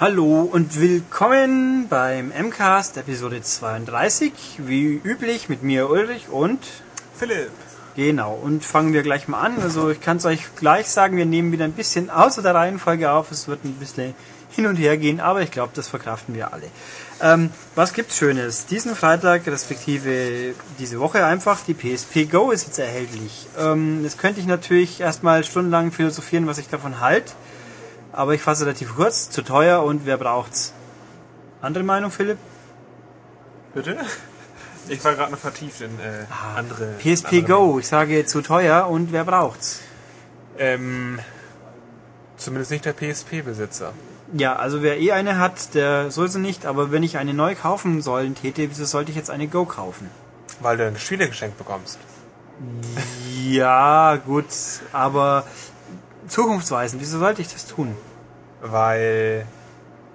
Hallo und willkommen beim MCAST Episode 32, wie üblich mit mir Ulrich und Philipp. Genau, und fangen wir gleich mal an. Also ich kann es euch gleich sagen, wir nehmen wieder ein bisschen außer der Reihenfolge auf. Es wird ein bisschen hin und her gehen, aber ich glaube, das verkraften wir alle. Ähm, was gibt's Schönes? Diesen Freitag, respektive diese Woche einfach, die PSP Go ist jetzt erhältlich. Ähm, jetzt könnte ich natürlich erstmal stundenlang philosophieren, was ich davon halte. Aber ich fasse relativ kurz, zu teuer und wer braucht's? Andere Meinung, Philipp? Bitte? Ich war gerade noch vertieft in äh, Ah, andere. PSP andere Go, ich sage zu teuer und wer braucht's? Ähm, zumindest nicht der PSP-Besitzer. Ja, also wer eh eine hat, der soll sie nicht, aber wenn ich eine neu kaufen sollen täte, wieso sollte ich jetzt eine Go kaufen? Weil du ein Spiele geschenkt bekommst. Ja, gut, aber zukunftsweisend, wieso sollte ich das tun? Weil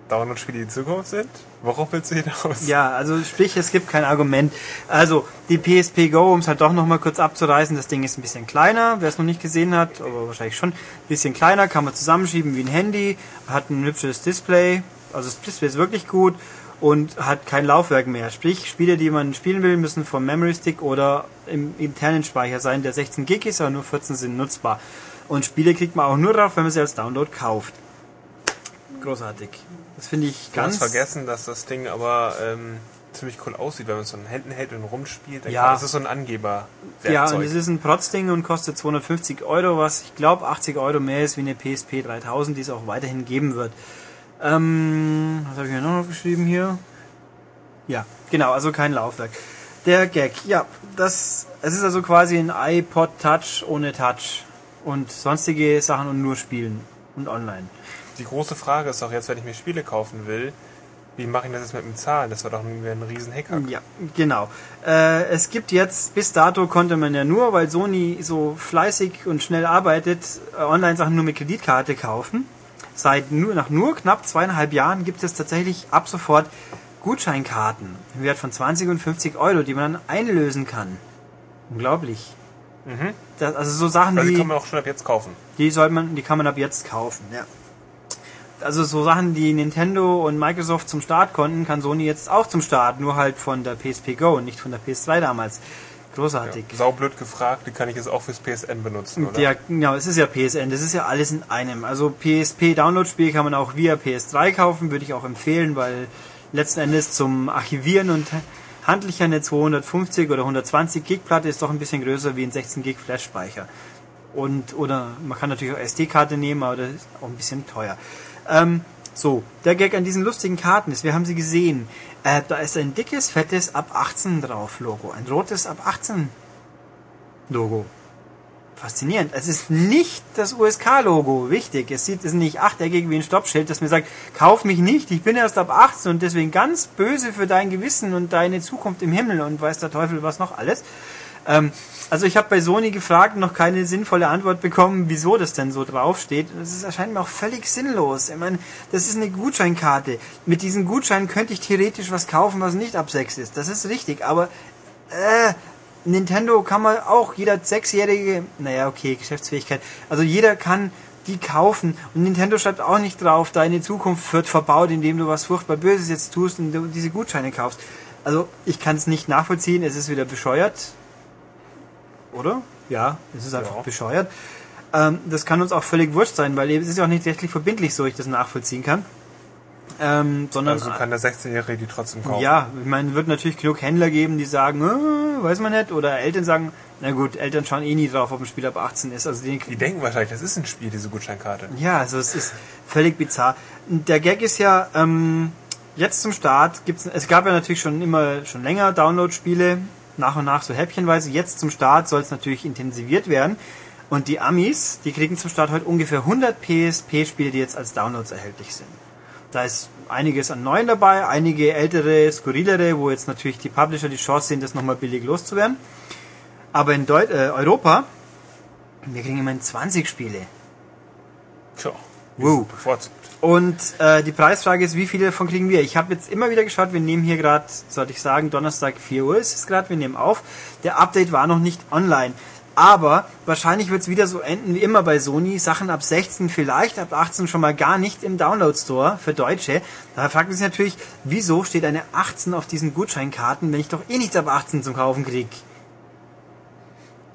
Download-Spiele die Zukunft sind? Worauf willst du hinaus? Ja, also sprich, es gibt kein Argument. Also, die PSP Go, um es halt doch nochmal kurz abzureißen, das Ding ist ein bisschen kleiner, wer es noch nicht gesehen hat, aber wahrscheinlich schon, ein bisschen kleiner, kann man zusammenschieben wie ein Handy, hat ein hübsches Display, also das Display ist wirklich gut und hat kein Laufwerk mehr. Sprich, Spiele, die man spielen will, müssen vom Memory Stick oder im internen Speicher sein, der 16 Gig ist, aber nur 14 sind nutzbar. Und Spiele kriegt man auch nur drauf, wenn man sie als Download kauft. Großartig. Das finde ich Du hast ganz... vergessen, dass das Ding aber ähm, ziemlich cool aussieht, wenn man es so in den Händen hält und rumspielt. Ja. Das ist so ein Angeber. Ja, und es ist ein Protzding und kostet 250 Euro, was ich glaube 80 Euro mehr ist wie eine PSP 3000, die es auch weiterhin geben wird. Ähm, was habe ich mir noch geschrieben hier? Ja, genau, also kein Laufwerk. Der Gag, ja, das, es ist also quasi ein iPod Touch ohne Touch und sonstige Sachen und nur spielen und online. Die große Frage ist doch jetzt, wenn ich mir Spiele kaufen will, wie mache ich das jetzt mit dem Zahlen? Das war doch ein, ein riesen Hacker. Ja, genau. Äh, es gibt jetzt, bis dato konnte man ja nur, weil Sony so fleißig und schnell arbeitet, äh, Online-Sachen nur mit Kreditkarte kaufen. Seit nur, nach nur knapp zweieinhalb Jahren gibt es tatsächlich ab sofort Gutscheinkarten im Wert von 20 und 50 Euro, die man dann einlösen kann. Unglaublich. Mhm. Das, also so Sachen, Also die die, kann man auch schon ab jetzt kaufen. die soll man, die kann man ab jetzt kaufen. Ja. Also so Sachen, die Nintendo und Microsoft zum Start konnten, kann Sony jetzt auch zum Start, nur halt von der PSP Go und nicht von der PS2 damals. Großartig. Saublöd gefragt, die kann ich jetzt auch fürs PSN benutzen, oder? Ja, genau, es ist ja PSN, das ist ja alles in einem. Also PSP Download-Spiel kann man auch via PS3 kaufen, würde ich auch empfehlen, weil letzten Endes zum Archivieren und handlicher eine 250 oder 120 Gig Platte ist doch ein bisschen größer wie ein 16 Gig Flash-Speicher. Und, oder man kann natürlich auch SD-Karte nehmen, aber das ist auch ein bisschen teuer. Ähm, so, der Gag an diesen lustigen Karten ist, wir haben sie gesehen, äh, da ist ein dickes, fettes ab 18 drauf Logo, ein rotes ab 18 Logo. Faszinierend. Es ist nicht das USK-Logo. Wichtig. Es sieht es ist nicht achteckig wie ein Stoppschild, das mir sagt, kauf mich nicht, ich bin erst ab 18 und deswegen ganz böse für dein Gewissen und deine Zukunft im Himmel und weiß der Teufel was noch alles. Ähm, also ich habe bei Sony gefragt, noch keine sinnvolle Antwort bekommen, wieso das denn so draufsteht. Das ist erscheint mir auch völlig sinnlos. Ich meine, das ist eine Gutscheinkarte. Mit diesen Gutscheinen könnte ich theoretisch was kaufen, was nicht ab 6 ist. Das ist richtig, aber äh, Nintendo kann man auch, jeder Sechsjährige, naja, okay, Geschäftsfähigkeit, also jeder kann die kaufen und Nintendo schreibt auch nicht drauf, deine Zukunft wird verbaut, indem du was furchtbar Böses jetzt tust und du diese Gutscheine kaufst. Also ich kann es nicht nachvollziehen, es ist wieder bescheuert. Oder? Ja, es ist einfach Ja. bescheuert. Ähm, das kann uns auch völlig wurscht sein, weil es ist ja auch nicht rechtlich verbindlich, so ich das nachvollziehen kann. Ähm, sondern Also kann der 16-Jährige die trotzdem kaufen. ja, ich meine, wird natürlich genug Händler geben, die sagen, äh, weiß man nicht, oder Eltern sagen, na gut, Eltern schauen eh nie drauf, ob ein Spiel ab 18 ist. Also die, Die denken wahrscheinlich, das ist ein Spiel, diese Gutscheinkarte. ja, also es ist völlig bizarr. Der Gag ist ja, ähm, jetzt zum Start gibt's, es gab ja natürlich schon immer, schon länger Download-Spiele, nach und nach so häppchenweise. Jetzt zum Start soll es natürlich intensiviert werden. Und die Amis, die kriegen zum Start heute ungefähr 100 PSP-Spiele, die jetzt als Downloads erhältlich sind. Da ist einiges an neuen dabei, einige ältere, skurrilere, wo jetzt natürlich die Publisher die Chance sehen, das nochmal billig loszuwerden. Aber in Deut äh, Europa, wir kriegen immerhin 20 Spiele. Tja, Wow. bevorzugt. Und äh, die Preisfrage ist, wie viele davon kriegen wir? Ich habe jetzt immer wieder geschaut, wir nehmen hier gerade, sollte ich sagen, Donnerstag 4 Uhr ist es gerade, wir nehmen auf. Der Update war noch nicht online. Aber wahrscheinlich wird es wieder so enden wie immer bei Sony. Sachen ab 16 vielleicht, ab 18 schon mal gar nicht im Download Store für Deutsche. Da fragt man sich natürlich, wieso steht eine 18 auf diesen Gutscheinkarten, wenn ich doch eh nichts ab 18 zum Kaufen krieg?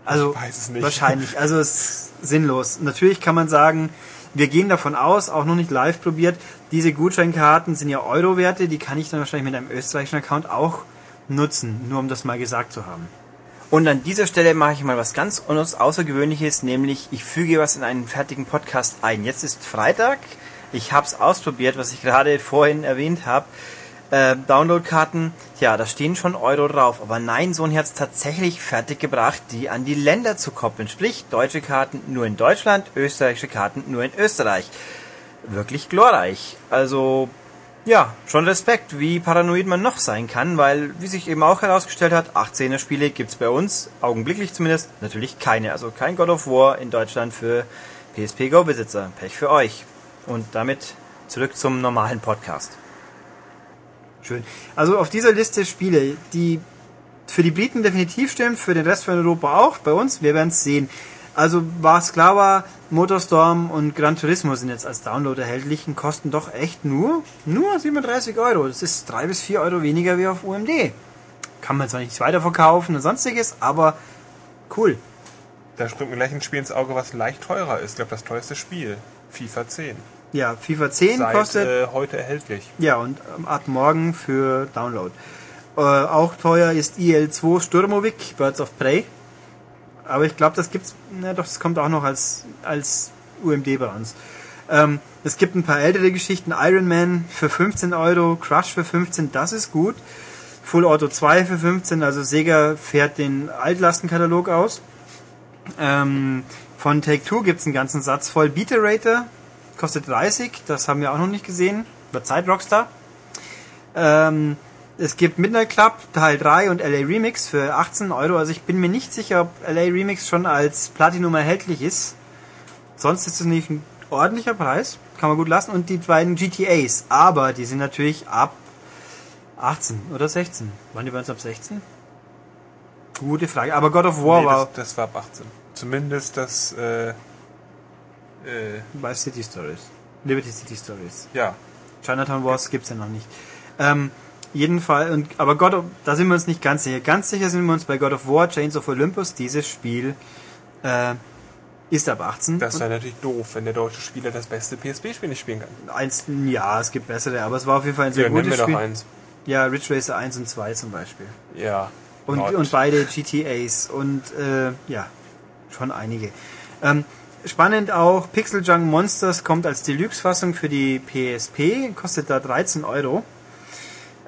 Also wahrscheinlich. Also es ist sinnlos. Natürlich kann man sagen, wir gehen davon aus, auch noch nicht live probiert, diese Gutscheinkarten sind ja Euro-Werte, die kann ich dann wahrscheinlich mit einem österreichischen Account auch nutzen, nur um das mal gesagt zu haben. Und an dieser Stelle mache ich mal was ganz Außergewöhnliches, nämlich ich füge was in einen fertigen Podcast ein. Jetzt ist Freitag. Ich habe es ausprobiert, was ich gerade vorhin erwähnt habe. Äh, Downloadkarten, ja, da stehen schon Euro drauf. Aber nein, Sony hat es tatsächlich fertiggebracht, die an die Länder zu koppeln. Sprich, deutsche Karten nur in Deutschland, österreichische Karten nur in Österreich. Wirklich glorreich. Also ja, schon Respekt, wie paranoid man noch sein kann, weil, wie sich eben auch herausgestellt hat, 18er Spiele gibt's bei uns, augenblicklich zumindest, natürlich keine. Also kein God of War in Deutschland für PSP Go-Besitzer. Pech für euch. Und damit zurück zum normalen Podcast. Schön. Also auf dieser Liste Spiele, die für die Briten definitiv stimmt, für den Rest von Europa auch, bei uns, wir werden es sehen. Also was klar war, Motorstorm und Gran Turismo sind jetzt als Download erhältlich und kosten doch echt nur, nur 37 Euro. Das ist drei bis vier Euro weniger wie auf UMD. Kann man zwar nicht weiterverkaufen und sonstiges, aber cool. Da springt mir gleich ein Spiel ins Auge, was leicht teurer ist. Ich glaube, das teuerste Spiel. FIFA 10. Ja, FIFA 10 Seit kostet äh, heute erhältlich. Ja, und ähm, ab morgen für Download. Äh, auch teuer ist IL2 Sturmovik, Birds of Prey. Aber ich glaube, das gibt's, na doch, das kommt auch noch als, als UMD bei uns. Ähm, es gibt ein paar ältere Geschichten, Iron Man für 15 Euro, Crush für 15, das ist gut. Full Auto 2 für 15, also Sega fährt den Altlastenkatalog aus. Ähm, von Take-Two gibt's einen ganzen Satz voll. Beaterator kostet 30, das haben wir auch noch nicht gesehen. Wird Zeit Rockstar. Ähm, es gibt Midnight Club Teil 3 und LA Remix für 18 Euro. Also ich bin mir nicht sicher, ob LA Remix schon als Platinum erhältlich ist. Sonst ist es nicht ein ordentlicher Preis. Kann man gut lassen. Und die beiden GTAs. Aber die sind natürlich ab 18 oder 16. Waren die bei uns ab 16? Gute Frage. Aber God of War nee, war das, das war ab 18. Zumindest das, äh, äh, bei City Stories. Liberty City Stories. ja. Chinatown Wars gibt's ja noch nicht. Ähm, jeden Fall, und, aber God of, da sind wir uns nicht ganz sicher. Ganz sicher sind wir uns bei God of War, Chains of Olympus. Dieses Spiel äh, ist ab 18. Das wäre natürlich doof, wenn der deutsche Spieler das beste PSP-Spiel nicht spielen kann. Eins, ja, es gibt bessere, aber es war auf jeden Fall ein sehr Ja, gutes wir doch Spiel. eins. Ja, Ridge Racer 1 und 2 zum Beispiel. Ja. Und, Not. und beide GTAs und äh, ja, schon einige. Ähm, spannend auch, Pixel Junk Monsters kommt als Deluxe-Fassung für die PSP, kostet da 13 Euro.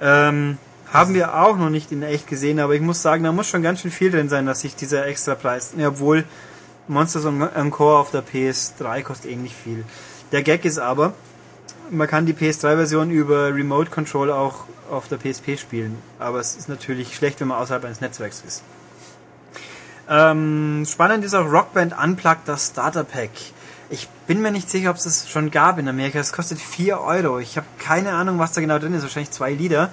Ähm, haben wir auch noch nicht in echt gesehen, aber ich muss sagen, da muss schon ganz schön viel drin sein, dass sich dieser extra Preis, ja, obwohl Monsters Encore auf der PS3 kostet ähnlich viel. Der Gag ist aber, man kann die PS3-Version über Remote Control auch auf der PSP spielen, aber es ist natürlich schlecht, wenn man außerhalb eines Netzwerks ist. Ähm, spannend ist auch Rockband Unplugged, das Starter Pack. Ich bin mir nicht sicher, ob es das schon gab in Amerika. Es kostet 4 Euro. Ich habe keine Ahnung, was da genau drin ist. Wahrscheinlich zwei Lieder.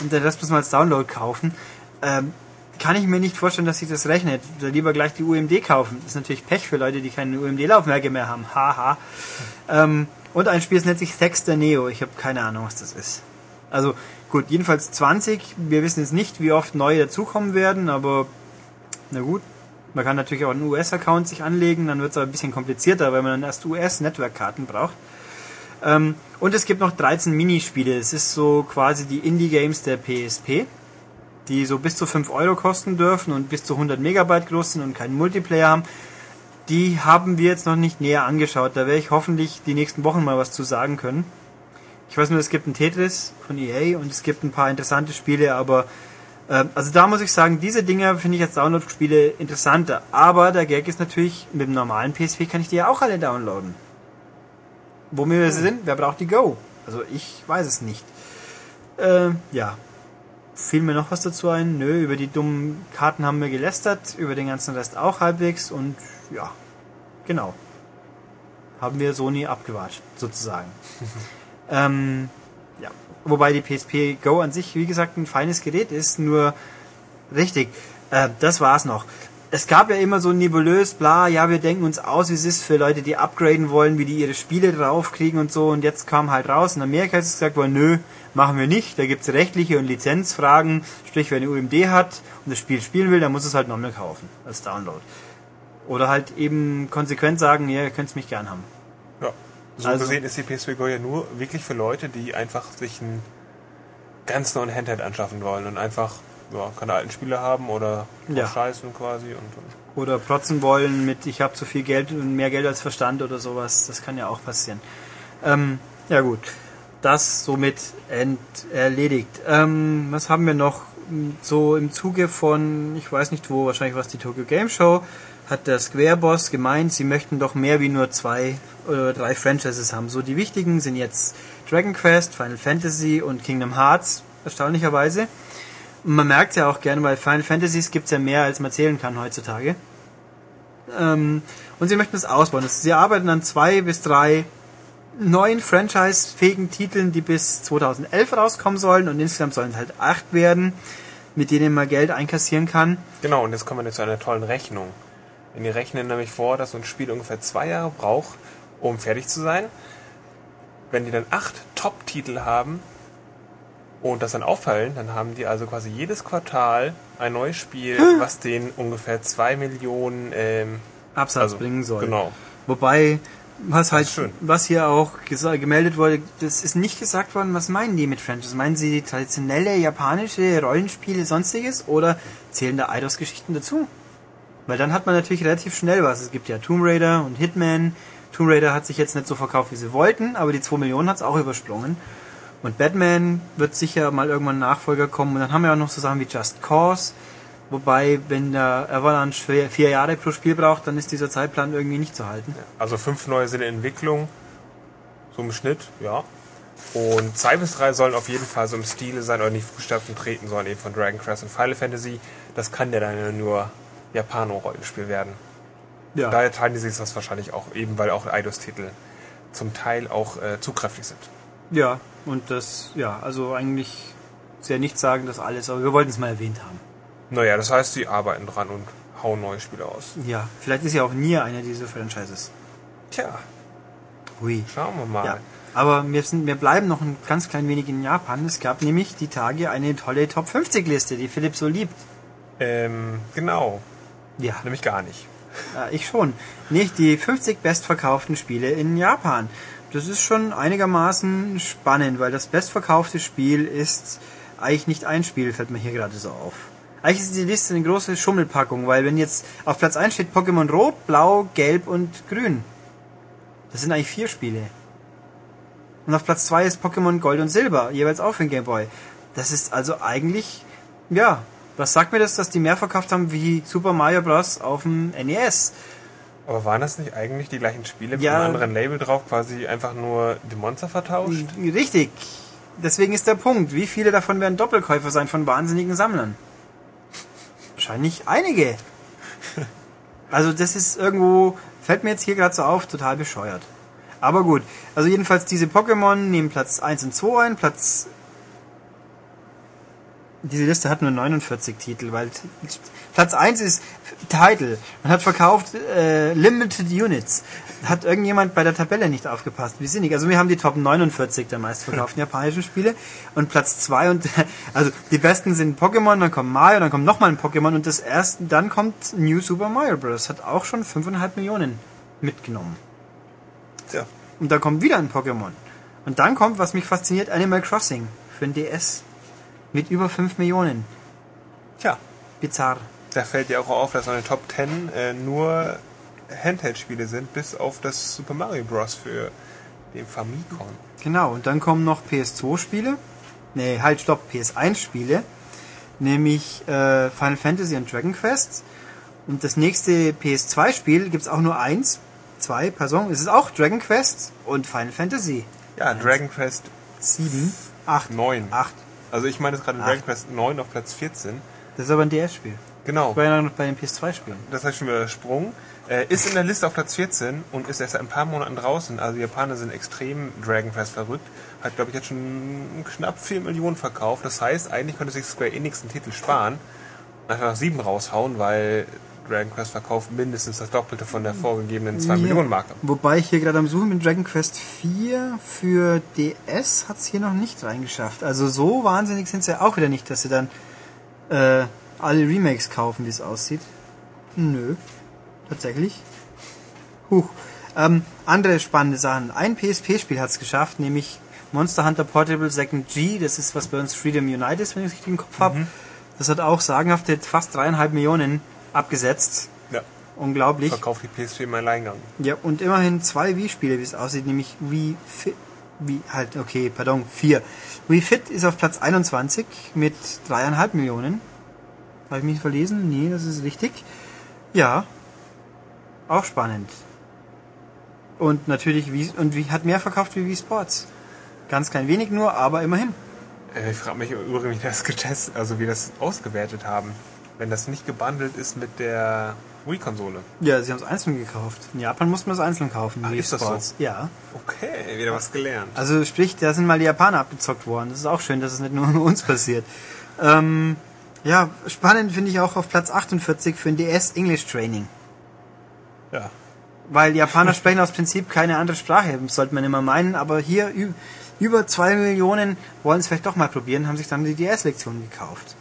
Und den Rest muss man als Download kaufen. Ähm, kann ich mir nicht vorstellen, dass sich das rechnet. Da lieber gleich die UMD kaufen. Das ist natürlich Pech für Leute, die keine UMD-Laufwerke mehr haben. Haha. ähm, und ein Spiel, das nennt sich Dexter Neo. Ich habe keine Ahnung, was das ist. Also gut, jedenfalls 20. Wir wissen jetzt nicht, wie oft neue dazukommen werden, aber na gut. Man kann natürlich auch einen US-Account sich anlegen, dann wird es aber ein bisschen komplizierter, weil man dann erst US-Netzwerkkarten braucht. Ähm, und es gibt noch 13 Minispiele. Es ist so quasi die Indie-Games der PSP, die so bis zu 5 Euro kosten dürfen und bis zu 100 Megabyte groß sind und keinen Multiplayer haben. Die haben wir jetzt noch nicht näher angeschaut. Da werde ich hoffentlich die nächsten Wochen mal was zu sagen können. Ich weiß nur, es gibt ein Tetris von EA und es gibt ein paar interessante Spiele, aber also da muss ich sagen, diese Dinger finde ich als Download-Spiele interessanter. Aber der Gag ist natürlich, mit dem normalen PSP kann ich die ja auch alle downloaden. Wo wir sind, wer braucht die Go? Also ich weiß es nicht. Äh, ja. Fiel mir noch was dazu ein? Nö, über die dummen Karten haben wir gelästert, über den ganzen Rest auch halbwegs und ja, genau. Haben wir Sony abgewatscht, sozusagen. ähm. Wobei die PSP Go an sich, wie gesagt, ein feines Gerät ist, nur richtig. Äh, das war's noch. es gab ja immer so nebulös, bla, ja, wir denken uns aus, wie es ist für Leute, die upgraden wollen, wie die ihre Spiele draufkriegen und so. Und jetzt kam halt raus, in Amerika ist es gesagt worden, nö, machen wir nicht. Da gibt's rechtliche und Lizenzfragen. Sprich, wer eine UMD hat und das Spiel spielen will, der muss es halt nochmal kaufen als Download. Oder halt eben konsequent sagen, ja, ihr könnt's mich gern haben. So Also- gesehen ist die PS4 Go ja nur wirklich für Leute, die einfach sich einen ganz neuen Handheld anschaffen wollen und einfach ja, keine alten Spiele haben oder Ja. scheißen quasi und, und Oder protzen wollen mit, ich habe zu viel Geld und mehr Geld als Verstand oder sowas. Das kann ja auch passieren. Ähm, ja gut, das somit ent erledigt. Ähm, was haben wir noch? So im Zuge von, ich weiß nicht wo, wahrscheinlich was die Tokyo Game Show, hat der Square Boss gemeint, sie möchten doch mehr wie nur zwei oder drei Franchises haben. So die wichtigen sind jetzt Dragon Quest, Final Fantasy und Kingdom Hearts, erstaunlicherweise. Und man merkt ja auch gerne, weil Final Fantasies gibt's ja mehr, als man zählen kann heutzutage. Ähm, und sie möchten es ausbauen. Sie arbeiten an zwei bis drei neuen franchise-fähigen Titeln, die bis 2011 rauskommen sollen. Und insgesamt sollen es halt acht werden, mit denen man Geld einkassieren kann. Genau, und jetzt kommen wir zu einer tollen Rechnung. Denn die rechnen nämlich vor, dass so ein Spiel ungefähr zwei Jahre braucht, um fertig zu sein. Wenn die dann acht Top-Titel haben und das dann auffallen, dann haben die also quasi jedes Quartal ein neues Spiel, was denen ungefähr zwei Millionen ähm, Absatz also, bringen soll. Genau. Wobei, was halt, was hier auch gemeldet wurde, das ist nicht gesagt worden, was meinen die mit Franchise? Meinen sie die traditionelle japanische Rollenspiele, sonstiges, oder zählen da Eidos-Geschichten dazu? Weil dann hat man natürlich relativ schnell was. Es gibt ja Tomb Raider und Hitman. Tomb Raider hat sich jetzt nicht so verkauft, wie sie wollten, aber die 2 Millionen hat es auch übersprungen. Und Batman wird sicher mal irgendwann Nachfolger kommen. Und dann haben wir auch noch so Sachen wie Just Cause. Wobei, wenn der Avalanche vier, Jahre pro Spiel braucht, dann ist dieser Zeitplan irgendwie nicht zu halten. Also fünf neue sind in Entwicklung, so im Schnitt, ja. Und zwei bis drei sollen auf jeden Fall so im Stile sein oder die Fußstapfen treten sollen, eben von Dragon Quest und Final Fantasy. Das kann ja dann ja nur Japano-Rollenspiel werden. Ja. Daher teilen die sich das wahrscheinlich auch, eben weil auch Eidos-Titel zum Teil auch äh, zu kräftig sind. Ja, und das, ja, also eigentlich sehr nichts sagen, das alles, aber wir wollten es mal erwähnt haben. Naja, das heißt, sie arbeiten dran und hauen neue Spiele aus. Ja, vielleicht ist ja auch Nier einer dieser Franchises. Tja, Hui. schauen wir mal. Ja, aber wir, sind, wir bleiben noch ein ganz klein wenig in Japan. Es gab nämlich die Tage eine tolle Top 50 Liste, die Philipp so liebt. Ähm, genau, Ja, nämlich gar nicht. äh, ich schon. Nicht die 50 bestverkauften Spiele in Japan. Das ist schon einigermaßen spannend, weil das bestverkaufte Spiel ist eigentlich nicht ein Spiel, fällt mir hier gerade so auf. Eigentlich ist die Liste eine große Schummelpackung, weil wenn jetzt auf Platz 1 steht Pokémon Rot, Blau, Gelb und Grün. Das sind eigentlich vier Spiele. Und auf Platz 2 ist Pokémon Gold und Silber, jeweils auch für den Game Boy. Das ist also eigentlich, ja, was sagt mir das, dass die mehr verkauft haben wie Super Mario Bros. auf dem NES? Aber waren das nicht eigentlich die gleichen Spiele mit Ja. einem anderen Label drauf, quasi einfach nur die Monster vertauscht? Richtig. Deswegen ist der Punkt. Wie viele davon werden Doppelkäufer sein von wahnsinnigen Sammlern? Wahrscheinlich einige. Also das ist irgendwo, fällt mir jetzt hier gerade so auf, total bescheuert. Aber gut. Also jedenfalls diese Pokémon nehmen Platz 1 und 2 ein. Platz... Diese Liste hat nur 49 Titel, weil Platz 1 ist Title. Man hat verkauft äh, Limited Units. Hat irgendjemand bei der Tabelle nicht aufgepasst? Wie sinnig. Also wir haben die Top 49 der meistverkauften japanischen Spiele. Und Platz 2 und also die besten sind Pokémon, dann kommt Mario, dann kommt nochmal ein Pokémon und das erste, dann kommt New Super Mario Bros. Hat auch schon 5,5 Millionen mitgenommen. Tja. Und dann kommt wieder ein Pokémon. Und dann kommt, was mich fasziniert, Animal Crossing für den DS. Mit über 5 Millionen. Tja, Bizarr. da fällt dir auch auf, dass eine Top 10 äh, nur Handheld-Spiele sind, bis auf das Super Mario Bros. für den Famicom. Genau, und dann kommen noch PS2-Spiele. Nee, halt, stopp, PS1-Spiele. Nämlich äh, Final Fantasy und Dragon Quest. Und das nächste PS2-Spiel gibt's auch nur eins, zwei, pardon. Es ist auch Dragon Quest und Final Fantasy. Ja, Dragon Quest Sieben, acht, 9. acht. Also ich meine jetzt gerade. Dragon Quest 9 auf Platz 14. Das ist aber ein DS-Spiel. Genau. Ich war ja noch bei den PS2-Spielen. Das ich schon wieder übersprungen. Äh, ist in der Liste auf Platz 14 und ist erst seit ein paar Monaten draußen. Also die Japaner sind extrem Dragon Quest verrückt. Hat, glaube ich, jetzt schon knapp 4 Millionen verkauft. Das heißt, eigentlich könnte sich Square Enix einen Titel sparen und einfach sieben raushauen, weil Dragon Quest verkauft mindestens das Doppelte von der vorgegebenen 2 Ja. Millionen Marke. Wobei ich hier gerade am Suchen bin, Dragon Quest 4 für DS hat es hier noch nicht reingeschafft. Also so wahnsinnig sind sie ja auch wieder nicht, dass sie dann äh, alle Remakes kaufen, wie es aussieht. Nö, tatsächlich. Huch. Ähm, andere spannende Sachen. Ein PSP-Spiel hat es geschafft, nämlich Monster Hunter Portable Second G. Das ist was bei uns Freedom Unite ist, wenn ich es richtig im Kopf habe. Das hat auch sagenhafte fast dreieinhalb Millionen abgesetzt. Ja. Unglaublich. Verkauft die PS4 im Alleingang. Ja, und immerhin zwei Wii-Spiele, wie es aussieht, nämlich Wii Fit, Wii, halt, okay, pardon, vier. Wii Fit ist auf Platz 21 mit dreieinhalb Millionen. Habe ich mich verlesen? Nee, das ist richtig. Ja. Auch spannend. Und natürlich, Wii, und Wii hat mehr verkauft wie Wii Sports. Ganz klein wenig nur, aber immerhin. Äh, Ich frage mich übrigens, wie das getestet, also wie das ausgewertet haben. Wenn das nicht gebundelt ist mit der Wii-Konsole. Ja, sie haben es einzeln gekauft. In Japan musste man es einzeln kaufen. Wii ist das so? Sports. Ja. Okay, wieder was gelernt. Also sprich, da sind mal die Japaner abgezockt worden. Das ist auch schön, dass es nicht nur uns passiert. Ähm, ja, spannend finde ich auch auf Platz 48 für ein DS English Training. Ja. Weil Japaner sprechen aus Prinzip keine andere Sprache, sollte man immer meinen. Aber hier über zwei Millionen wollen es vielleicht doch mal probieren, haben sich dann die DS-Lektion gekauft.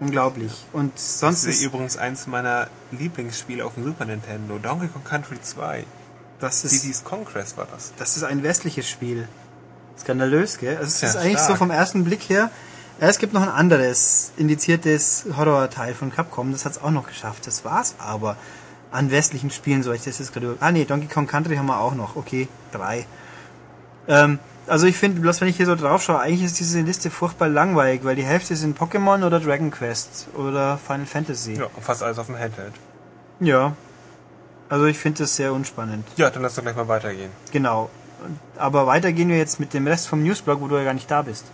Unglaublich. Und Das sonst ist ist übrigens eins meiner Lieblingsspiele auf dem Super Nintendo. Donkey Kong Country 2. das ist, DD's Conquest war das. das ist ein westliches Spiel. Skandalös, gell? Also es Ja, ist eigentlich so stark. vom ersten Blick her. Ja, es gibt noch ein anderes indiziertes Horror-Teil von Capcom, das hat es auch noch geschafft. Das war's aber an westlichen Spielen, so ich das jetzt gerade. Ah nee, Donkey Kong Country haben wir auch noch. Okay, drei. Ähm, also ich finde, bloß wenn ich hier so drauf schaue, eigentlich ist diese Liste furchtbar langweilig, weil die Hälfte sind Pokémon oder Dragon Quest oder Final Fantasy. Ja, und fast alles auf dem Handheld. ja. Also ich finde das sehr unspannend. Ja, dann lass doch gleich mal weitergehen. Genau. Aber weiter gehen wir jetzt mit dem Rest vom Newsblog, wo du ja gar nicht da bist.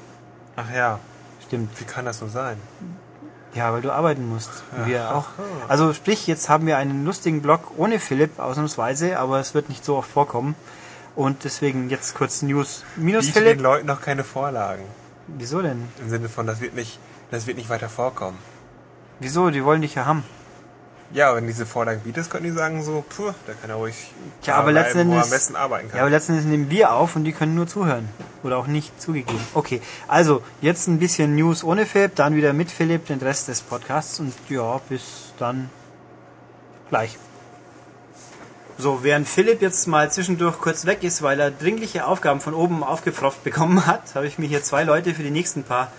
Ach ja, Stimmt. wie kann das so sein? Ja, weil du arbeiten musst. Wir auch. Also sprich, jetzt haben wir einen lustigen Blog ohne Philipp, ausnahmsweise, aber es wird nicht so oft vorkommen. Und deswegen jetzt kurz News minus Biete den Philipp. Leuten noch keine Vorlagen. Wieso denn? Im Sinne von, das wird nicht, das wird nicht weiter vorkommen. Wieso? Die wollen dich ja haben. Ja, wenn diese Vorlagen bietest, können die sagen so, puh, da kann er ruhig Tja, aber letzten wo er Endes- am besten arbeiten kann. Ja, aber letztendlich nehmen wir auf und die können nur zuhören. Oder auch nicht zugegeben. Okay, also jetzt ein bisschen News ohne Philipp, dann wieder mit Philipp, den Rest des Podcasts und ja, bis dann gleich. So, während Philipp jetzt mal zwischendurch kurz weg ist, weil er dringliche Aufgaben von oben aufgepfropft bekommen hat, habe ich mir hier zwei Leute für die nächsten paar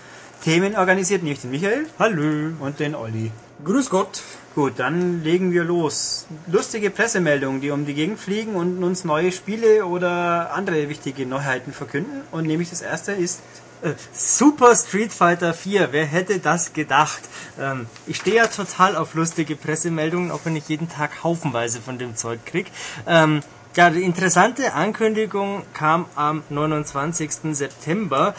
Themen organisiert, nämlich den Michael. Hallo. Und den Olli. Grüß Gott. Gut, dann legen wir los. Lustige Pressemeldungen, die um die Gegend fliegen und uns neue Spiele oder andere wichtige Neuheiten verkünden. Und nämlich das erste ist Super Street Fighter 4, wer hätte das gedacht? Ähm, ich stehe ja total auf lustige Pressemeldungen, auch wenn ich jeden Tag haufenweise von dem Zeug krieg. Ähm, ja, die interessante Ankündigung kam am 29. September.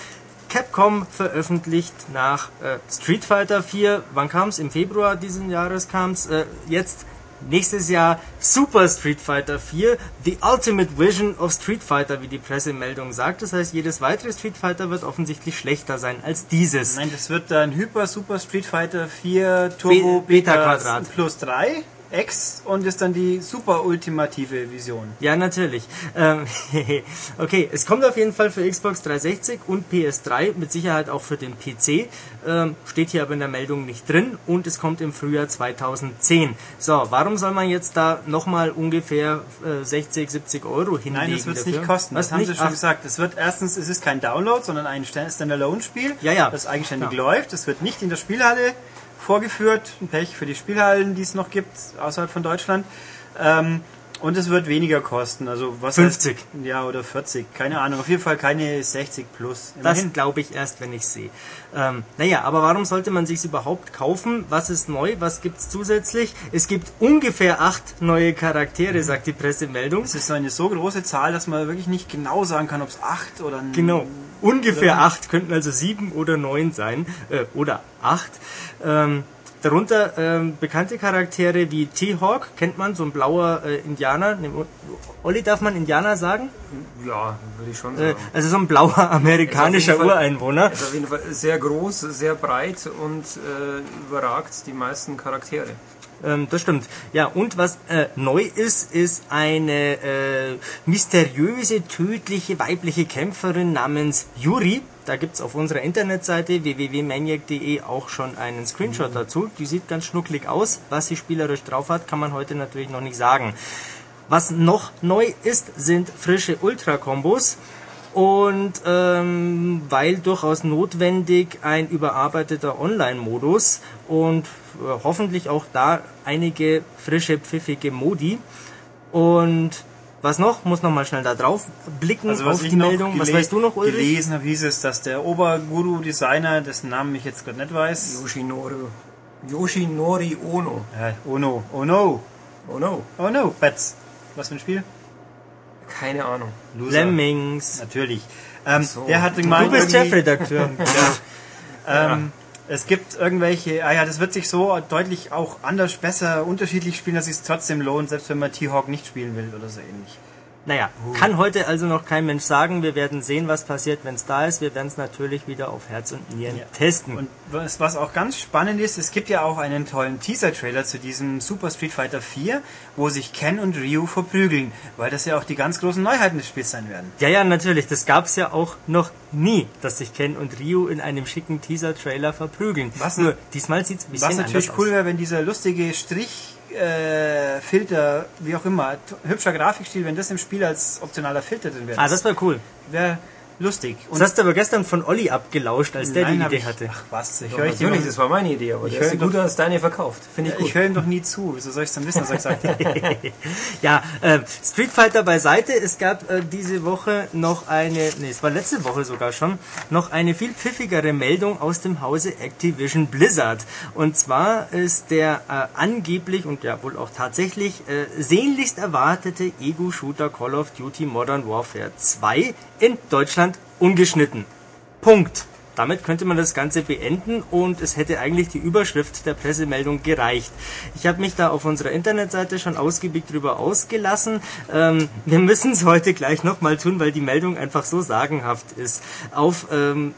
Capcom veröffentlicht nach äh, Street Fighter 4, wann kam es? Im Februar diesen Jahres kam es. Äh, jetzt nächstes Jahr Super Street Fighter 4, The Ultimate Vision of Street Fighter, wie die Pressemeldung sagt. Das heißt, jedes weitere Street Fighter wird offensichtlich schlechter sein als dieses. Nein, das wird dann Hyper Super Street Fighter 4 Turbo Be- Beta Quadrat. plus 3 X und ist dann die super ultimative Vision. Ja, natürlich. Ähm, okay, es kommt auf jeden Fall für Xbox 360 und PS3, mit Sicherheit auch für den PC. Ähm, steht hier aber in der Meldung nicht drin und es kommt im Frühjahr 2010. So, warum soll man jetzt da nochmal ungefähr äh, 60, 70 Euro hinlegen? Nein, das wird es nicht kosten. Was das haben nicht? sie schon Ach, gesagt. Es wird erstens, es ist kein Download, sondern ein Sta- Standalone-Spiel, Ja, ja. das eigenständig Ja. läuft. Es wird nicht in der Spielhalle vorgeführt. Ein Pech für die Spielhallen, die es noch gibt außerhalb von Deutschland. Ähm, und es wird weniger kosten. Also was 50. Heißt, ja, oder 40. Keine Ahnung. Auf jeden Fall keine 60 plus. Das Immerhin. glaube ich erst, wenn ich sehe. Ähm, naja, aber warum sollte man sich überhaupt kaufen? Was ist neu? Was gibt's zusätzlich? Es gibt ungefähr acht neue Charaktere, sagt die Pressemeldung. Es ist eine so große Zahl, dass man wirklich nicht genau sagen kann, ob es 8 oder Genau. Ungefähr acht könnten also sieben oder neun sein. Äh, oder acht. Ähm, darunter ähm, bekannte Charaktere wie T-Hawk, kennt man, so ein blauer äh, Indianer. Ne, Olli, darf man Indianer sagen? Ja, würde ich schon Äh, sagen. also so ein blauer amerikanischer Fall- Ureinwohner. ist auf jeden Fall sehr groß, sehr breit und äh, überragt die meisten Charaktere. Ähm, das stimmt. Ja, und was äh, neu ist, ist eine äh, mysteriöse, tödliche weibliche Kämpferin namens Yuri. Da gibt's auf unserer Internetseite www.maniac.de auch schon einen Screenshot dazu. Die sieht ganz schnucklig aus. Was sie spielerisch drauf hat, kann man heute natürlich noch nicht sagen. Was noch neu ist, sind frische Ultra-Kombos. Und ähm, weil durchaus notwendig ein überarbeiteter Online-Modus und äh, hoffentlich auch da einige frische, pfiffige Modi. Und was noch? Muss noch mal schnell da drauf blicken Also was auf die noch Meldung. Was weißt du noch, Ulrich? gelesen habe, hieß es, dass der Oberguru-Designer, dessen Namen ich jetzt gerade nicht weiß, Yoshinori, Yoshinori Ono. äh, oh no, oh no, Oh no. oh no, Bats. Was für ein Spiel? Keine Ahnung. Loser. Lemmings. Natürlich. Ähm, so. Der hat Du bist Chefredakteur. Ähm, es gibt irgendwelche, ah ja, das wird sich so deutlich auch anders, besser, unterschiedlich spielen, dass es trotzdem lohnt, selbst wenn man T-Hawk nicht spielen will oder so ähnlich. Naja, kann heute also noch kein Mensch sagen. Wir werden sehen, was passiert, wenn es da ist. Wir werden es natürlich wieder auf Herz und Nieren Ja. testen. Und was, was auch ganz spannend ist, es gibt ja auch einen tollen Teaser-Trailer zu diesem Super Street Fighter 4, wo sich Ken und Ryu verprügeln, weil das ja auch die ganz großen Neuheiten des Spiels sein werden. Ja, ja, natürlich. Das gab's ja auch noch nie, dass sich Ken und Ryu in einem schicken Teaser-Trailer verprügeln. Was- Nur, diesmal sieht's ein bisschen Was natürlich anders cool aus. wäre, wenn dieser lustige Strich äh, Filter, wie auch immer, hübscher Grafikstil, wenn das im Spiel als optionaler Filter drin wäre. Ah, das war cool. wäre lustig. Das hast du aber gestern von Olli abgelauscht, als der Nein, die Idee ich, hatte. Ach was, ich höre ich, natürlich, dir das war meine Idee, aber Ich ich höre gut als deine verkauft. Finde ich ich gut. höre ihm doch nie zu. Wieso soll ich es dann wissen, was er gesagt hat? Ja, äh, Street Fighter beiseite. Es gab äh, diese Woche noch eine, nee, es war letzte Woche sogar schon, noch eine viel pfiffigere Meldung aus dem Hause Activision Blizzard. Und zwar ist der äh, angeblich und ja wohl auch tatsächlich äh, sehnlichst erwartete Ego-Shooter Call of Duty Modern Warfare 2 in Deutschland ungeschnitten. Punkt. Damit könnte man das Ganze beenden und es hätte eigentlich die Überschrift der Pressemeldung gereicht. Ich habe mich da auf unserer Internetseite schon ausgiebig drüber ausgelassen. Ähm, wir müssen es heute gleich nochmal tun, weil die Meldung einfach so sagenhaft ist. Auf ähm,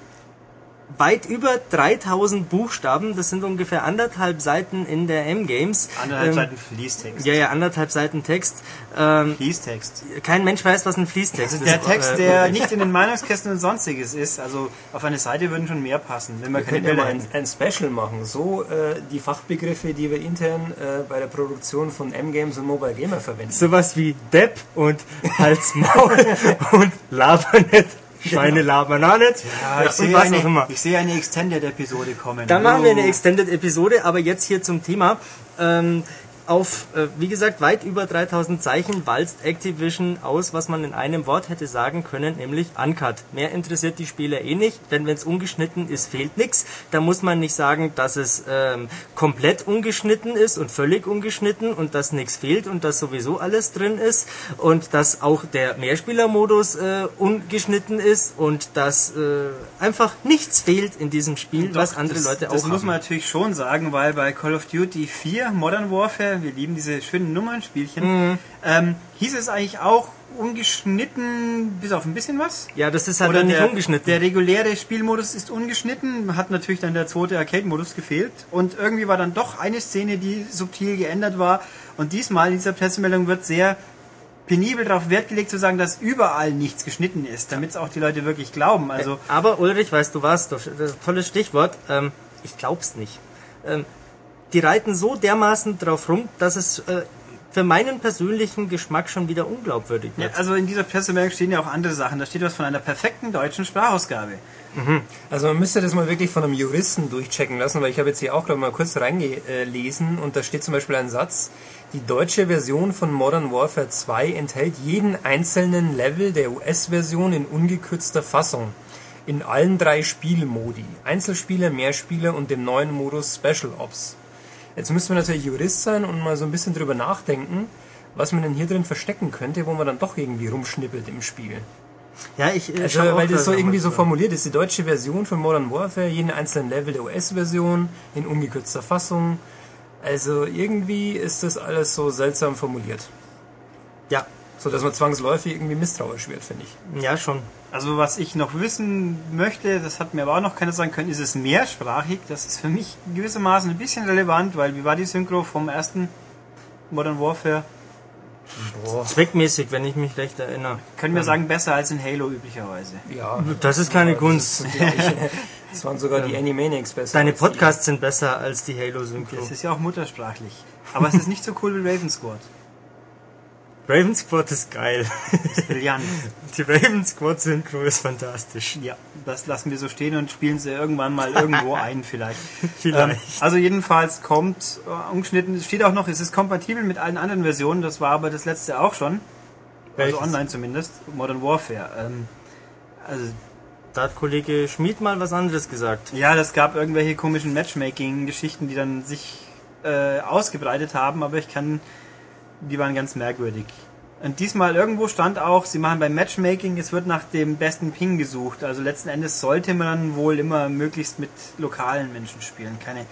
weit über 3000 Buchstaben, das sind ungefähr anderthalb Seiten in der M-Games. Anderthalb Ähm, Seiten Fließtext. Ja, ja, anderthalb Seiten Text. Ähm, Fließtext. kein Mensch weiß, was ein Fließtext ist. der Text, Äh, der nicht in den Meinungskästen und sonstiges ist. Also auf eine Seite würden schon mehr passen, wenn man Wir keine könnten ja mal ein, ein Special machen. So äh, die Fachbegriffe, die wir intern äh, bei der Produktion von M-Games und Mobile Gamer verwenden. sowas wie Depp und Hals Maul und Laber nicht. Schweine labern auch nicht. Ja, ich, sehe eine, ich sehe eine Extended-Episode kommen. Dann machen wir eine Oh. Extended-Episode, aber jetzt hier zum Thema. Ähm, auf, äh, wie gesagt, weit über 3000 Zeichen walzt Activision aus, was man in einem Wort hätte sagen können, nämlich Uncut. Mehr interessiert die Spieler eh nicht, denn wenn es ungeschnitten ist, fehlt nichts. Da muss man nicht sagen, dass es ähm, komplett ungeschnitten ist und völlig ungeschnitten und dass nichts fehlt und dass sowieso alles drin ist und dass auch der Mehrspielermodus äh, ungeschnitten ist und dass äh, einfach nichts fehlt in diesem Spiel, was andere das, Leute das auch muss haben. man natürlich schon sagen, weil bei Call of Duty 4 Modern Warfare, wir lieben diese schönen Nummernspielchen, Mhm. ähm, hieß es eigentlich auch ungeschnitten, bis auf ein bisschen was. Ja, das ist halt Oder dann nicht der, ungeschnitten. der reguläre Spielmodus ist ungeschnitten, hat natürlich dann der zweite Arcade-Modus gefehlt und irgendwie war dann doch eine Szene, die subtil geändert war und diesmal in dieser Pressemeldung wird sehr penibel darauf Wert gelegt zu sagen, dass überall nichts geschnitten ist, damit es auch die Leute wirklich glauben. Also Aber Ulrich, weißt du was, das ein tolles Stichwort, ähm, ich glaub's nicht. Ähm, die reiten so dermaßen drauf rum, dass es äh, für meinen persönlichen Geschmack schon wieder unglaubwürdig Ja, wird. also in dieser Pressemeldung stehen ja auch andere Sachen. Da steht was von einer perfekten deutschen Sprachausgabe. Also man müsste das mal wirklich von einem Juristen durchchecken lassen, weil ich habe jetzt hier auch gerade mal kurz reingelesen und da steht zum Beispiel ein Satz, die deutsche Version von Modern Warfare 2 enthält jeden einzelnen Level der US-Version in ungekürzter Fassung. In allen drei Spielmodi. Einzelspieler, Mehrspieler und dem neuen Modus Special Ops. Jetzt müssen wir natürlich Jurist sein und mal so ein bisschen drüber nachdenken, was man denn hier drin verstecken könnte, wo man dann doch irgendwie rumschnippelt im Spiel. Ja, ich äh, Also, weil das da so irgendwie so formuliert ist, die deutsche Version von Modern Warfare, jeden einzelnen Level der US-Version in ungekürzter Fassung. Also irgendwie ist das alles so seltsam formuliert. Ja, So dass man zwangsläufig irgendwie misstrauisch wird, finde ich. ja schon. Also was ich noch wissen möchte, das hat mir aber auch noch keiner sagen können, ist es mehrsprachig? Das ist für mich gewissermaßen ein bisschen relevant, weil wie war die Synchro vom ersten Modern Warfare? Zweckmäßig, wenn ich mich recht erinnere. Können wir sagen, besser als in Halo üblicherweise. Ja, Das ist keine Kunst. das waren sogar die Animaniacs besser. Deine Podcasts sind besser als die Halo-Synchro. Das ist ja auch muttersprachlich. Aber es ist nicht so cool wie Raven Squad. Raven Squad ist geil. Brillant. Die Raven Squad Synchro ist fantastisch. Ja, das lassen wir so stehen und spielen sie irgendwann mal irgendwo ein vielleicht. Vielleicht. Ähm, also jedenfalls kommt äh, ungeschnitten, es steht auch noch, es ist kompatibel mit allen anderen Versionen, das war aber das letzte auch schon. Welches? Also online zumindest, Modern Warfare. Ähm, also Da hat Kollege Schmid mal was anderes gesagt. ja, das gab irgendwelche komischen Matchmaking-Geschichten, die dann sich äh, ausgebreitet haben, aber ich kann, die waren ganz merkwürdig. Und diesmal irgendwo stand auch, sie machen beim Matchmaking, es wird nach dem besten Ping gesucht. Also letzten Endes sollte man wohl immer möglichst mit lokalen Menschen spielen. Keine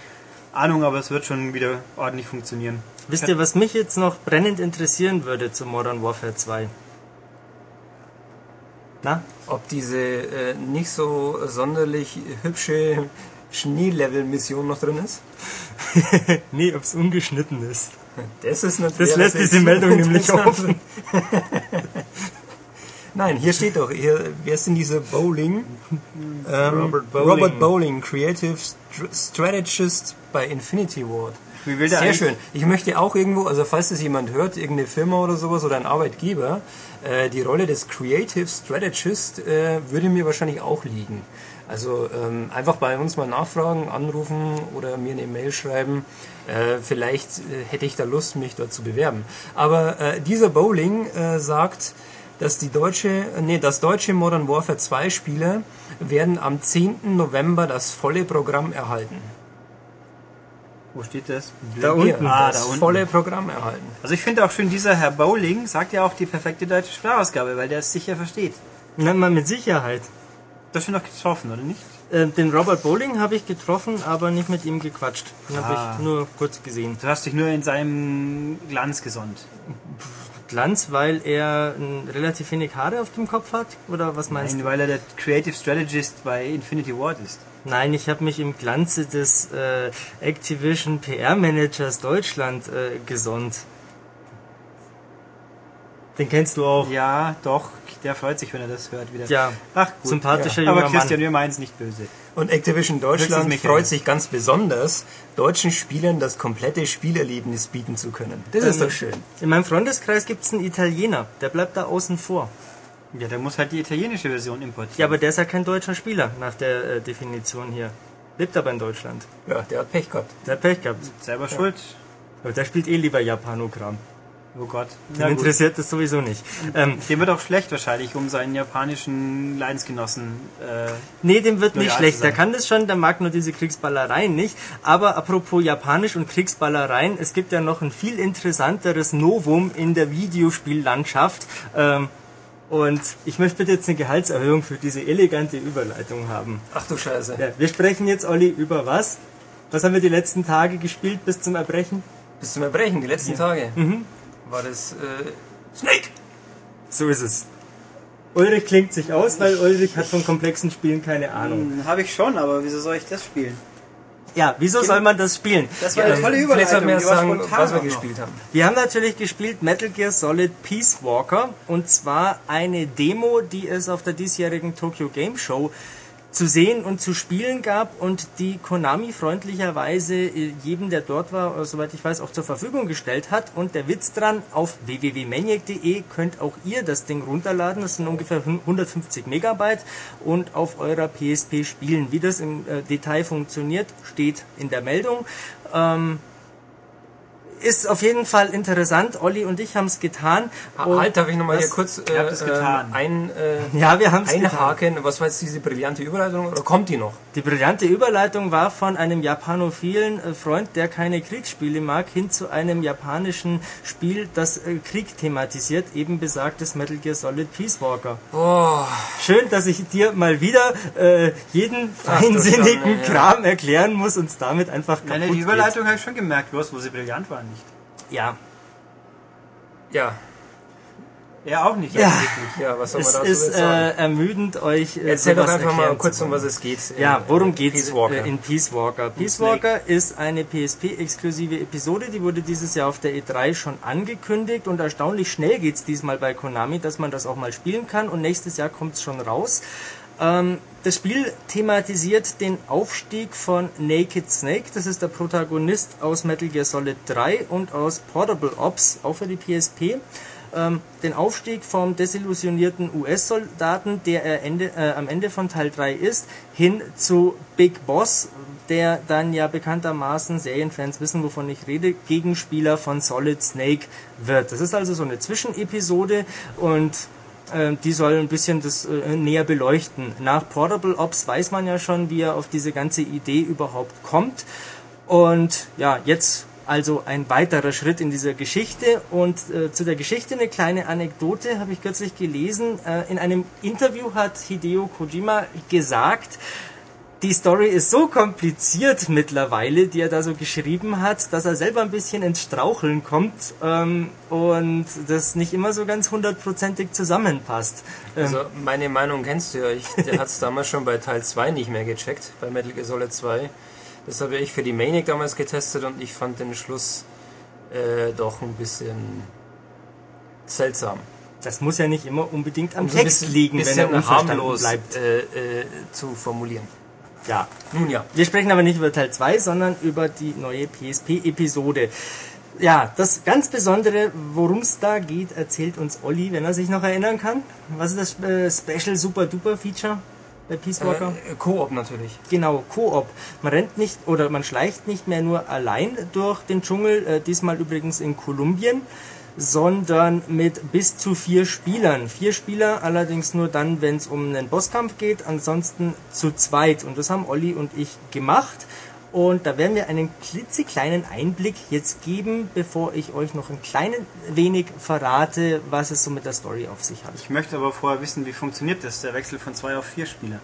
Ahnung, aber es wird schon wieder ordentlich funktionieren. Wisst ihr, was mich jetzt noch brennend interessieren würde zu Modern Warfare 2? Na? Ob diese äh, nicht so sonderlich hübsche Schneelevel-Mission noch drin ist? Nee, ob's ungeschnitten ist. Das ist natürlich. Das lässt diese Meldung nämlich offen. Nein, hier steht doch, hier, wer ist denn diese Bowling? Ähm, Robert Bowling. Robert Bowling, Creative Str- Strategist bei Infinity Ward. Wie will der Sehr schön. Ich möchte auch irgendwo, also falls das jemand hört, irgendeine Firma oder sowas oder ein Arbeitgeber, äh, die Rolle des Creative Strategist äh, würde mir wahrscheinlich auch liegen. Also ähm, einfach bei uns mal nachfragen, anrufen oder mir eine Mail schreiben. Äh, vielleicht äh, hätte ich da Lust, mich dort zu bewerben. Aber äh, dieser Bowling äh, sagt, dass die deutsche, äh, nee, das deutsche Modern Warfare 2 Spieler werden am 10. November das volle Programm erhalten. Wo steht das? Da Hier, unten. Ah, das da unten. volle Programm erhalten. Also ich finde auch schön, dieser Herr Bowling sagt ja auch die perfekte deutsche Sprachausgabe, weil der es sicher versteht. Na, mal mit Sicherheit. Das schon noch getroffen, oder nicht? Äh, den Robert Bowling habe ich getroffen, aber nicht mit ihm gequatscht. Den Ah. habe ich nur kurz gesehen. Du hast dich nur in seinem Glanz gesonnt. Glanz, weil er n, relativ wenig Haare auf dem Kopf hat? Oder was meinst Nein, du? weil er der Creative Strategist bei Infinity Ward ist. Nein, ich habe mich im Glanze des äh, Activision PR-Managers Deutschland äh, gesonnt. Den kennst du auch. Ja, doch. Der freut sich, wenn er das hört wieder. Ja, Ach gut. sympathischer Aber junger Christian, Mann. wir meinen es nicht böse. Und Activision Deutschland freut sich ganz besonders, deutschen Spielern das komplette Spielerlebnis bieten zu können. Das ist Ähm, doch schön. In meinem Freundeskreis gibt's einen Italiener, der bleibt da außen vor. Ja, der muss halt die italienische Version importieren. Ja, aber der ist ja kein deutscher Spieler nach der äh, Definition hier. Lebt aber in Deutschland. Ja, der hat Pech gehabt. Der hat Pech gehabt. Selber schuld. Aber der spielt eh lieber Japanogramm. Oh Gott. Den interessiert das sowieso nicht. Ähm, Dem wird auch schlecht wahrscheinlich, um seinen japanischen Leidensgenossen. Äh, nee, dem wird nicht schlecht. Der kann das schon, der mag nur diese Kriegsballereien nicht. Aber apropos Japanisch und Kriegsballereien, es gibt ja noch ein viel interessanteres Novum in der Videospiellandschaft. Ähm, und ich möchte bitte jetzt eine Gehaltserhöhung für diese elegante Überleitung haben. Ach du Scheiße. Ja, wir sprechen jetzt, Olli, über was? Was haben wir die letzten Tage gespielt bis zum Erbrechen? Bis zum Erbrechen, die letzten Tage. Mhm. War das äh, Snake? So ist es. Ulrich klingt sich aus, weil Ulrich hat von komplexen Spielen keine Ahnung. Habe ich schon, aber wieso soll ich das spielen? Ja, wieso soll man das spielen? Das war eine tolle Überleitung. Vielleicht sollten wir sagen, was wir gespielt haben. Wir haben natürlich gespielt Metal Gear Solid Peace Walker und zwar eine Demo, die es auf der diesjährigen Tokyo Game Show zu sehen und zu spielen gab und die Konami freundlicherweise äh, jedem, der dort war, äh, soweit ich weiß, auch zur Verfügung gestellt hat. Und der Witz dran, auf www.maniac.de könnt auch ihr das Ding runterladen. Das sind ungefähr 150 Megabyte und auf eurer PSP spielen. Wie das im äh, Detail funktioniert, steht in der Meldung. Ähm, ist auf jeden Fall interessant. Olli und ich haben es getan. Und halt, darf ich nochmal hier kurz es getan. ein, äh, Ja, wir haben es getan. einhaken? Was war jetzt diese brillante Überleitung oder kommt die noch? Die brillante Überleitung war von einem japanophilen äh, Freund, der keine Kriegsspiele mag, hin zu einem japanischen Spiel, das äh, Krieg thematisiert, eben besagtes Metal Gear Solid Peace Walker. Boah, Schön, dass ich dir mal wieder äh, jeden Ach, feinsinnigen Schande, ja. Kram erklären muss und es damit einfach kaputt Nein, die. Überleitung habe ich schon gemerkt, bloß wo sie brillant war nicht. Ja, ja, Er auch nicht. Ja. offensichtlich. ja, was soll man es dazu ist äh, ermüdend, euch äh, Erzähl doch einfach mal kurz, um was es geht. Ja, in- worum in geht's Peace Walker? äh, in Peace Walker? Peace. Walker ist eine PSP-exklusive Episode, die wurde dieses Jahr auf der E3 schon angekündigt und erstaunlich schnell geht's diesmal bei Konami, dass man das auch mal spielen kann und nächstes Jahr kommt's schon raus. Ähm, das Spiel thematisiert den Aufstieg von Naked Snake, das ist der Protagonist aus Metal Gear Solid 3 und aus Portable Ops, auch für die PSP ähm, den Aufstieg vom desillusionierten US-Soldaten, der er Ende, äh, am Ende von Teil 3 ist, hin zu Big Boss, der dann ja bekanntermaßen, Serienfans wissen, wovon ich rede, Gegenspieler von Solid Snake wird. Das ist also so eine Zwischenepisode und die soll ein bisschen das äh, näher beleuchten. Nach Portable Ops weiß man ja schon, wie er auf diese ganze Idee überhaupt kommt. Und ja, jetzt also ein weiterer Schritt in dieser Geschichte. Und äh, zu der Geschichte eine kleine Anekdote habe ich kürzlich gelesen. Äh, in einem Interview hat Hideo Kojima gesagt, die Story ist so kompliziert mittlerweile, die er da so geschrieben hat, dass er selber ein bisschen ins Straucheln kommt ähm, und das nicht immer so ganz hundertprozentig zusammenpasst. Ähm, Also meine Meinung kennst du ja. Ich, der hat es damals schon bei Teil 2 nicht mehr gecheckt, bei Metal Gear Solid 2. Das habe ich für die Maniac damals getestet und ich fand den Schluss äh, doch ein bisschen seltsam. das muss ja nicht immer unbedingt am Um so Text bisschen- liegen, wenn er bisschen unverstanden harmlos bleibt. äh, äh, zu formulieren. Ja, Nun ja. Wir sprechen aber nicht über Teil 2, sondern über die neue PSP-Episode. Ja, das ganz Besondere, worum es da geht, erzählt uns Olli, wenn er sich noch erinnern kann. Was ist das äh, Special Super Duper Feature bei Peace Walker? Äh, Koop natürlich. Genau, Koop. Man rennt nicht oder man schleicht nicht mehr nur allein durch den Dschungel, äh, diesmal übrigens in Kolumbien, sondern mit bis zu vier Spielern. Vier Spieler allerdings nur dann, wenn es um einen Bosskampf geht, ansonsten zu zweit. Und das haben Olli und ich gemacht. Und da werden wir einen klitzekleinen Einblick jetzt geben, bevor ich euch noch ein kleines wenig verrate, was es so mit der Story auf sich hat. Ich möchte aber vorher wissen, wie funktioniert das, der Wechsel von zwei auf vier Spieler.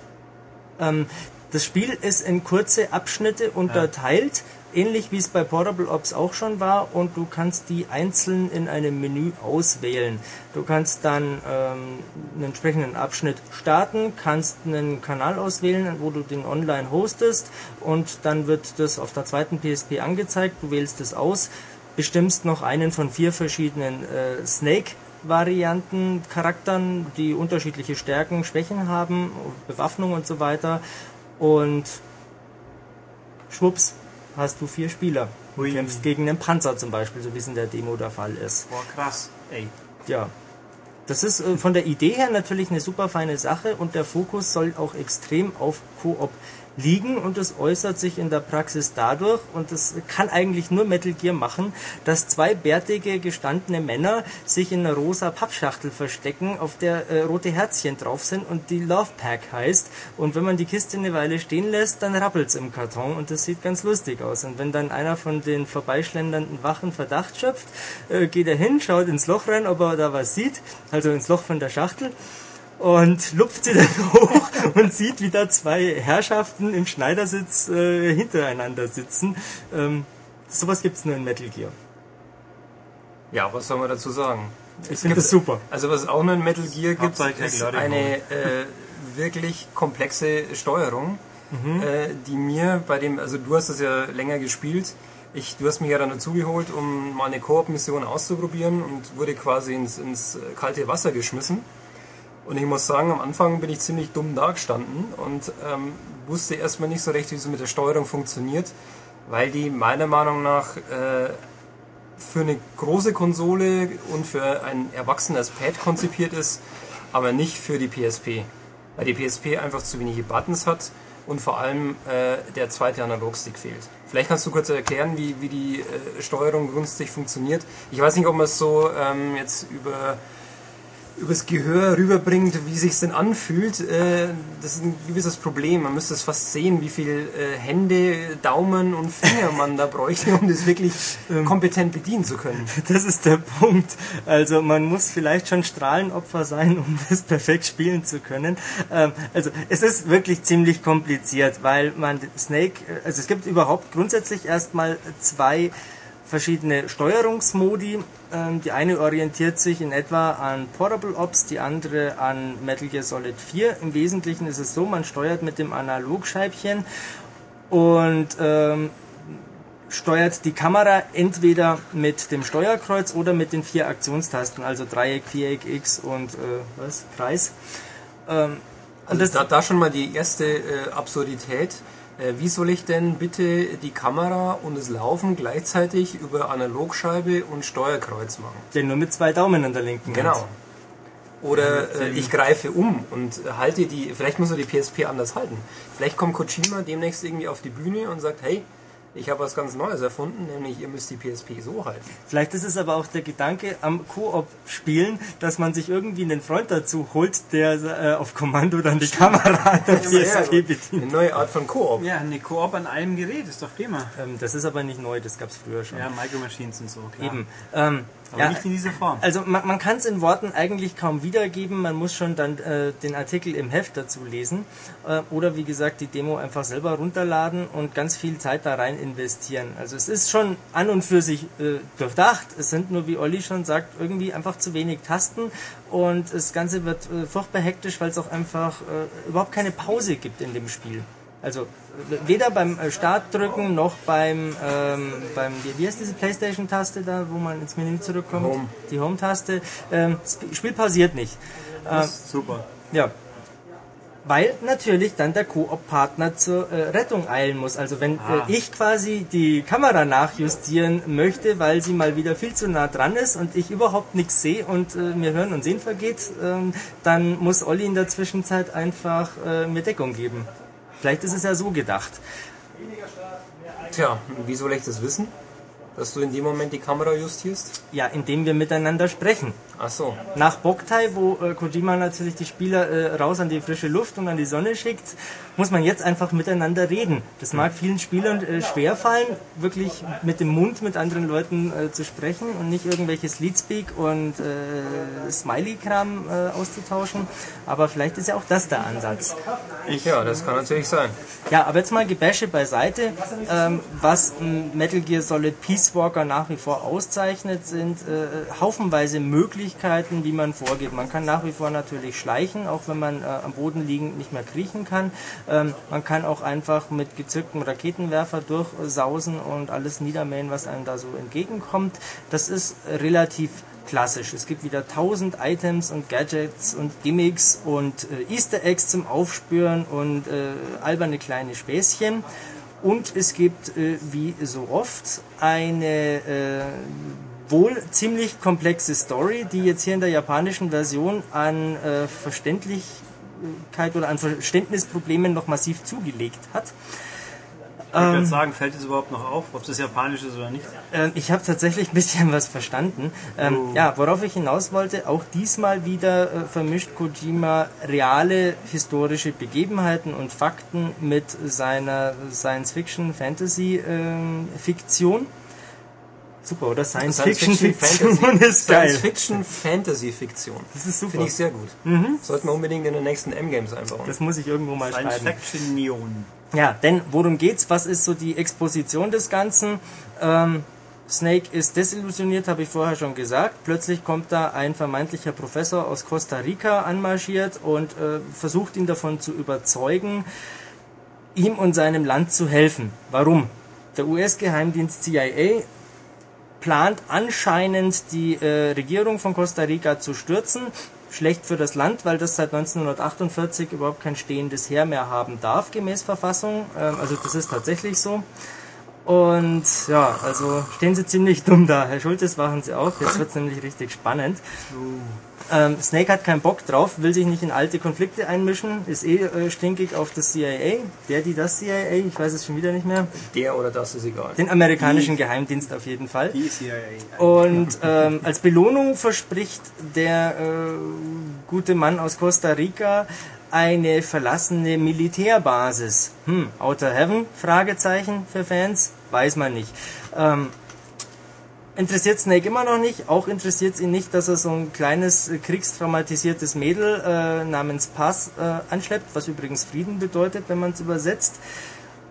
Ähm, das Spiel ist in kurze Abschnitte unterteilt, ähnlich wie es bei Portable Ops auch schon war, und du kannst die einzeln in einem Menü auswählen. Du kannst dann ähm, einen entsprechenden Abschnitt starten, kannst einen Kanal auswählen, wo du den online hostest, und dann wird das auf der zweiten PSP angezeigt. Du wählst es aus, bestimmst noch einen von vier verschiedenen äh, Snake Varianten, Charakteren, die unterschiedliche Stärken, Schwächen haben, Bewaffnung und so weiter. Und schwupps, hast du vier Spieler. Du Hui. kämpfst gegen einen Panzer zum Beispiel, so wie es in der Demo der Fall ist. Boah, krass. Ey. Ja. Das ist äh, von der Idee her natürlich eine super feine Sache und der Fokus soll auch extrem auf Koop liegen und es äußert sich in der Praxis dadurch und das kann eigentlich nur Metal Gear machen, dass zwei bärtige gestandene Männer sich in einer rosa Pappschachtel verstecken, auf der äh, rote Herzchen drauf sind und die Love Pack heißt. Und wenn man die Kiste eine Weile stehen lässt, dann rappelt's im Karton und das sieht ganz lustig aus. Und wenn dann einer von den vorbeischlendernden Wachen Verdacht schöpft, äh, geht er hin, schaut ins Loch rein, ob er da was sieht, also ins Loch von der Schachtel und lupft sie dann hoch und sieht, wie da zwei Herrschaften im Schneidersitz äh, hintereinander sitzen. Ähm, sowas gibt's nur in Metal Gear. Ja, was soll man dazu sagen? Ich finde das super. Also was es auch noch in Metal Gear gibt, ist eine äh, wirklich komplexe Steuerung, Mhm. äh, die mir bei dem, also du hast das ja länger gespielt, ich, du hast mich ja dann dazugeholt, um mal eine Koop-Mission auszuprobieren und wurde quasi ins, ins kalte Wasser geschmissen. Und ich muss sagen, am Anfang bin ich ziemlich dumm dagestanden und ähm, wusste erstmal nicht so recht, wie es mit der Steuerung funktioniert, weil die meiner Meinung nach äh, für eine große Konsole und für ein erwachsenes Pad konzipiert ist, aber nicht für die PSP. Weil die PSP einfach zu wenige Buttons hat und vor allem äh, der zweite Analogstick fehlt. Vielleicht kannst du kurz erklären, wie, wie die äh, Steuerung günstig funktioniert. Ich weiß nicht, ob man es so ähm, jetzt über übers Gehör rüberbringt, wie sich's denn anfühlt, äh, das ist ein gewisses Problem. Man müsste es fast sehen, wie viel äh, Hände, Daumen und Finger man da bräuchte, um das wirklich Ähm. kompetent bedienen zu können. Das ist der Punkt. Also man muss vielleicht schon Strahlenopfer sein, um das perfekt spielen zu können. Ähm, also es ist wirklich ziemlich kompliziert, weil man Snake, also es gibt überhaupt grundsätzlich erstmal zwei verschiedene Steuerungsmodi. Ähm, die eine orientiert sich in etwa an Portable Ops, die andere an Metal Gear Solid 4. Im Wesentlichen ist es so, man steuert mit dem Analogscheibchen und ähm, steuert die Kamera entweder mit dem Steuerkreuz oder mit den vier Aktionstasten, also Dreieck, Viereck, X und äh, was? Kreis. Ähm, Also das, da, da schon mal die erste äh, Absurdität. Äh, wie soll ich denn bitte die Kamera und das Laufen gleichzeitig über Analogscheibe und Steuerkreuz machen? denn nur mit zwei Daumen an der linken Hand. Genau. Oder äh, ich greife um und halte die, vielleicht muss er die PSP anders halten. Vielleicht kommt Kojima demnächst irgendwie auf die Bühne und sagt, hey, ich habe was ganz Neues erfunden, nämlich ihr müsst die PSP so halten. Vielleicht ist es aber auch der Gedanke am Koop-Spielen, dass man sich irgendwie einen Freund dazu holt, der äh, auf Kommando dann die Kamera an der PSP bedient. Eine neue Art von Koop. Ja, eine Koop an einem Gerät ist doch prima. Ähm, das ist aber nicht neu, das gab es früher schon. Ja, Micro Machines und so, klar. Eben. Ähm, Aber ja, nicht in dieser Form. Also man, man kann es in Worten eigentlich kaum wiedergeben, man muss schon dann äh, den Artikel im Heft dazu lesen äh, oder wie gesagt die Demo einfach selber runterladen und ganz viel Zeit da rein investieren. Also es ist schon an und für sich äh, durchdacht, es sind nur wie Olli schon sagt irgendwie einfach zu wenig Tasten und das Ganze wird äh, furchtbar hektisch, weil es auch einfach äh, überhaupt keine Pause gibt in dem Spiel. Also weder beim äh, Startdrücken noch beim, ähm, beim wie, heißt diese Playstation-Taste da, wo man ins Menü zurückkommt? Home. Die Home-Taste. Ähm, Spiel pausiert nicht. Ähm, Super. ja. Weil natürlich dann der Koop-Partner zur äh, Rettung eilen muss. Also wenn Ah. äh, ich quasi die Kamera nachjustieren möchte, weil sie mal wieder viel zu nah dran ist und ich überhaupt nichts sehe und äh, mir Hören und Sehen vergeht, ähm, dann muss Olli in der Zwischenzeit einfach äh, mir Deckung geben. Vielleicht ist es ja so gedacht. Tja, wie soll ich das wissen? Dass du in dem Moment die Kamera justierst? Ja, indem wir miteinander sprechen. Ach so. Nach Boktai, wo äh, Kojima natürlich die Spieler äh, raus an die frische Luft und an die Sonne schickt, muss man jetzt einfach miteinander reden. Das mag vielen Spielern äh, schwerfallen, wirklich mit dem Mund mit anderen Leuten äh, zu sprechen und nicht irgendwelches Leadspeak und äh, Smiley-Kram äh, auszutauschen. Aber vielleicht ist ja auch das der Ansatz. Ja, das kann natürlich sein. Ja, aber jetzt mal Gebäsche beiseite. Ähm, was Metal Gear Solid Peace Walker nach wie vor auszeichnet, sind äh, haufenweise Möglichkeiten, wie man vorgeht. Man kann nach wie vor natürlich schleichen, auch wenn man äh, am Boden liegend nicht mehr kriechen kann. Ähm, man kann auch einfach mit gezücktem Raketenwerfer durchsausen und alles niedermähen, was einem da so entgegenkommt. Das ist relativ klassisch. Es gibt wieder tausend Items und Gadgets und Gimmicks und äh, Easter Eggs zum Aufspüren und äh, alberne kleine Späßchen. Und es gibt, äh, wie so oft, eine äh, wohl ziemlich komplexe Story, die jetzt hier in der japanischen Version an äh, Verständlichkeit oder an Verständnisproblemen noch massiv zugelegt hat. Ich würde gerade sagen, fällt es überhaupt noch auf, ob das japanisch ist oder nicht? Ähm, ich habe tatsächlich ein bisschen was verstanden. Ähm, Oh. Ja, worauf ich hinaus wollte, auch diesmal wieder äh, vermischt Kojima reale historische Begebenheiten und Fakten mit seiner Science-Fiction-Fantasy-Fiktion. Super, oder? Science-Fiction-Fiktion ist geil. Science-Fiction-Fantasy-Fiktion. Das ist super. Finde ich sehr gut. Sollten wir unbedingt in den nächsten M-Games einbauen. Das muss ich irgendwo mal Science schreiben. Fiction Neon. Ja, denn worum geht's? Was ist so die Exposition des Ganzen? Ähm, Snake ist desillusioniert, habe ich vorher schon gesagt. Plötzlich kommt da ein vermeintlicher Professor aus Costa Rica anmarschiert und äh, versucht ihn davon zu überzeugen, ihm und seinem Land zu helfen. Warum? Der US-Geheimdienst CIA plant anscheinend die äh, Regierung von Costa Rica zu stürzen. Schlecht für das Land, weil das seit 1948 überhaupt kein stehendes Heer mehr haben darf, gemäß Verfassung. Ähm, also das ist tatsächlich so. Und ja, also stehen sie ziemlich dumm da. Herr Schultes, wachen Sie auf. Jetzt wird es nämlich richtig spannend. Ähm, Snake hat keinen Bock drauf, will sich nicht in alte Konflikte einmischen, ist eh äh, stinkig auf das CIA. Der, die das CIA, ich weiß es schon wieder nicht mehr. Der oder das ist egal. Den amerikanischen Geheimdienst auf jeden Fall. Die CIA. Und ähm, als Belohnung verspricht der äh, gute Mann aus Costa Rica eine verlassene Militärbasis. Hm, Outer Heaven? Fragezeichen für Fans? Weiß man nicht. Ähm, interessiert Snake immer noch nicht. Auch interessiert es ihn nicht, dass er so ein kleines äh, kriegstraumatisiertes Mädel äh, namens Paz äh, anschleppt, was übrigens Frieden bedeutet, wenn man es übersetzt.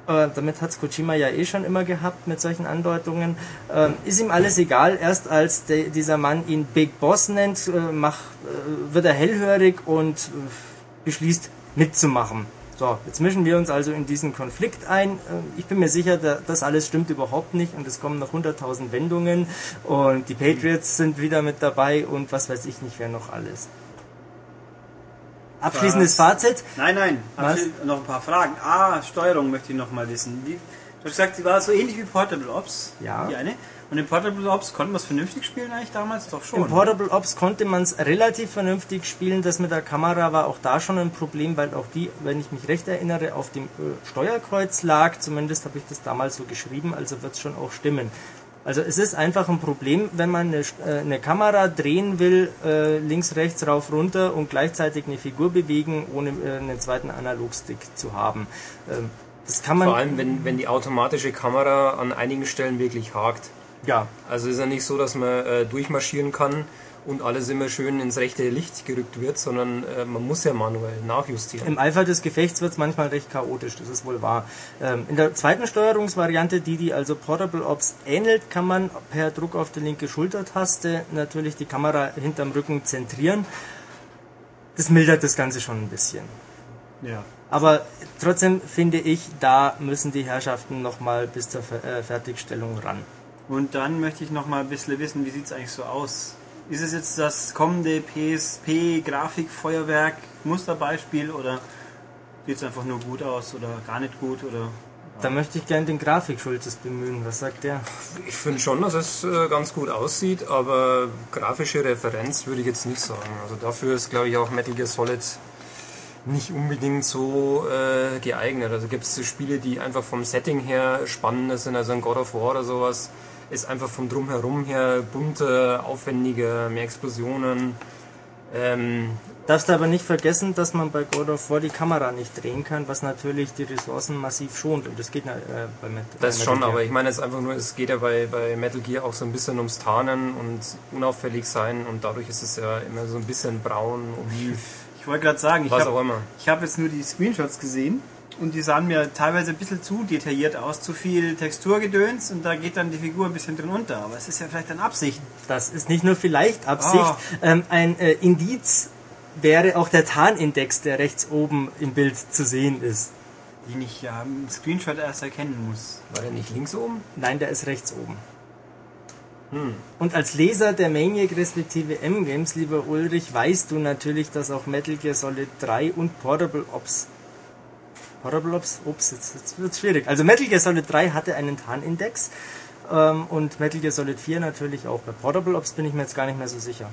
Äh, damit hat's Kojima ja eh schon immer gehabt mit solchen Andeutungen. Ähm, ist ihm alles egal. Erst als de, dieser Mann ihn Big Boss nennt, äh, macht, äh, wird er hellhörig und äh, beschließt mitzumachen. So, jetzt mischen wir uns also in diesen Konflikt ein. Äh, Ich bin mir sicher, da- das alles stimmt überhaupt nicht und es kommen noch 100.000 Wendungen und die Patriots sind wieder mit dabei und was weiß ich nicht, wer noch alles. Abschließendes Fazit. Nein, nein. Noch ein paar Fragen. Ah, Steuerung möchte ich noch mal wissen. Wie, du hast gesagt, die war so ähnlich wie Portable Ops. Ja. Die eine. Und in Portable Ops konnten wir es vernünftig spielen eigentlich damals? Doch schon. Im Portable Ops konnte man es relativ vernünftig spielen. Das mit der Kamera war auch da schon ein Problem, weil auch die, wenn ich mich recht erinnere, auf dem äh, Steuerkreuz lag. Zumindest habe ich das damals so geschrieben, also wird es schon auch stimmen. Also es ist einfach ein Problem, wenn man eine, äh, eine Kamera drehen will, äh, links, rechts, rauf, runter und gleichzeitig eine Figur bewegen, ohne äh, einen zweiten Analogstick zu haben. Ähm, das kann man... Vor allem, wenn, wenn die automatische Kamera an einigen Stellen wirklich hakt. Ja, Also ist ja nicht so, dass man äh, durchmarschieren kann und alles immer schön ins rechte Licht gerückt wird, sondern äh, man muss ja manuell nachjustieren. Im Eifer des Gefechts wird es manchmal recht chaotisch, das ist wohl wahr. Ähm, in der zweiten Steuerungsvariante, die die also Portable Ops ähnelt, kann man per Druck auf die linke Schultertaste natürlich die Kamera hinterm Rücken zentrieren. Das mildert das Ganze schon ein bisschen. Ja. Aber trotzdem finde ich, da müssen die Herrschaften nochmal bis zur äh, Fertigstellung ran. Und dann möchte ich noch mal ein bisschen wissen, wie sieht es eigentlich so aus? Ist es jetzt das kommende PSP-Grafikfeuerwerk Musterbeispiel oder sieht es einfach nur gut aus oder gar nicht gut oder Da möchte ich gern den Grafikschultes bemühen. Was sagt der? Ich finde schon, dass es äh, ganz gut aussieht, aber grafische Referenz würde ich jetzt nicht sagen. Also dafür ist, glaube ich, auch Metal Gear Solid nicht unbedingt so äh, geeignet. Also gibt es Spiele, die einfach vom Setting her spannender sind, also ein God of War oder sowas, ist einfach vom Drumherum her bunter, aufwendiger, mehr Explosionen. Ähm, Darfst du aber nicht vergessen, dass man bei God of War die Kamera nicht drehen kann, was natürlich die Ressourcen massiv schont. Und das geht äh, bei Met Das bei schon, Metal Gear. aber ich meine jetzt einfach nur, es geht ja bei, bei Metal Gear auch so ein bisschen ums Tarnen und unauffällig sein und dadurch ist es ja immer so ein bisschen braun, oliv, Ich wollte gerade sagen, ich habe hab jetzt nur die Screenshots gesehen und die sahen mir teilweise ein bisschen zu detailliert aus, zu viel Texturgedöns und da geht dann die Figur ein bisschen drin unter. Aber es ist ja vielleicht eine Absicht. Das ist nicht nur vielleicht Absicht. Ah. Ähm, ein äh, Indiz wäre auch der Tarnindex, der rechts oben im Bild zu sehen ist. Den ich ja im Screenshot erst erkennen muss. War der nicht links oben? Nein, der ist rechts oben. Und als Leser der Maniac respektive M-Games, lieber Ulrich, weißt du natürlich, dass auch Metal Gear Solid 3 und Portable Ops. Portable Ops? Ups, jetzt, jetzt wird's schwierig. Also Metal Gear Solid 3 hatte einen Tarnindex ähm, und Metal Gear Solid 4 natürlich auch. Bei Portable Ops bin ich mir jetzt gar nicht mehr so sicher.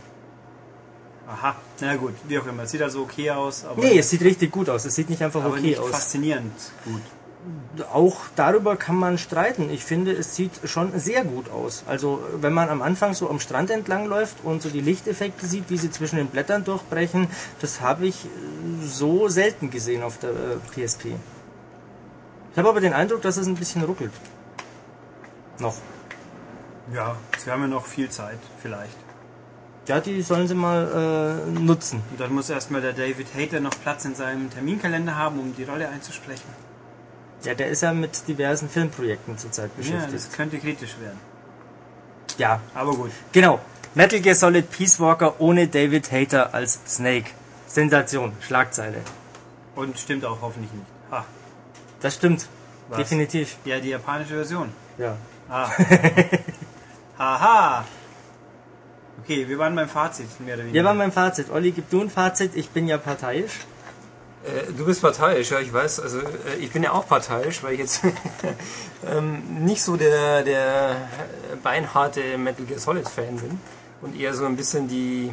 Aha, na gut, wie auch immer. Sieht also okay aus, aber, Nee, es sieht richtig gut aus. Es sieht nicht einfach aber okay nicht aus. faszinierend gut. Auch darüber kann man streiten. Ich finde, es sieht schon sehr gut aus. Also, wenn man am Anfang so am Strand entlang läuft und so die Lichteffekte sieht, wie sie zwischen den Blättern durchbrechen, das habe ich äh, so selten gesehen auf der äh, PSP. Ich habe aber den Eindruck, dass es ein bisschen ruckelt. Noch. Ja, sie haben ja noch viel Zeit, vielleicht. Ja, die sollen sie mal äh, nutzen. Und dann muss erstmal der David Hayter noch Platz in seinem Terminkalender haben, um die Rolle einzusprechen. Ja, der ist ja mit diversen Filmprojekten zurzeit Ja, beschäftigt. das könnte kritisch werden. Ja, Aber gut. Genau. Metal Gear Solid Peace Walker ohne David Hater als Snake. Sensation, Schlagzeile. Und stimmt auch hoffentlich nicht. Ha. Das stimmt. Was? Definitiv. Ja, die japanische Version. Ja. Ah. Haha. Okay, wir waren beim Fazit, mehr oder weniger. Wir waren beim Fazit. Olli, gib du ein Fazit. Ich bin ja parteiisch. Äh, du bist parteiisch, ja, ich weiß. Also äh, ich bin ja auch parteiisch, weil ich jetzt ähm, nicht so der, der beinharte Metal Gear Solid Fan bin und eher so ein bisschen die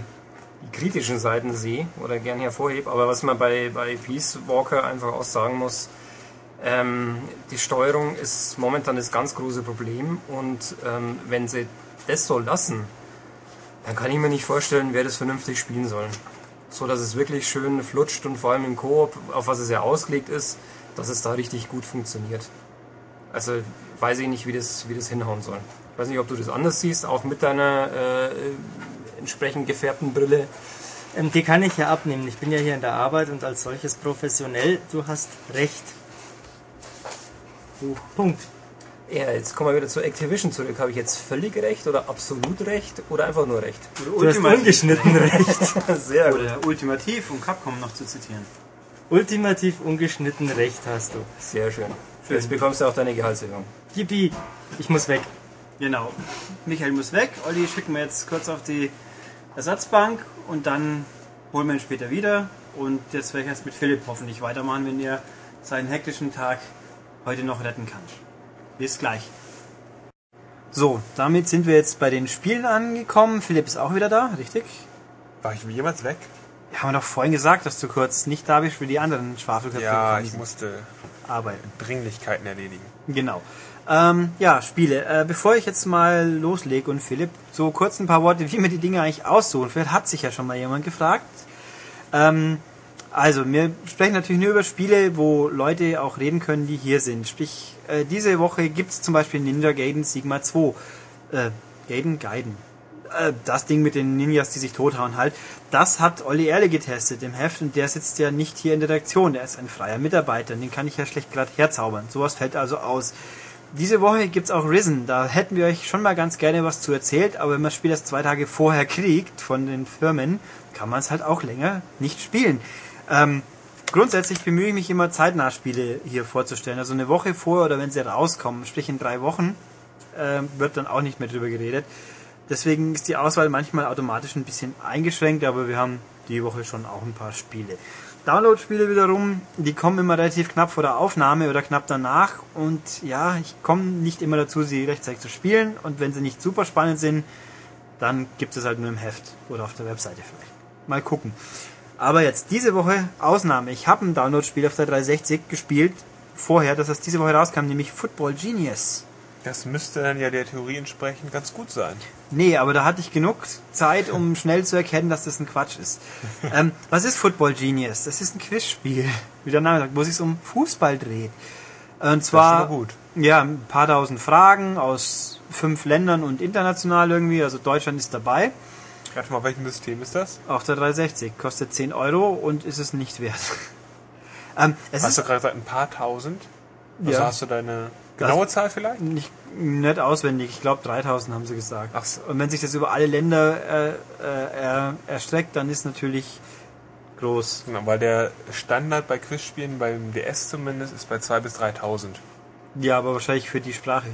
die kritischen Seiten sehe oder gern hervorhebe. Aber was man bei, bei Peace Walker einfach auch sagen muss, ähm, die Steuerung ist momentan das ganz große Problem und ähm, wenn sie das so lassen, dann kann ich mir nicht vorstellen, wer das vernünftig spielen soll. So dass es wirklich schön flutscht und vor allem im Koop, auf was es ja ausgelegt ist, dass es da richtig gut funktioniert. Also weiß ich nicht, wie das, wie das hinhauen soll. Ich weiß nicht, ob du das anders siehst, auch mit deiner äh, entsprechend gefärbten Brille. Ähm, die kann ich ja abnehmen. Ich bin ja hier in der Arbeit und als solches professionell. Du hast recht. Punkt. Ja, jetzt kommen wir wieder zu Activision zurück. Habe ich jetzt völlig recht oder absolut recht oder einfach nur recht? Du hast ungeschnitten recht. Sehr gut. Oder ultimativ, um Capcom noch zu zitieren. Ultimativ ungeschnitten recht hast du. Sehr schön. Jetzt bekommst du auch deine Gehaltserhöhung. Yippie, ich muss weg. Genau. Michael muss weg. Olli schicken wir jetzt kurz auf die Ersatzbank und dann holen wir ihn später wieder. Und jetzt werde ich erst mit Philipp hoffentlich weitermachen, wenn er seinen hektischen Tag heute noch retten kann. Bis gleich. So, damit sind wir jetzt bei den Spielen angekommen. Philipp ist auch wieder da, richtig? War ich jemals weg? Ja, haben wir doch vorhin gesagt, dass du kurz nicht da bist für die anderen Schwafelköpfe. Ja, ich musste arbeiten. Dringlichkeiten erledigen. Genau. Ähm, ja, Spiele. Äh, bevor ich jetzt mal loslege und Philipp, so kurz ein paar Worte, wie wir die Dinge eigentlich aussuchen. Vielleicht hat sich ja schon mal jemand gefragt. Ähm, also, wir sprechen natürlich nur über Spiele, wo Leute auch reden können, die hier sind. Sprich, äh, diese Woche gibt's zum Beispiel Ninja Gaiden Sigma 2. Äh, Gaiden? Gaiden. Äh, das Ding mit den Ninjas, die sich tothauen halt. Das hat Olli Erle getestet im Heft und der sitzt ja nicht hier in der Redaktion. Der ist ein freier Mitarbeiter und den kann ich ja schlecht gerade herzaubern. Sowas fällt also aus. Diese Woche gibt's auch Risen. Da hätten wir euch schon mal ganz gerne was zu erzählt, aber wenn man das Spiel erst zwei Tage vorher kriegt von den Firmen, kann man es halt auch länger nicht spielen. Ähm, grundsätzlich bemühe ich mich immer zeitnah Spiele hier vorzustellen. Also eine Woche vor oder wenn sie rauskommen, sprich in drei Wochen, äh, wird dann auch nicht mehr drüber geredet. Deswegen ist die Auswahl manchmal automatisch ein bisschen eingeschränkt, aber wir haben die Woche schon auch ein paar Spiele. Download-Spiele wiederum, die kommen immer relativ knapp vor der Aufnahme oder knapp danach und ja, ich komme nicht immer dazu, sie rechtzeitig zu spielen und wenn sie nicht super spannend sind, dann gibt es halt nur im Heft oder auf der Webseite vielleicht. Mal gucken. Aber jetzt diese Woche Ausnahme. Ich habe ein Download-Spiel auf der 360 gespielt vorher, dass das diese Woche rauskam, nämlich Football Genius. Das müsste dann ja der Theorie entsprechend ganz gut sein. Nee, aber da hatte ich genug Zeit, um schnell zu erkennen, dass das ein Quatsch ist. ähm, was ist Football Genius? Das ist ein Quizspiel, wie der Name sagt, wo es sich um Fußball dreht. Und zwar ja ein paar tausend Fragen aus fünf Ländern und international irgendwie. Also Deutschland ist dabei. Warte mal, welchem System ist das? Auf der 360 kostet 10 Euro und ist es nicht wert. ähm, es Hast du gerade gesagt, ein paar tausend? Also Ja. hast du deine genaue Zahl vielleicht? nicht, nicht auswendig. Ich glaube 3000 haben sie gesagt. Ach so. Und wenn sich das über alle Länder äh, äh, er, erstreckt, dann ist natürlich groß. Genau, weil der Standard bei Quizspielen, beim DS zumindest, ist bei 2.000 bis 3.000. Ja, aber wahrscheinlich für die Sprache.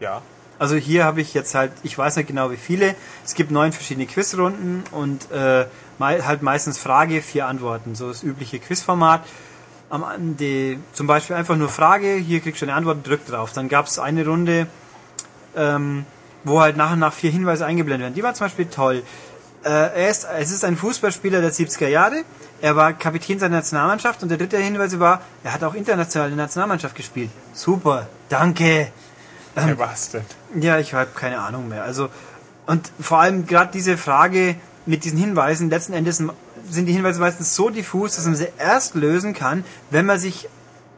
Ja. Also hier habe ich jetzt halt, ich weiß nicht genau wie viele. Es gibt neun verschiedene Quizrunden und äh, halt meistens Frage, vier Antworten. So das übliche Quizformat. Am Ende zum Beispiel einfach nur Frage, hier kriegst du eine Antwort, drück drauf. Dann gab es eine Runde, ähm, wo halt nach und nach vier Hinweise eingeblendet werden. Die war zum Beispiel toll. Äh, er ist, es ist ein Fußballspieler der 70er Jahre. Er war Kapitän seiner Nationalmannschaft und der dritte Hinweis war, er hat auch international in der Nationalmannschaft gespielt. Super, danke. Ähm, Wer war's denn? Ja, ich habe keine Ahnung mehr. Also und vor allem gerade diese Frage mit diesen Hinweisen, letzten Endes sind die Hinweise meistens so diffus, dass man sie erst lösen kann, wenn man sich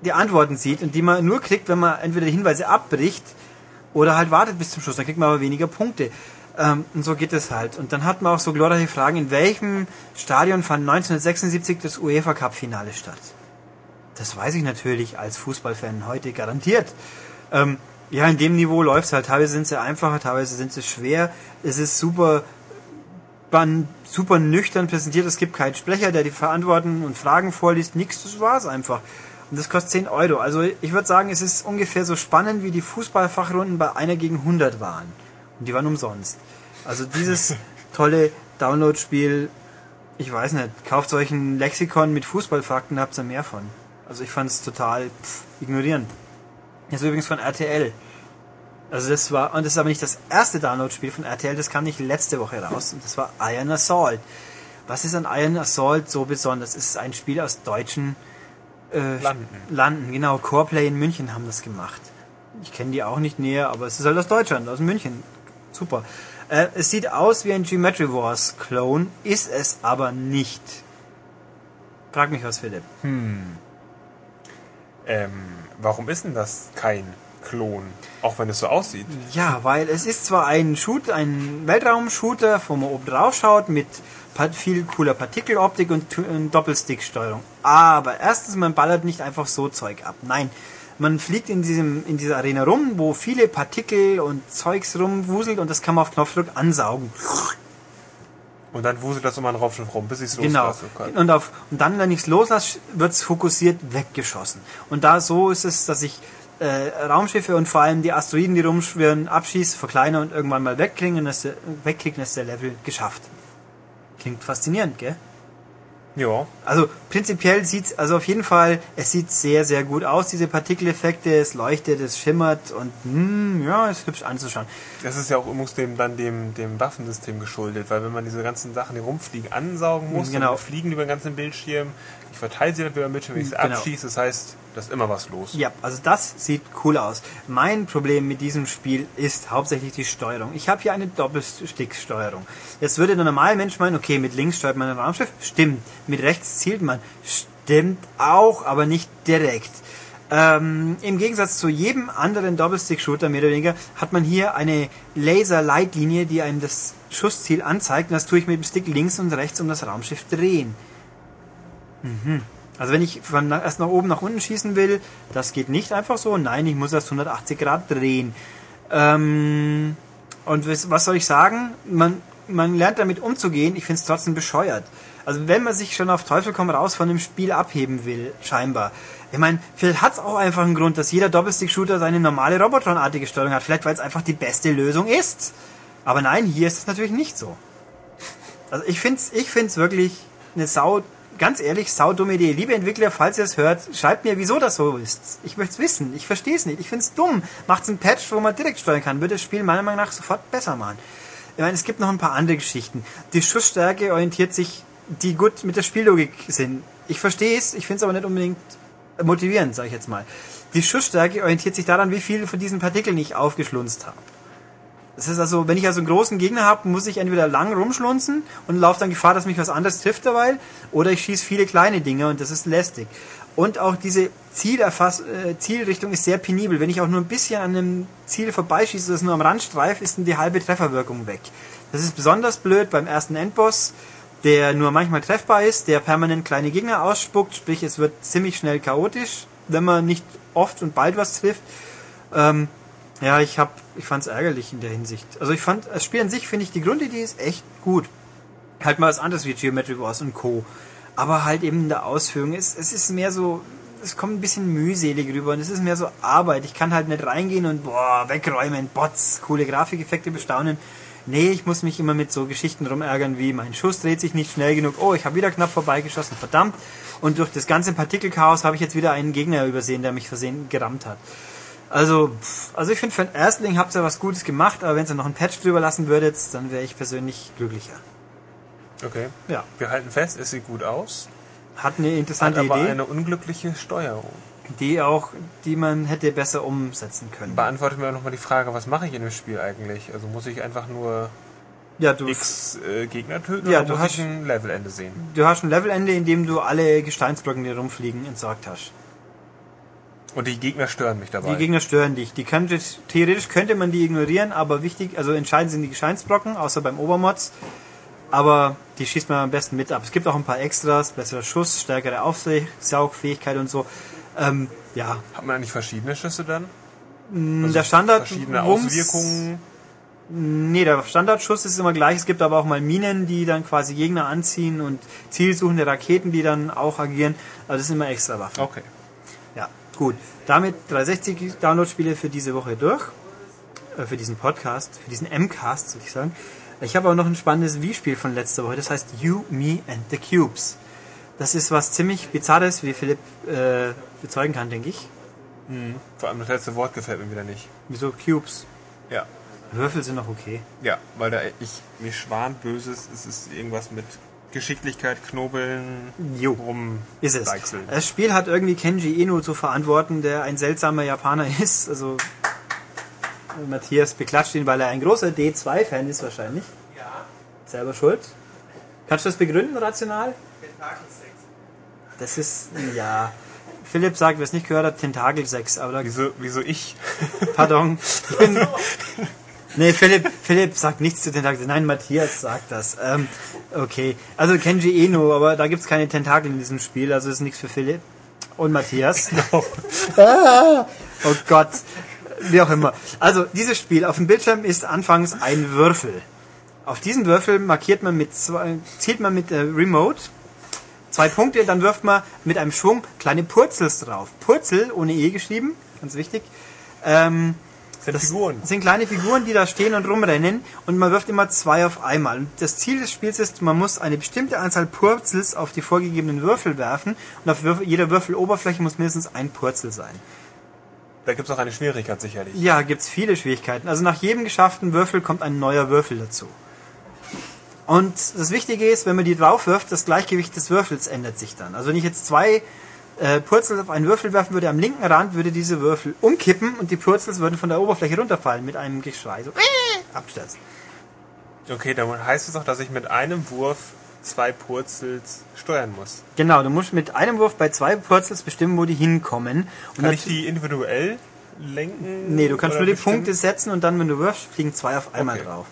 die Antworten sieht und die man nur kriegt, wenn man entweder die Hinweise abbricht oder halt wartet bis zum Schluss. Dann kriegt man aber weniger Punkte. Ähm, und so geht es halt. Und dann hat man auch so glorreiche Fragen, in welchem Stadion fand 1976 das UEFA Cup Finale statt? Das weiß ich natürlich als Fußballfan heute garantiert. Ähm, ja, in dem Niveau läuft's halt. Teilweise sind sie einfacher, teilweise sind sie schwer. Es ist super, super nüchtern präsentiert. Es gibt keinen Sprecher, der die Verantworten und Fragen vorliest. Nix, das war's einfach. Und das kostet 10 Euro. Also ich würde sagen, es ist ungefähr so spannend, wie die Fußballfachrunden bei einer gegen 100 waren. Und die waren umsonst. Also dieses tolle Download-Spiel, ich weiß nicht, kauft euch ein Lexikon mit Fußballfakten, habt ihr mehr von. Also ich fand es total pff, ignorieren. Das ist übrigens von RTL. Also das war, und das ist aber nicht das erste Download-Spiel von RTL, das kam nicht letzte Woche raus. Und das war Iron Assault. Was ist an Iron Assault so besonders? Es ist ein Spiel aus deutschen äh, Landen. Landen, genau. Coreplay in München haben das gemacht. Ich kenne die auch nicht näher, aber es ist halt aus Deutschland, aus München. Super. Äh, es sieht aus wie ein Geometry Wars Clone, ist es aber nicht. Frag mich was, Philipp. Ähm, warum ist denn das kein Klon? Auch wenn es so aussieht. Ja, weil es ist zwar ein Shoot, ein Weltraum-Shooter, wo man oben drauf schaut, mit viel cooler Partikeloptik und, Doppelstick-Steuerung. Aber erstens, man ballert nicht einfach so Zeug ab. Nein, man fliegt in, diesem, in dieser Arena rum, wo viele Partikel und Zeugs rumwuselt und das kann man auf Knopfdruck ansaugen. Und dann wuselt das immer ein Raumschiff rum, bis ich es Genau. loslasse. kann. Und, auf, und dann, wenn ich es loslasse, wird es fokussiert weggeschossen. Und da so ist es, dass ich äh, Raumschiffe und vor allem die Asteroiden, die rumschwirren, abschieße, verkleine und irgendwann mal und das, wegkriege, dann ist der Level geschafft. Klingt faszinierend, gell? Ja. Also prinzipiell sieht also auf jeden Fall, es sieht sehr, sehr gut aus, diese Partikeleffekte, es leuchtet, es schimmert und hm, ja, ist hübsch anzuschauen. Das ist ja auch übrigens dem, dann dem, dem Waffensystem geschuldet, weil wenn man diese ganzen Sachen, die rumfliegen, ansaugen muss, Genau. die fliegen über den ganzen Bildschirm, ich verteile sie dann über den Bildschirm, wenn ich sie Genau. abschieße, das heißt, da ist immer was los. Ja, also das sieht cool aus. Mein Problem mit diesem Spiel ist hauptsächlich die Steuerung. Ich habe hier eine Doppelsticksteuerung. Jetzt würde der normale Mensch meinen, okay, mit links steuert man ein Raumschiff, stimmt. Mit rechts zielt man, stimmt auch, aber nicht direkt. Ähm, Im Gegensatz zu jedem anderen Doppelstick-Shooter, mehr oder weniger, hat man hier eine Laser-Leitlinie, die einem das Schussziel anzeigt. Und das tue ich mit dem Stick links und rechts um das Raumschiff drehen. Also wenn ich von erst nach oben nach unten schießen will, das geht nicht einfach so. Nein, ich muss das 180 Grad drehen. Ähm, und was, was soll ich sagen? Man, man lernt damit umzugehen. Ich finde es trotzdem bescheuert. Also wenn man sich schon auf Teufel komm raus von dem Spiel abheben will, scheinbar. Ich meine, vielleicht hat es auch einfach einen Grund, dass jeder Doppelstick-Shooter seine normale Robotron-artige Steuerung hat. Vielleicht weil es einfach die beste Lösung ist. Aber nein, hier ist es natürlich nicht so. Also ich finde es ich find's wirklich eine Sau, ganz ehrlich, saudumme Idee. Liebe Entwickler, falls ihr es hört, schreibt mir, wieso das so ist. Ich möchte es wissen. Ich verstehe es nicht. Ich finde es dumm. Macht einen Patch, wo man direkt steuern kann. Würde das Spiel meiner Meinung nach sofort besser machen. Ich meine, es gibt noch ein paar andere Geschichten. Die Schussstärke orientiert sich, die gut mit der Spiellogik sind. Ich verstehe es, ich finde es aber nicht unbedingt motivierend, sage ich jetzt mal. Die Schussstärke orientiert sich daran, wie viele von diesen Partikeln ich aufgeschlunzt habe. Das ist also, wenn ich also einen großen Gegner habe, muss ich entweder lang rumschlunzen und laufe dann Gefahr, dass mich was anderes trifft dabei, oder ich schieße viele kleine Dinge und das ist lästig. Und auch diese Zielerfass äh, Zielrichtung ist sehr penibel. Wenn ich auch nur ein bisschen an einem Ziel vorbeischieße, das nur am Rand streift, ist dann die halbe Trefferwirkung weg. Das ist besonders blöd beim ersten Endboss, der nur manchmal treffbar ist, der permanent kleine Gegner ausspuckt, sprich es wird ziemlich schnell chaotisch, wenn man nicht oft und bald was trifft. Ähm, ja, ich hab, ich fand's ärgerlich in der Hinsicht. Also ich fand, das Spiel an sich finde ich, die Grundidee ist echt gut. Halt mal was anderes wie Geometry Wars und Co. Aber halt eben in der Ausführung, es, es ist mehr so, es kommt ein bisschen mühselig rüber und es ist mehr so Arbeit. Ich kann halt nicht reingehen und boah, wegräumen, Bots, coole Grafikeffekte bestaunen. Nee, ich muss mich immer mit so Geschichten rumärgern wie mein Schuss dreht sich nicht schnell genug, oh, ich habe wieder knapp vorbeigeschossen, verdammt. Und durch das ganze Partikelchaos habe ich jetzt wieder einen Gegner übersehen, der mich versehen gerammt hat. Also, also ich finde, für einen Erstling habt ihr was Gutes gemacht, aber wenn ihr noch einen Patch drüber lassen würdet, dann wäre ich persönlich glücklicher. Okay. Ja, Wir halten fest, es sieht gut aus, hat eine hat interessante aber Idee, eine unglückliche Steuerung. die auch, die man hätte besser umsetzen können. Beantwortet mir auch nochmal die Frage, was mache ich in dem Spiel eigentlich? Also muss ich einfach nur Ja, du, x äh, Gegner töten Ja, oder du muss hast- ich ein Levelende sehen? du hast ein Levelende, in dem du alle Gesteinsblöcken, die rumfliegen, entsorgt hast. Und die Gegner stören mich dabei. Die Gegner stören dich. Die könnte, theoretisch könnte man die ignorieren, aber wichtig, also entscheidend sind die Gesteinsbrocken, außer beim Obermods. Aber die schießt man am besten mit ab. Es gibt auch ein paar Extras, besserer Schuss, stärkere Aufsaugfähigkeit und so. Ähm, ja, Hat man eigentlich verschiedene Schüsse dann? der Standard Also Verschiedene Wumms- Auswirkungen. Nee, der Standardschuss ist immer gleich. Es gibt aber auch mal Minen, die dann quasi Gegner anziehen und zielsuchende Raketen, die dann auch agieren. Also das sind immer extra Waffen. Okay. Gut. Damit 360 Download-Spiele für diese Woche durch. Äh, für diesen Podcast, für diesen M-Cast, soll ich sagen. Ich habe auch noch ein spannendes Wii-Spiel von letzter Woche. Das heißt You, Me and the Cubes. Das ist was ziemlich Bizarres, wie Philipp äh, bezeugen kann, denke ich. Vor allem das letzte Wort gefällt mir wieder nicht. Wieso Cubes? Ja. Würfel sind noch okay. Ja, weil da ich mir schwan Böses, es ist irgendwas mit Geschicklichkeit, Knobeln, Jo. rum Ist es. deichseln. Das Spiel hat irgendwie Kenji Eno zu verantworten, der ein seltsamer Japaner ist. Also Matthias beklatscht ihn, weil er ein großer D2-Fan ist wahrscheinlich. Ja, Selber schuld. Kannst du das begründen, rational? Tentakelsex. Das ist, ja. Philipp sagt, wer es nicht gehört hat, Tentakelsex. Aber da, Wieso, wieso ich? pardon. Ich bin, nee, Philipp, Philipp sagt nichts zu Tentakeln. Nein, Matthias sagt das. Ähm, okay. Also Kenji Eno, aber da gibt's keine Tentakel in diesem Spiel, also ist nichts für Philipp. Und Matthias. ah, oh Gott. Wie auch immer. Also, dieses Spiel auf dem Bildschirm ist anfangs ein Würfel. Auf diesen Würfel markiert man mit zwei, zielt man mit der Remote zwei Punkte, dann wirft man mit einem Schwung kleine Purzels drauf. Purzel ohne E geschrieben, ganz wichtig. Ähm, sind das Figuren. sind kleine Figuren, die da stehen und rumrennen und man wirft immer zwei auf einmal. Und das Ziel des Spiels ist, man muss eine bestimmte Anzahl Purzels auf die vorgegebenen Würfel werfen und auf Würfel, jeder Würfeloberfläche muss mindestens ein Purzel sein. Da gibt es auch eine Schwierigkeit sicherlich. Ja, gibt's viele Schwierigkeiten. Also nach jedem geschafften Würfel kommt ein neuer Würfel dazu. Und das Wichtige ist, wenn man die drauf wirft, das Gleichgewicht des Würfels ändert sich dann. Also wenn ich jetzt zwei äh, Purzels auf einen Würfel werfen würde, am linken Rand würde diese Würfel umkippen und die Purzels würden von der Oberfläche runterfallen mit einem Geschrei. So äh, Absturz. Okay, dann heißt es auch, dass ich mit einem Wurf zwei Purzels steuern muss. Genau, du musst mit einem Wurf bei zwei Purzels bestimmen, wo die hinkommen. Und Kann ich die individuell lenken? Nee, du kannst nur die bestimmen? Punkte setzen und dann, wenn du wirfst, fliegen zwei auf einmal Okay. drauf.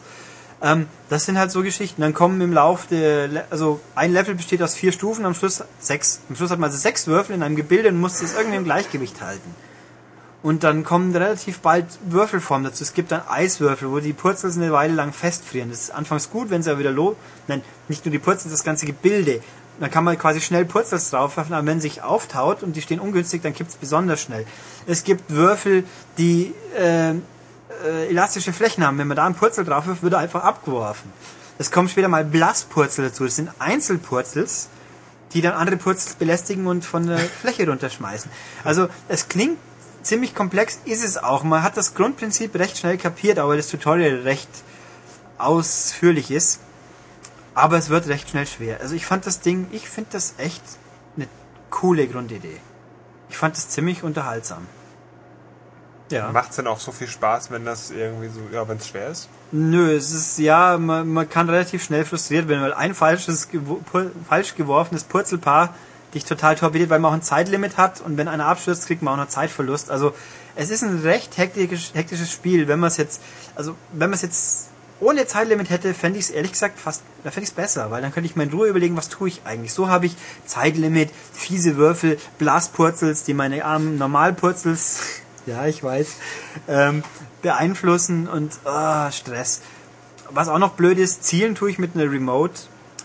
Ähm, das sind halt so Geschichten. Dann kommen im Lauf der, Le also ein Level besteht aus vier Stufen, am Schluss sechs. Am Schluss hat man also sechs Würfel in einem Gebilde und muss das irgendwie im Gleichgewicht halten. Und dann kommen relativ bald Würfelformen dazu. Es gibt dann Eiswürfel, wo die Purzels eine Weile lang festfrieren. Das ist anfangs gut, wenn sie aber wieder lo, nein, nicht nur die Purzels, das ganze Gebilde. Dann kann man quasi schnell Purzels draufwerfen, aber wenn sich auftaut und die stehen ungünstig, dann kippt's besonders schnell. Es gibt Würfel, die äh, äh, elastische Flächen haben. Wenn man da einen Purzel drauf wirft, wird er einfach abgeworfen. Es kommen später mal Blasspurzel dazu. Das sind Einzelpurzels, die dann andere Purzels belästigen und von der Fläche runterschmeißen. Also es klingt ziemlich komplex, ist es auch. Man hat das Grundprinzip recht schnell kapiert, aber das Tutorial recht ausführlich ist. Aber es wird recht schnell schwer. Also ich fand das Ding, ich finde das echt eine coole Grundidee. Ich fand das ziemlich unterhaltsam. Ja. Macht es denn auch so viel Spaß, wenn das irgendwie so, ja, wenn es schwer ist? Nö, es ist ja, man, man kann relativ schnell frustriert werden, weil ein falsches, falsch geworfenes Purzelpaar dich total torpediert, weil man auch ein Zeitlimit hat und wenn einer abstürzt, kriegt man auch noch Zeitverlust. Also es ist ein recht hektisch, hektisches Spiel, wenn man es jetzt, also wenn man es jetzt ohne Zeitlimit hätte, fände ich es ehrlich gesagt fast, da fände ich es besser, weil dann könnte ich mir in Ruhe überlegen, was tue ich eigentlich. So habe ich Zeitlimit, fiese Würfel, Blaspurzels, die meine armen Normalpurzels, ja, ich weiß, ähm, beeinflussen und ah, Stress. Was auch noch blöd ist, zielen tue ich mit einer Remote,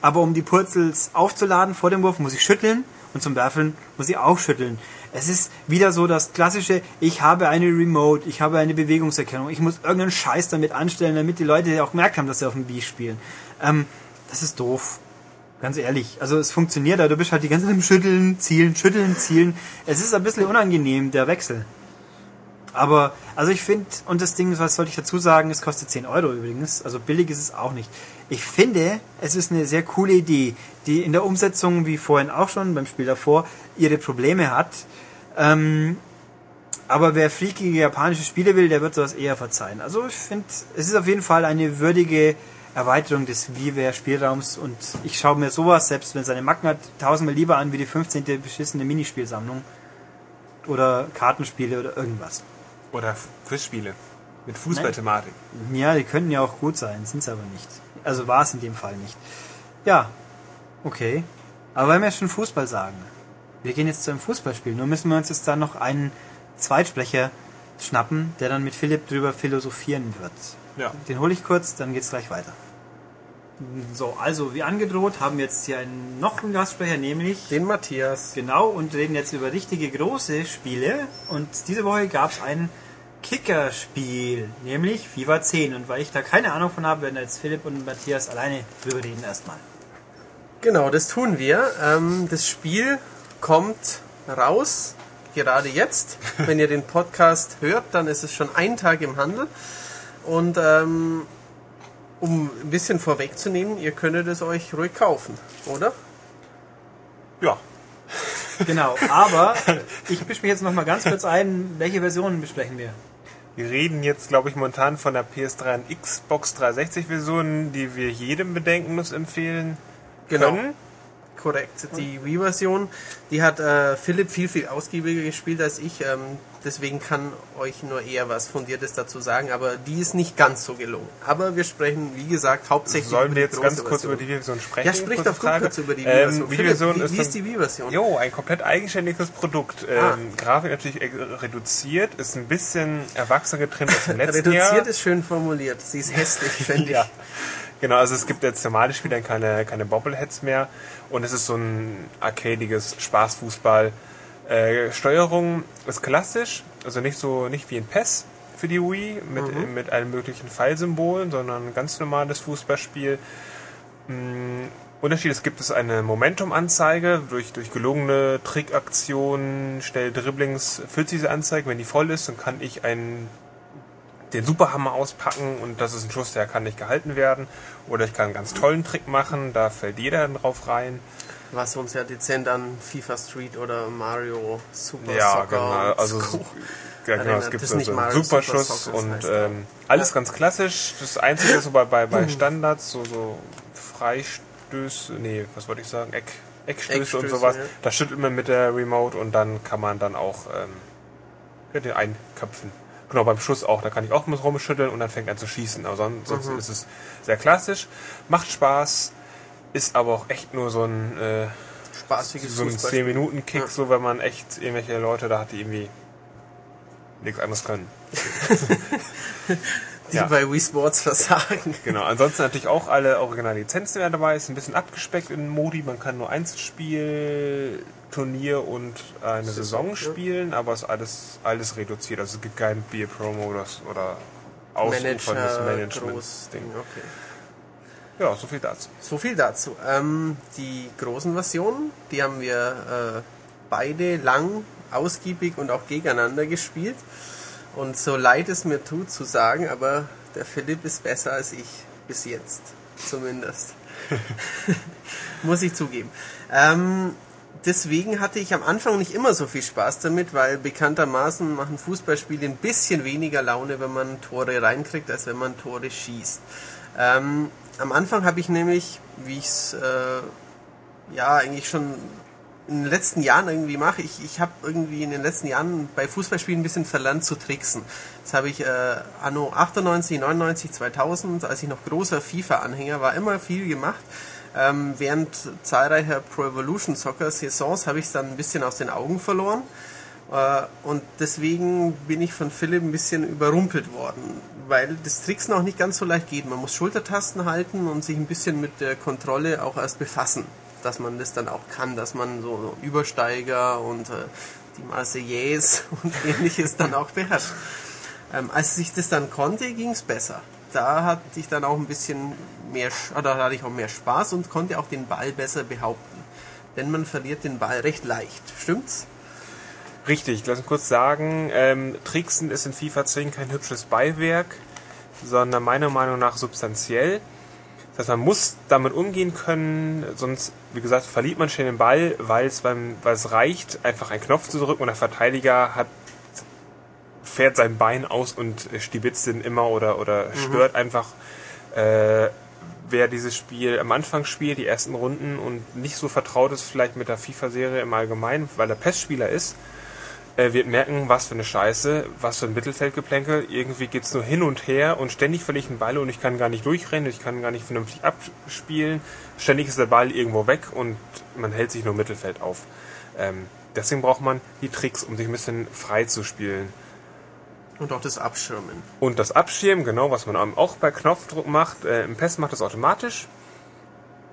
aber um die Purzels aufzuladen vor dem Wurf, muss ich schütteln und zum Werfeln muss ich auch schütteln. Es ist wieder so das klassische, ich habe eine Remote, ich habe eine Bewegungserkennung, ich muss irgendeinen Scheiß damit anstellen, damit die Leute auch gemerkt haben, dass sie auf dem Wii spielen. Ähm, das ist doof. Ganz ehrlich. Also es funktioniert, aber du bist halt die ganze Zeit im Schütteln, Zielen, Schütteln, Zielen. Es ist ein bisschen unangenehm, der Wechsel. Aber, also ich finde, und das Ding, was sollte ich dazu sagen, es kostet 10 Euro übrigens, also billig ist es auch nicht. Ich finde, es ist eine sehr coole Idee, die in der Umsetzung, wie vorhin auch schon beim Spiel davor, ihre Probleme hat. Ähm, aber wer freakige japanische Spiele will, der wird sowas eher verzeihen. Also ich finde, es ist auf jeden Fall eine würdige Erweiterung des WiiWare-Spielraums und ich schaue mir sowas, selbst wenn es eine Macken hat, tausendmal lieber an wie die 15. beschissene Minispielsammlung oder Kartenspiele oder irgendwas. Oder Quizspiele mit Fußballthematik. Ja, die könnten ja auch gut sein, sind es aber nicht. Also war es in dem Fall nicht. Ja, okay. Aber wenn wir schon Fußball sagen, wir gehen jetzt zu einem Fußballspiel, nur müssen wir uns jetzt da noch einen Zweitsprecher schnappen, der dann mit Philipp drüber philosophieren wird. Ja. Den hole ich kurz, dann geht's gleich weiter. So, also wie angedroht haben wir jetzt hier einen, noch einen Gastsprecher, nämlich Den Matthias. Genau, und reden jetzt über richtige große Spiele. Und diese Woche gab es ein Kickerspiel, nämlich FIFA 10. Und weil ich da keine Ahnung von habe, werden jetzt Philipp und Matthias alleine drüber reden erstmal. Genau, das tun wir. Ähm, das Spiel kommt raus, gerade jetzt. Wenn ihr den Podcast hört, dann ist es schon ein Tag im Handel. Und ähm, um ein bisschen vorwegzunehmen, ihr könntet es euch ruhig kaufen, oder? Ja. Genau, aber ich mische mich jetzt noch mal ganz kurz ein, welche Versionen besprechen wir? Wir reden jetzt, glaube ich, momentan von der PS3 und Xbox 360 Version, die wir jedem bedenkenlos empfehlen Genau. können. Korrekt. Die Wii-Version, die hat äh, Philipp viel, viel ausgiebiger gespielt als ich. Ähm, deswegen kann euch nur eher was Fundiertes dazu sagen, aber die ist nicht ganz so gelungen. Aber wir sprechen, wie gesagt, hauptsächlich Sollen wir jetzt ganz kurz Version. über die Version sprechen? Ja, sprich doch kurz über die Ähm, Wii-Version. die Philipp, Version wie, ist, wie ist die Wii-Version? Jo, ein komplett eigenständiges Produkt. Ähm, Ah. Grafik natürlich äh, reduziert, ist ein bisschen erwachsener getrimmt als im letzten Jahr. Reduziert ist schön formuliert. Sie ist hässlich, finde ich. Ja. Genau, also es gibt jetzt normale Spiele, keine, keine Bobbleheads mehr. Und es ist so ein arcadiges Spaßfußball. Äh, Steuerung ist klassisch, also nicht so nicht wie in PES für die Wii mit, mit allen möglichen Pfeilsymbolen, sondern ein ganz normales Fußballspiel. Mm, Unterschied, es gibt es eine Momentum-Anzeige, durch, durch gelungene Trickaktionen, schnell Dribblings füllt sich diese Anzeige, wenn die voll ist, dann kann ich einen den Superhammer auspacken und das ist ein Schuss, der kann nicht gehalten werden. Oder ich kann einen ganz tollen Trick machen, da fällt jeder dann drauf rein. Was uns ja dezent an FIFA Street oder Mario Super Ja, Soccer genau. und Also Co. ja, genau, Erinnert. es gibt Das so ist nicht so einen Mario Super Superschuss Soccer, das und heißt ähm, alles ganz klassisch. Das Einzige ist so bei, bei, bei Standards, so, so Freistöße, nee, was wollte ich sagen, Eck, Eckstöße, und Eckstöße, sowas. ja. Da schüttelt man mit der Remote und dann kann man dann auch ähm, ja, den einköpfen. Genau, beim Schuss auch. Da kann ich auch mit rumschütteln und dann fängt er an zu schießen. Aber sonst, sonst Mhm. ist es sehr klassisch. Macht Spaß, ist aber auch echt nur so ein, äh, Spaßiges so ein Fußballspiel. 10-Minuten-Kick, Ja. so wenn man echt irgendwelche Leute da hat, die irgendwie nichts anderes können. Die Ja. bei Wii Sports versagen. Genau, ansonsten natürlich auch alle Original-Lizenzen werden dabei, ist ein bisschen abgespeckt in Modi, man kann nur Einzelspiel, Turnier und eine Saison, ja. spielen, aber es ist alles, alles reduziert, also es gibt keinen Beer Pro-Modus oder ausuferndes Manager, Management-Ding. Okay. Ja, so viel dazu. So viel dazu. Ähm, die großen Versionen, die haben wir äh, beide lang, ausgiebig und auch gegeneinander gespielt. Und so leid es mir tut zu sagen, aber der Philipp ist besser als ich. Bis jetzt. Zumindest. Muss ich zugeben. Ähm, deswegen hatte ich am Anfang nicht immer so viel Spaß damit, weil bekanntermaßen machen Fußballspiele ein bisschen weniger Laune, wenn man Tore reinkriegt, als wenn man Tore schießt. Ähm, am Anfang habe ich nämlich, wie ich es äh, ja eigentlich schon in den letzten Jahren irgendwie mache, ich, ich habe irgendwie in den letzten Jahren bei Fußballspielen ein bisschen verlernt zu tricksen. Das habe ich äh, anno 98, 99, 2000, als ich noch großer FIFA-Anhänger war, immer viel gemacht. Ähm, während zahlreicher Pro Evolution Soccer Saisons habe ich es dann ein bisschen aus den Augen verloren. Äh, und deswegen bin ich von Philipp ein bisschen überrumpelt worden, weil das Tricksen auch nicht ganz so leicht geht. Man muss Schultertasten halten und sich ein bisschen mit der Kontrolle auch erst befassen, dass man das dann auch kann, dass man so Übersteiger und äh, die Marseillaise und ähnliches dann auch beherrscht. Ähm, als ich das dann konnte, ging es besser. Da hatte ich dann auch ein bisschen mehr, oder hatte ich auch mehr Spaß und konnte auch den Ball besser behaupten. Denn man verliert den Ball recht leicht. Stimmt's? Richtig, lass uns kurz sagen, ähm, Tricksen ist in FIFA 10 kein hübsches Beiwerk, sondern meiner Meinung nach substanziell. Das heißt, man muss damit umgehen können, sonst, wie gesagt, verliert man schnell den Ball, weil es beim, weil es reicht, einfach einen Knopf zu drücken und der Verteidiger hat, fährt sein Bein aus und stibitzt den immer oder, oder stört einfach, äh, wer dieses Spiel am Anfang spielt, die ersten Runden und nicht so vertraut ist vielleicht mit der FIFA-Serie im Allgemeinen, weil er PES-Spieler ist, äh, wird merken, was für eine Scheiße, was für ein Mittelfeldgeplänkel. Irgendwie geht's nur hin und her und ständig verliere ich einen Ball und ich kann gar nicht durchrennen, ich kann gar nicht vernünftig abspielen. Ständig ist der Ball irgendwo weg und man hält sich nur im Mittelfeld auf. Ähm, deswegen braucht man die Tricks, um sich ein bisschen frei zu spielen. Und auch das Abschirmen. Und das Abschirmen, genau, was man auch bei Knopfdruck macht, äh, im PES macht das automatisch.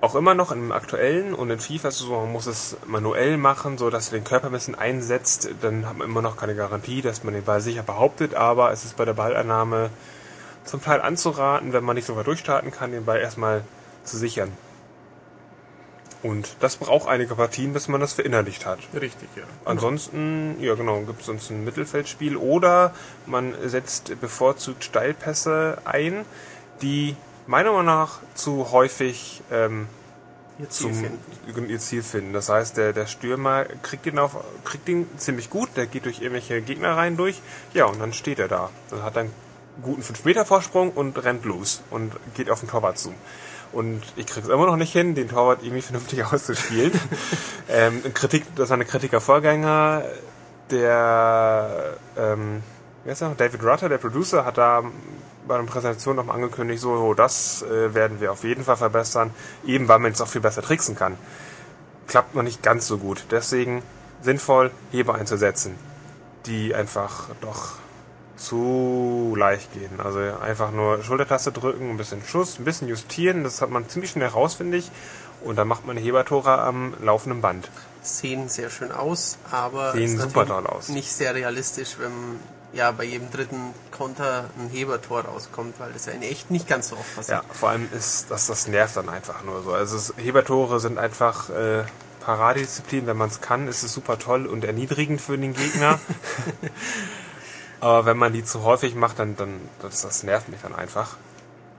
Auch immer noch im aktuellen und in FIFA ist es so, man muss es manuell machen, so dass du den Körper ein bisschen einsetzt. Dann hat man immer noch keine Garantie, dass man den Ball sicher behauptet, aber es ist bei der Ballannahme zum Teil anzuraten, wenn man nicht sogar durchstarten kann, den Ball erstmal zu sichern. Und das braucht einige Partien, bis man das verinnerlicht hat. Richtig, ja. Ansonsten, ja genau, gibt es sonst ein Mittelfeldspiel oder man setzt bevorzugt Steilpässe ein, die meiner Meinung nach zu häufig ähm, Ihr Ziel zum finden. ihr Ziel finden. Das heißt, der, der Stürmer kriegt den, auf, kriegt den ziemlich gut, der geht durch irgendwelche Gegnereien durch, ja, und dann steht er da. Dann hat einen guten 5-Meter-Vorsprung und rennt los und geht auf den Torwart zu. Und ich krieg's immer noch nicht hin, den Torwart irgendwie vernünftig auszuspielen. ähm, Kritik, das war eine Kritiker-Vorgänger, der, ähm, wie heißt er, David Rutter, der Producer, hat da bei einer Präsentation noch mal angekündigt, so, oh, das äh, werden wir auf jeden Fall verbessern, eben weil man jetzt auch viel besser tricksen kann. Klappt noch nicht ganz so gut. Deswegen sinnvoll, Heber einzusetzen, die einfach doch zu leicht gehen. Also einfach nur Schultertaste drücken, ein bisschen Schuss, ein bisschen justieren, das hat man ziemlich schnell raus, finde ich. Und dann macht man Hebertore am laufenden Band. Sehen sehr schön aus, aber Sehen super toll aus. nicht sehr realistisch, wenn ja bei jedem dritten Konter ein Hebertor rauskommt, weil das ja in echt nicht ganz so oft passiert. Ja, vor allem ist das, das nervt dann einfach nur so. Also Hebertore sind einfach äh, Paradedisziplin, wenn man es kann, ist es super toll und erniedrigend für den Gegner. Aber wenn man die zu häufig macht, dann, dann das, das nervt mich dann einfach.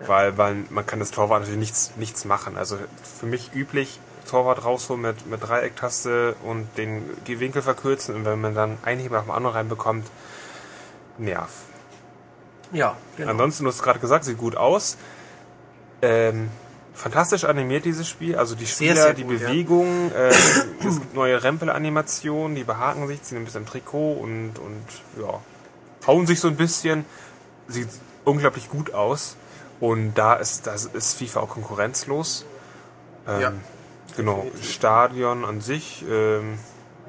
Weil, weil man kann das Torwart natürlich nichts, nichts machen. Also für mich üblich Torwart rausholen mit, mit Dreiecktaste und den Winkel verkürzen und wenn man dann einen Heber nach dem anderen reinbekommt, nerv. Ja, genau. Ansonsten, du hast gerade gesagt, sieht gut aus. Ähm, fantastisch animiert dieses Spiel. Also die Sehr, Spieler, sehr die gut, ja. Bewegung, äh, es gibt neue Rempel-Animationen, die behaken sich, ziehen ein bisschen im Trikot und, und ja, hauen sich so ein bisschen. Sieht unglaublich gut aus. Und da ist, das ist FIFA auch konkurrenzlos. Ähm, Ja. Genau. Stadion an sich, ähm,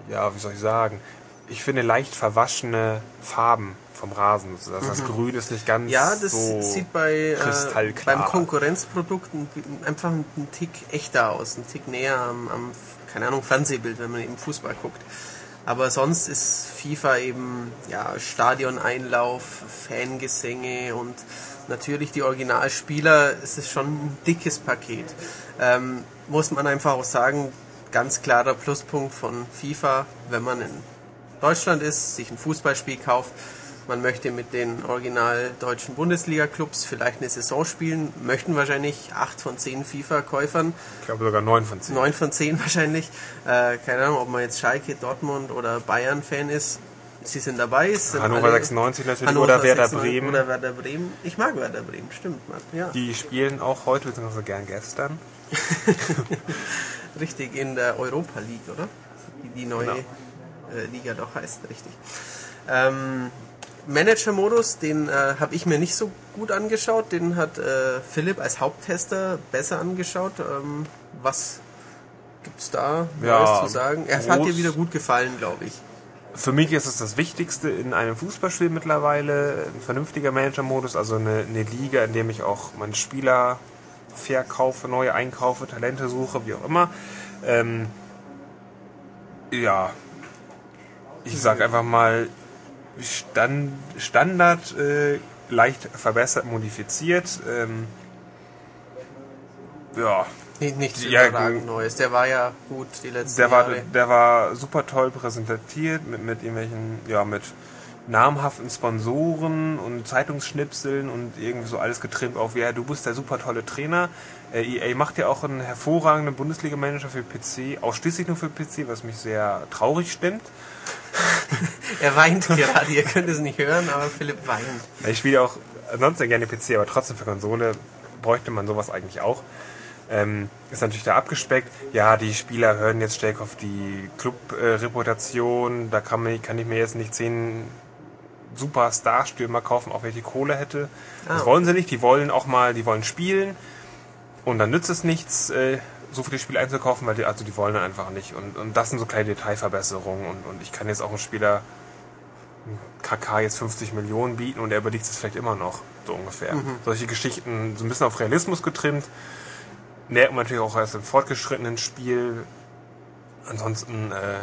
ja, wie soll ich sagen, ich finde leicht verwaschene Farben vom Rasen. Also das Grün ist nicht ganz Mhm. Ja, das so sieht bei äh, beim Konkurrenzprodukt ein, einfach ein Tick echter aus, ein Tick näher am, am, keine Ahnung, Fernsehbild, wenn man eben Fußball guckt. Aber sonst ist FIFA eben ja Stadioneinlauf, Fangesänge und natürlich die Originalspieler. Es ist schon ein dickes Paket. Ähm, muss man einfach auch sagen, ganz klarer Pluspunkt von FIFA, wenn man in Deutschland ist, sich ein Fußballspiel kauft, man möchte mit den original deutschen Bundesliga-Clubs vielleicht eine Saison spielen, möchten wahrscheinlich 8 von 10 FIFA-Käufern, Ich glaube sogar 9 von 10. 9 von 10 wahrscheinlich. Äh, keine Ahnung, ob man jetzt Schalke, Dortmund oder Bayern-Fan ist. Sie sind dabei. Sind Hannover alle- 96 natürlich Hannover oder Werder 96 Bremen. Oder Werder Bremen. Ich mag Werder Bremen, stimmt, Mann. Ja, Die spielen auch heute, beziehungsweise gern gestern. richtig, in der Europa League, oder? Die, die neue Genau. äh, Liga doch heißt, richtig. Ähm, Manager-Modus, den äh, habe ich mir nicht so gut angeschaut. Den hat äh, Philipp als Haupttester besser angeschaut. Ähm, was gibt's da Ja, Neues zu sagen? Es hat dir wieder gut gefallen, glaube ich. Für mich ist es das Wichtigste in einem Fußballspiel mittlerweile, ein vernünftiger Manager-Modus, also eine, eine Liga, in dem ich auch meine Spieler verkaufe, neue einkaufe, Talente suche, wie auch immer. Ähm, ja, ich sag einfach mal Stand, Standard, äh, leicht verbessert, modifiziert. Ähm, ja, Nicht, nichts Ja, überragend gut. Neues. Der war ja gut die letzten der war, Jahre. der war super toll präsentiert mit, mit irgendwelchen, ja, mit namhaften Sponsoren und Zeitungsschnipseln und irgendwie so alles getrimmt auf, ja, du bist der super tolle Trainer. Äh, EA macht ja auch einen hervorragenden Bundesliga-Manager für PC, ausschließlich nur für PC, was mich sehr traurig stimmt. Er weint gerade, ihr könnt es nicht hören, aber Philipp weint. Ich spiele auch ansonsten gerne PC, aber trotzdem für Konsole bräuchte man sowas eigentlich auch. Ähm, ist natürlich da abgespeckt. Ja, die Spieler hören jetzt stark auf die Club-Reputation. da kann, man, kann ich mir jetzt nicht zehn Superstar-Stürmer kaufen, auch wenn ich die Kohle hätte. Das Ah. wollen sie nicht. Die wollen auch mal, die wollen spielen. Und dann nützt es nichts, äh, so viele Spiele einzukaufen, weil die, also die wollen einfach nicht. Und, und das sind so kleine Detailverbesserungen. Und, und ich kann jetzt auch einen Spieler KK jetzt 50 Millionen bieten und er überlegt es vielleicht immer noch, so ungefähr. Solche Geschichten, so ein bisschen auf Realismus getrimmt, merkt man natürlich auch erst im fortgeschrittenen Spiel. Ansonsten äh,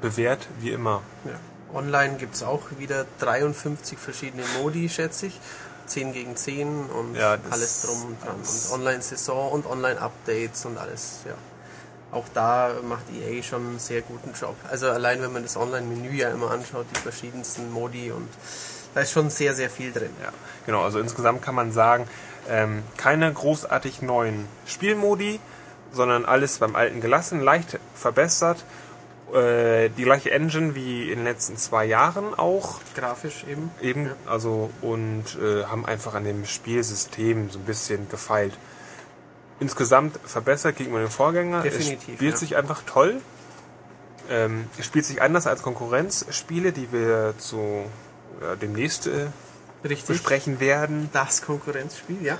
bewährt wie immer. Ja. Online gibt es auch wieder 53 verschiedene Modi, schätze ich. 10 gegen 10 und Ja, alles drum und dran. Und Online-Saison und Online-Updates und alles, ja. Auch da macht EA schon einen sehr guten Job. Also allein wenn man das Online-Menü ja immer anschaut, die verschiedensten Modi und da ist schon sehr, sehr viel drin. Ja, genau. Also insgesamt kann man sagen, ähm, keine großartig neuen Spielmodi, sondern alles beim alten gelassen, leicht verbessert. Äh, die gleiche Engine wie in den letzten zwei Jahren auch. Grafisch eben. Eben, Ja. also und äh, haben einfach an dem Spielsystem so ein bisschen gefeilt. Insgesamt verbessert gegenüber dem Vorgänger. Definitiv, Es spielt ja. sich einfach toll. Ähm, es spielt sich anders als Konkurrenzspiele, die wir zu ja, demnächst äh, Richtig. besprechen werden. Das Konkurrenzspiel, ja.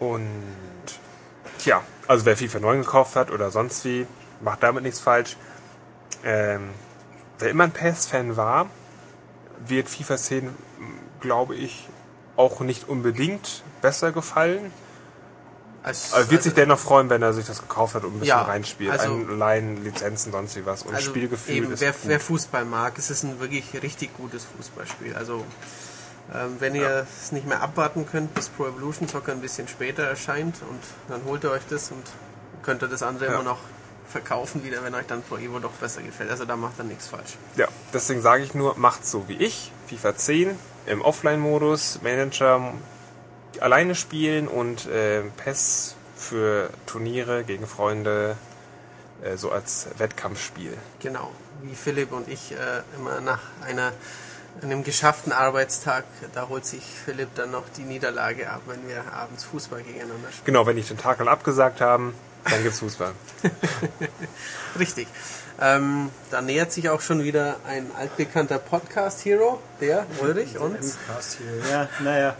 Und tja, also wer FIFA 9 gekauft hat oder sonst wie, macht damit nichts falsch. Ähm, wer immer ein PES-Fan war, wird FIFA 10, glaube ich, auch nicht unbedingt besser gefallen. Als, Also wird sich dennoch freuen, wenn er sich das gekauft hat und ein bisschen Ja, reinspielt. also- Einleihen, Lizenzen, sonst wie was. Und also Spielgefühl eben, ist wer, wer Fußball mag, es ist ein wirklich richtig gutes Fußballspiel. Also ähm, wenn ihr es nicht mehr abwarten könnt, bis Pro Evolution Soccer ein bisschen später erscheint und dann holt ihr euch das und könnt ihr das andere Ja. immer noch verkaufen wieder, wenn euch dann Pro Evo doch besser gefällt. Also da macht er nichts falsch. Ja, deswegen sage ich nur, macht so wie ich. FIFA 10 im Offline-Modus, Manager alleine spielen und äh, PES für Turniere gegen Freunde, äh, so als Wettkampfspiel. Genau, wie Philipp und ich äh, immer nach einer einem geschafften Arbeitstag, da holt sich Philipp dann noch die Niederlage ab, wenn wir abends Fußball gegeneinander spielen. Genau, wenn die Tentakel abgesagt haben, dann gibt's Fußball. Richtig. Ähm, da nähert sich auch schon wieder ein altbekannter Podcast-Hero, der Ulrich und... Cast hier. Ja, naja.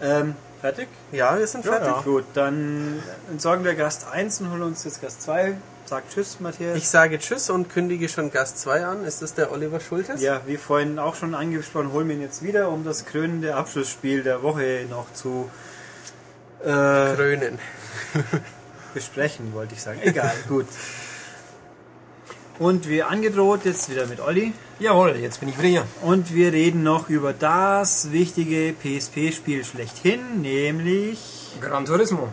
Ähm, fertig? Ja, wir sind fertig. Gut, dann entsorgen wir Gast 1 und holen uns jetzt Gast 2. Sag Tschüss, Matthias. Ich sage Tschüss und kündige schon Gast 2 an. Ist das der Oliver Schultes? ja, wie vorhin auch schon angesprochen, holen wir ihn jetzt wieder, um das krönende Abschlussspiel der Woche noch zu äh, Krönen. besprechen, wollte ich sagen. Egal, gut. Und wie angedroht, jetzt wieder mit Olli. Jawohl, jetzt bin ich wieder hier. Und wir reden noch über das wichtige PSP-Spiel schlechthin, nämlich Gran Turismo.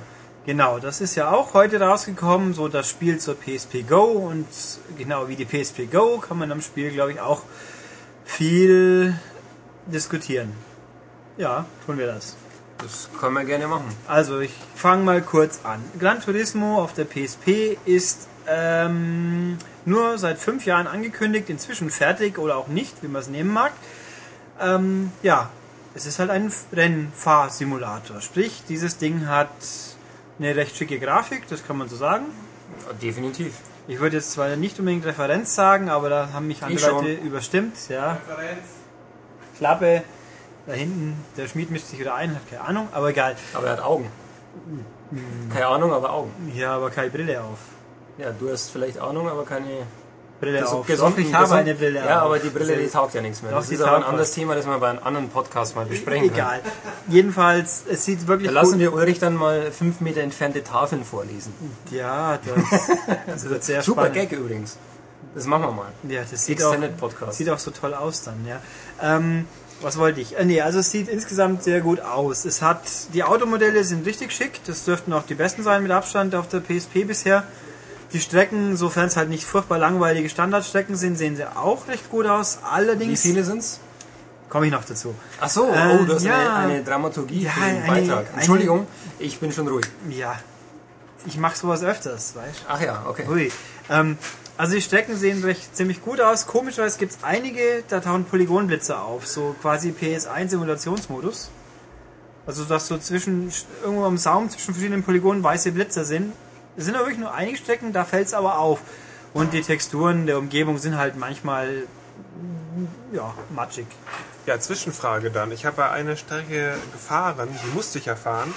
Genau, das ist ja auch heute rausgekommen, so das Spiel zur PSP Go und genau wie die PSP Go kann man am Spiel, glaube ich, auch viel diskutieren. Ja, tun wir das. Das können wir gerne machen. Also ich fange mal kurz an. Gran Turismo auf der PSP ist ähm, nur seit fünf Jahren angekündigt, inzwischen fertig oder auch nicht, wie man es nehmen mag. Ähm, ja, es ist halt ein Rennfahrsimulator. Sprich, dieses Ding hat eine recht schicke Grafik, das kann man so sagen. Ja, definitiv. Ich würde jetzt zwar nicht unbedingt Referenz sagen, aber da haben mich andere Ich schon. Leute überstimmt. Ja. Klappe. Da hinten, der Schmied mischt sich wieder ein, hat keine Ahnung, aber egal. Aber er hat Augen. Keine Ahnung, aber Augen. Ja, aber keine Brille auf. Ja, du hast vielleicht Ahnung, aber keine Brille Gesund- auf. gesund- Doch, ich habe eine Brille Ja, auf. aber die Brille, die taugt ja nichts mehr. Doch, das ist aber ein anderes. Thema, das wir bei einem anderen Podcast mal besprechen können. Egal. Jedenfalls, es sieht wirklich Da lassen wir Ulrich dann mal fünf Meter entfernte Tafeln vorlesen. Ja, das, das wird sehr Super spannend. Gag übrigens. Das machen wir mal. Ja, das sieht auch, Podcast. sieht auch so toll aus dann, ja. Ähm, was wollte ich? Äh, nee, also es sieht insgesamt sehr gut aus. Es hat, die Automodelle sind richtig schick. Das dürften auch die besten sein mit Abstand auf der PSP bisher. Die Strecken, sofern es halt nicht furchtbar langweilige Standardstrecken sind, sehen sie auch recht gut aus. Wie Allerdings viele sind's? komme ich noch dazu. Ach so, Äh, oh, du hast ja. eine, eine Dramaturgie Ja, für den eine- Beitrag. eine- Entschuldigung, ich bin schon ruhig. Ja, ich mache sowas öfters, weißt Ach ja, okay. Ui. Ähm, also die Strecken sehen recht ziemlich gut aus. Komischerweise gibt es einige, da tauchen Polygonblitze auf, so quasi PS1 Simulationsmodus. Also dass so zwischen irgendwo am Saum zwischen verschiedenen Polygonen weiße Blitze sind. Es sind aber wirklich nur einige Strecken, da fällt es aber auf. Und die Texturen der Umgebung sind halt manchmal ja, matschig. Ja, Zwischenfrage dann. Ich habe ja eine Strecke gefahren, die musste ich ja fahren.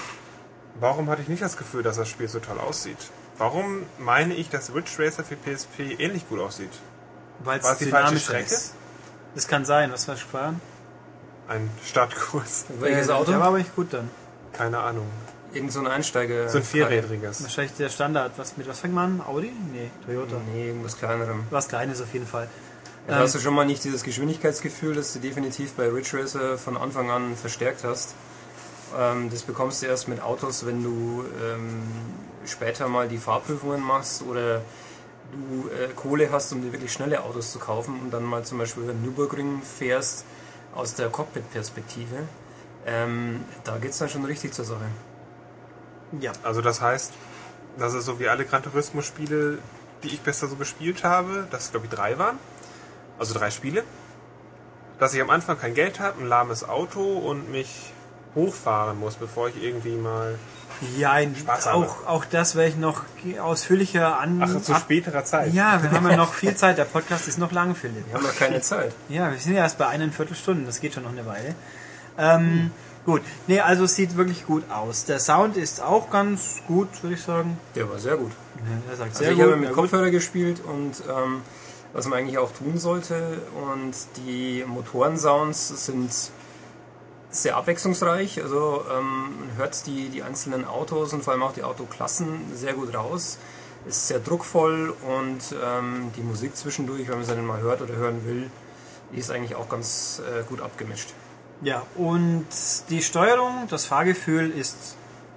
Warum hatte ich nicht das Gefühl, dass das Spiel so toll aussieht? Warum meine ich, dass Ridge Racer für PSP ähnlich gut aussieht? Weil es die falsche Strecke? ist. Das kann sein, was war sparen? Ein Startkurs? Welches Äh, Auto? Der war aber nicht gut dann. Keine Ahnung. Irgend so ein Einsteiger. So ein vierrädriges. Wahrscheinlich der Standard. Was, mit was fängt man an? Audi? Nee, Toyota. Nee, irgendwas kleinerem. Was Kleines auf jeden Fall. Ja, da hast du schon mal nicht dieses Geschwindigkeitsgefühl, das du definitiv bei Ridge Racer von Anfang an verstärkt hast. Ähm, das bekommst du erst mit Autos, wenn du ähm, später mal die Fahrprüfungen machst oder du äh, Kohle hast, um dir wirklich schnelle Autos zu kaufen und dann mal zum Beispiel über den Nürburgring fährst aus der Cockpit-Perspektive. Ähm, da geht es dann schon richtig zur Sache. Ja. Also das heißt, das ist so wie alle Gran Turismo Spiele, die ich bisher so gespielt habe, dass glaube ich drei waren. Also drei Spiele. Dass ich am Anfang kein Geld habe, ein lahmes Auto und mich hochfahren muss, bevor ich irgendwie mal. Ja, ein, Spaß habe. auch, auch das werde ich noch ausführlicher an. Ach, zu ab- späterer Zeit. Ja, wir haben ja noch viel Zeit. Der Podcast ist noch lang, Philipp. Wir haben ja keine Zeit. Ja, wir sind ja erst bei eineinviertel Stunden. Das geht schon noch eine Weile. Ähm, Gut. Nee, also es sieht wirklich gut aus. Der Sound ist auch ganz gut, würde ich sagen. Der war sehr gut. Er sagt Also sehr ich gut. habe mit ja. Kopfhörer gespielt und ähm, was man eigentlich auch tun sollte und die Motorensounds sind sehr abwechslungsreich. Also ähm, man hört die, die einzelnen Autos und vor allem auch die Autoklassen sehr gut raus. Ist sehr druckvoll und ähm, die Musik zwischendurch, wenn man sie dann mal hört oder hören will, die ist eigentlich auch ganz äh, gut abgemischt. Ja, und die Steuerung, das Fahrgefühl ist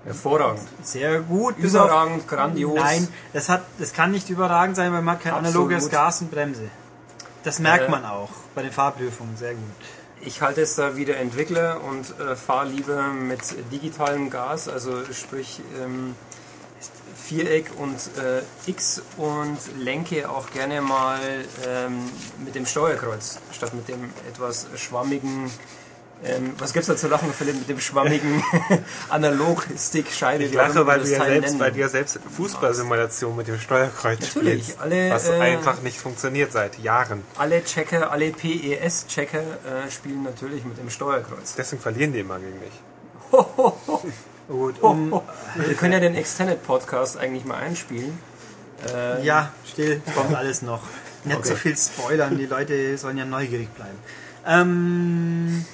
Hervorragend. sehr gut. bis auf- Überragend, grandios. Nein, das, hat, das kann nicht überragend sein, weil man hat kein Absolut. analoges Gas und Bremse. Das merkt Äh, man auch bei den Fahrprüfungen sehr gut. Ich halte es da wieder Entwickler und äh, fahre lieber mit digitalem Gas, also sprich ähm, Viereck und äh, X und lenke auch gerne mal ähm, mit dem Steuerkreuz statt mit dem etwas schwammigen. Ähm, was gibt's da zu lachen, Philipp, mit dem schwammigen Analog-Stick-Scheide? Ich lache, weil wir du ja Teil selbst nennen. bei dir selbst Fußballsimulation mit dem Steuerkreuz Natürlich, spielst. alle, was äh, einfach nicht funktioniert seit Jahren. Alle Checker, alle PES-Checker äh, spielen natürlich mit dem Steuerkreuz. Deswegen verlieren die immer gegen mich. Gut, um, Wir können ja den Extended Podcast eigentlich mal einspielen. Äh, ja, still, kommt alles noch. Nicht Okay. so viel spoilern, die Leute sollen ja neugierig bleiben. Ähm,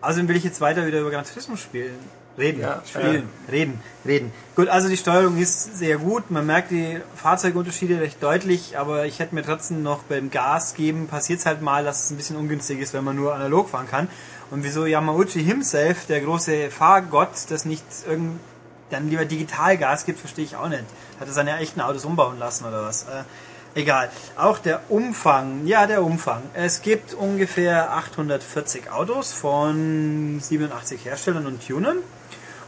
außerdem will ich jetzt weiter wieder über Gran Turismo spielen. Reden, Ja, spielen, reden, reden. Gut, also die Steuerung ist sehr gut. Man merkt die Fahrzeugunterschiede recht deutlich, aber ich hätte mir trotzdem noch beim Gas geben, passiert es halt mal, dass es ein bisschen ungünstig ist, wenn man nur analog fahren kann. Und wieso Yamauchi himself, der große Fahrgott, das nicht irgend dann lieber digital Gas gibt, verstehe ich auch nicht. Hat er seine echten Autos umbauen lassen oder was? Egal. Auch der Umfang, ja, der Umfang. Es gibt ungefähr 840 Autos von 87 Herstellern und Tunern.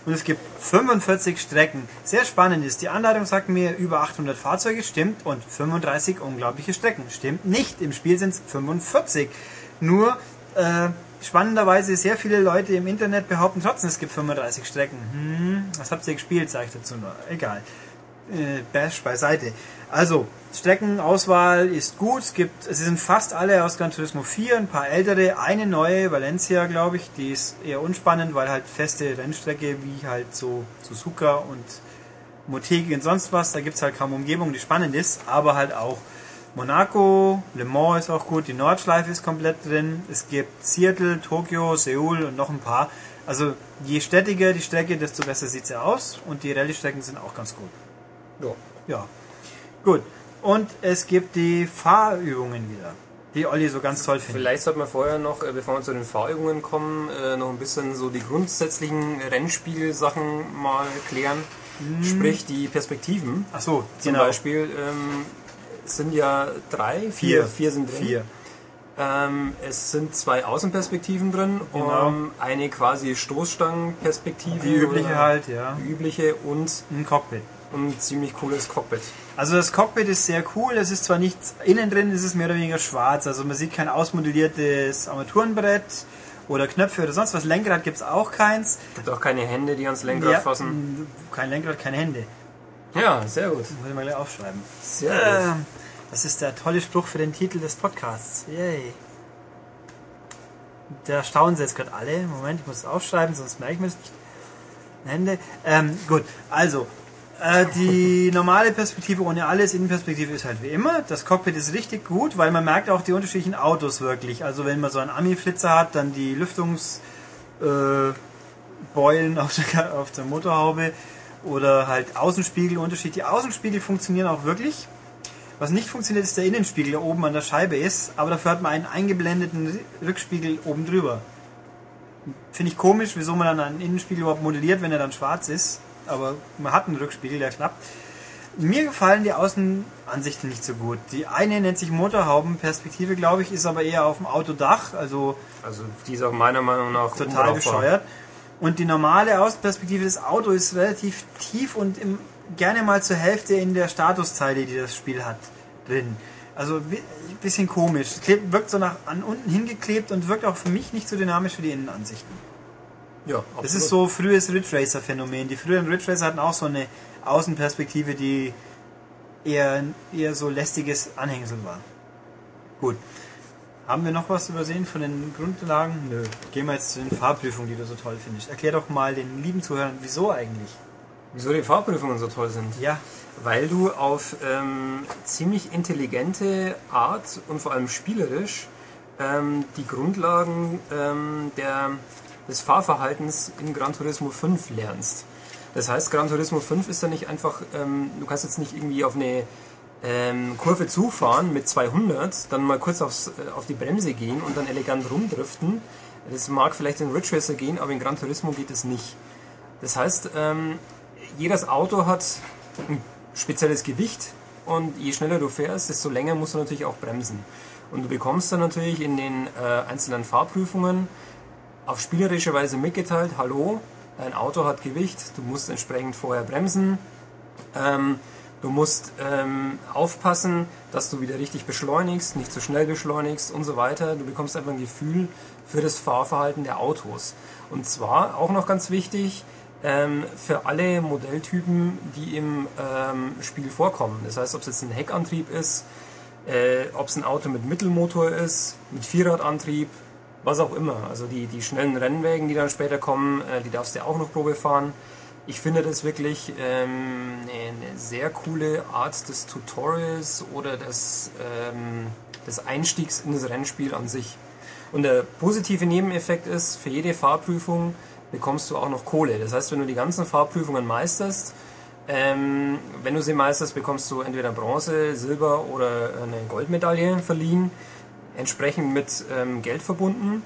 Und es gibt 45 Strecken. Sehr spannend ist, die Anleitung sagt mir über 800 Fahrzeuge, stimmt, und 35 unglaubliche Strecken. Stimmt nicht. Im Spiel sind es 45. Nur, äh, spannenderweise sehr viele Leute im Internet behaupten trotzdem, es gibt 35 Strecken. Hm, was habt ihr gespielt, sage ich dazu nur. Egal. Äh, Bash beiseite. Also, Streckenauswahl ist gut. Es gibt, sie sind fast alle aus Gran Turismo 4, ein paar ältere, eine neue, Valencia, glaube ich, die ist eher unspannend, weil halt feste Rennstrecke wie halt so Suzuka und Motegi und sonst was, da gibt es halt kaum Umgebung, die spannend ist, aber halt auch Monaco, Le Mans ist auch gut, die Nordschleife ist komplett drin, es gibt Seattle, Tokio, Seoul und noch ein paar. Also je städtiger die Strecke, desto besser sieht sie aus und die Rallye-Strecken sind auch ganz gut. Ja. Ja. Gut. Und es gibt die Fahrübungen wieder, die Olli so ganz toll findet. Vielleicht sollte man vorher noch, äh, bevor wir zu den Fahrübungen kommen, äh, noch ein bisschen so die grundsätzlichen Rennspielsachen mal klären. Sprich die Perspektiven. Ach so, Zum genau. Beispiel ähm, es sind ja drei, vier, Vier. vier sind drin. Vier. Ähm, es sind zwei Außenperspektiven drin, Genau. ähm, eine quasi Stoßstangenperspektive, Die übliche halt, ja. die übliche und Ein Cockpit. Ein ziemlich cooles Cockpit. Also das Cockpit ist sehr cool. Es ist zwar nicht innen drin, ist es mehr oder weniger schwarz. Also man sieht kein ausmodelliertes Armaturenbrett oder Knöpfe oder sonst was. Lenkrad gibt es auch keins. Gibt auch keine Hände, die ans Lenkrad Ja, fassen. Kein Lenkrad, keine Hände. Ja, sehr gut. Muss ich mal gleich aufschreiben. Sehr gut. Ähm, das ist der tolle Spruch für den Titel des Podcasts. Yay. Da staunen sie jetzt gerade alle. Moment, ich muss es aufschreiben, sonst merke ich mir es nicht. Hände. Ähm, gut, also. Äh, die normale Perspektive ohne alles, Innenperspektive ist halt wie immer. Das Cockpit ist richtig gut, weil man merkt auch die unterschiedlichen Autos wirklich. Also wenn man so einen Ami-Flitzer hat, dann die Lüftungs... Äh, auf der, auf der Motorhaube oder halt Außenspiegel, Unterschied. Die Außenspiegel funktionieren auch wirklich. Was nicht funktioniert, ist der Innenspiegel, der oben an der Scheibe ist, aber dafür hat man einen eingeblendeten Rückspiegel oben drüber. Finde ich komisch, wieso man dann einen Innenspiegel überhaupt modelliert, wenn er dann schwarz ist. Aber man hat einen Rückspiegel, der klappt. Mir gefallen die Außenansichten nicht so gut. Die eine nennt sich Motorhaubenperspektive, glaube ich, ist aber eher auf dem Autodach, also Also die ist auch meiner Meinung nach total bescheuert. Und die normale Außenperspektive des Autos ist relativ tief und im, gerne mal zur Hälfte in der Statuszeile, die das Spiel hat, drin. Also ein bisschen komisch. Wirkt so nach an unten hingeklebt und wirkt auch für mich nicht so dynamisch wie die Innenansichten. Ja, absolut. Das ist so frühes Ridge Racer Phänomen. Die früheren Ridge Racer hatten auch so eine Außenperspektive, die eher, eher so lästiges Anhängsel war. Gut. Haben wir noch was übersehen von den Grundlagen? Nö. Gehen wir jetzt zu den Fahrprüfungen, die du so toll findest. Erklär doch mal den lieben Zuhörern, wieso eigentlich? Wieso die Fahrprüfungen so toll sind? Ja, Weil du auf ähm, ziemlich intelligente Art und vor allem spielerisch ähm, die Grundlagen ähm, der, des Fahrverhaltens in Gran Turismo 5 lernst. Das heißt, Gran Turismo 5 ist dann nicht einfach, ähm, du kannst jetzt nicht irgendwie auf eine ähm, Kurve zufahren mit 200, dann mal kurz aufs, äh, auf die Bremse gehen und dann elegant rumdriften. Das mag vielleicht in Ridge Racer gehen, aber in Gran Turismo geht es nicht. Das heißt, ähm, jedes Auto hat ein spezielles Gewicht und je schneller du fährst, desto länger musst du natürlich auch bremsen. Und du bekommst dann natürlich in den äh, einzelnen Fahrprüfungen auf spielerische Weise mitgeteilt, hallo, dein Auto hat Gewicht, du musst entsprechend vorher bremsen, ähm, du musst ähm, aufpassen, dass du wieder richtig beschleunigst, nicht zu schnell beschleunigst und so weiter. Du bekommst einfach ein Gefühl für das Fahrverhalten der Autos. Und zwar auch noch ganz wichtig, ähm, für alle Modelltypen, die im ähm, Spiel vorkommen. Das heißt, ob es jetzt ein Heckantrieb ist, äh, ob es ein Auto mit Mittelmotor ist, mit Vierradantrieb, was auch immer. Also die, die schnellen Rennwägen, die dann später kommen, äh, die darfst du ja auch noch Probe fahren. Ich finde das wirklich ähm, eine, sehr coole Art des Tutorials oder des, ähm, des Einstiegs in das Rennspiel an sich. Und der positive Nebeneffekt ist, für jede Fahrprüfung bekommst du auch noch Kohle. Das heißt, wenn du die ganzen Fahrprüfungen meisterst, ähm, wenn du sie meisterst, bekommst du entweder Bronze, Silber oder eine Goldmedaille verliehen, entsprechend mit ähm, Geld verbunden.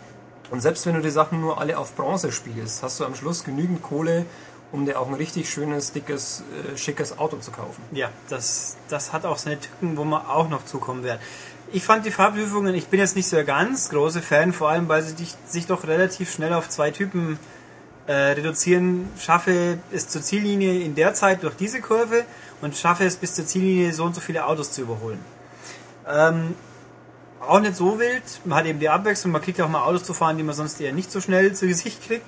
Und selbst wenn du die Sachen nur alle auf Bronze spielst, hast du am Schluss genügend Kohle, um dir auch ein richtig schönes, dickes, äh, schickes Auto zu kaufen. Ja, das, das hat auch seine Tücken, wo wir auch noch zukommen werden. Ich fand die Fahrprüfungen, ich bin jetzt nicht so der ganz große Fan, vor allem weil sie dich, sich doch relativ schnell auf zwei Typen äh, reduzieren. Schaffe es zur Ziellinie in der Zeit durch diese Kurve und schaffe es bis zur Ziellinie so und so viele Autos zu überholen. Ähm, auch nicht so wild. Man hat eben die Abwechslung, man kriegt ja auch mal Autos zu fahren, die man sonst eher nicht so schnell zu Gesicht kriegt.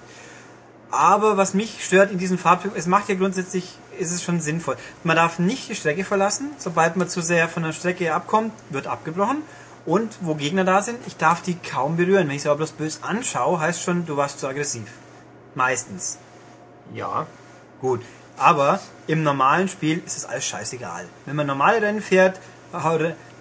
Aber was mich stört in diesen Fahrprüfungen, es macht ja grundsätzlich, ist es schon sinnvoll. Man darf nicht die Strecke verlassen. Sobald man zu sehr von der Strecke abkommt, wird abgebrochen. Und wo Gegner da sind, ich darf die kaum berühren. Wenn ich sie aber bloß böse anschaue, heißt schon, du warst zu aggressiv. Meistens. Ja, Gut. Aber im normalen Spiel ist es alles scheißegal. Wenn man normale Rennen fährt,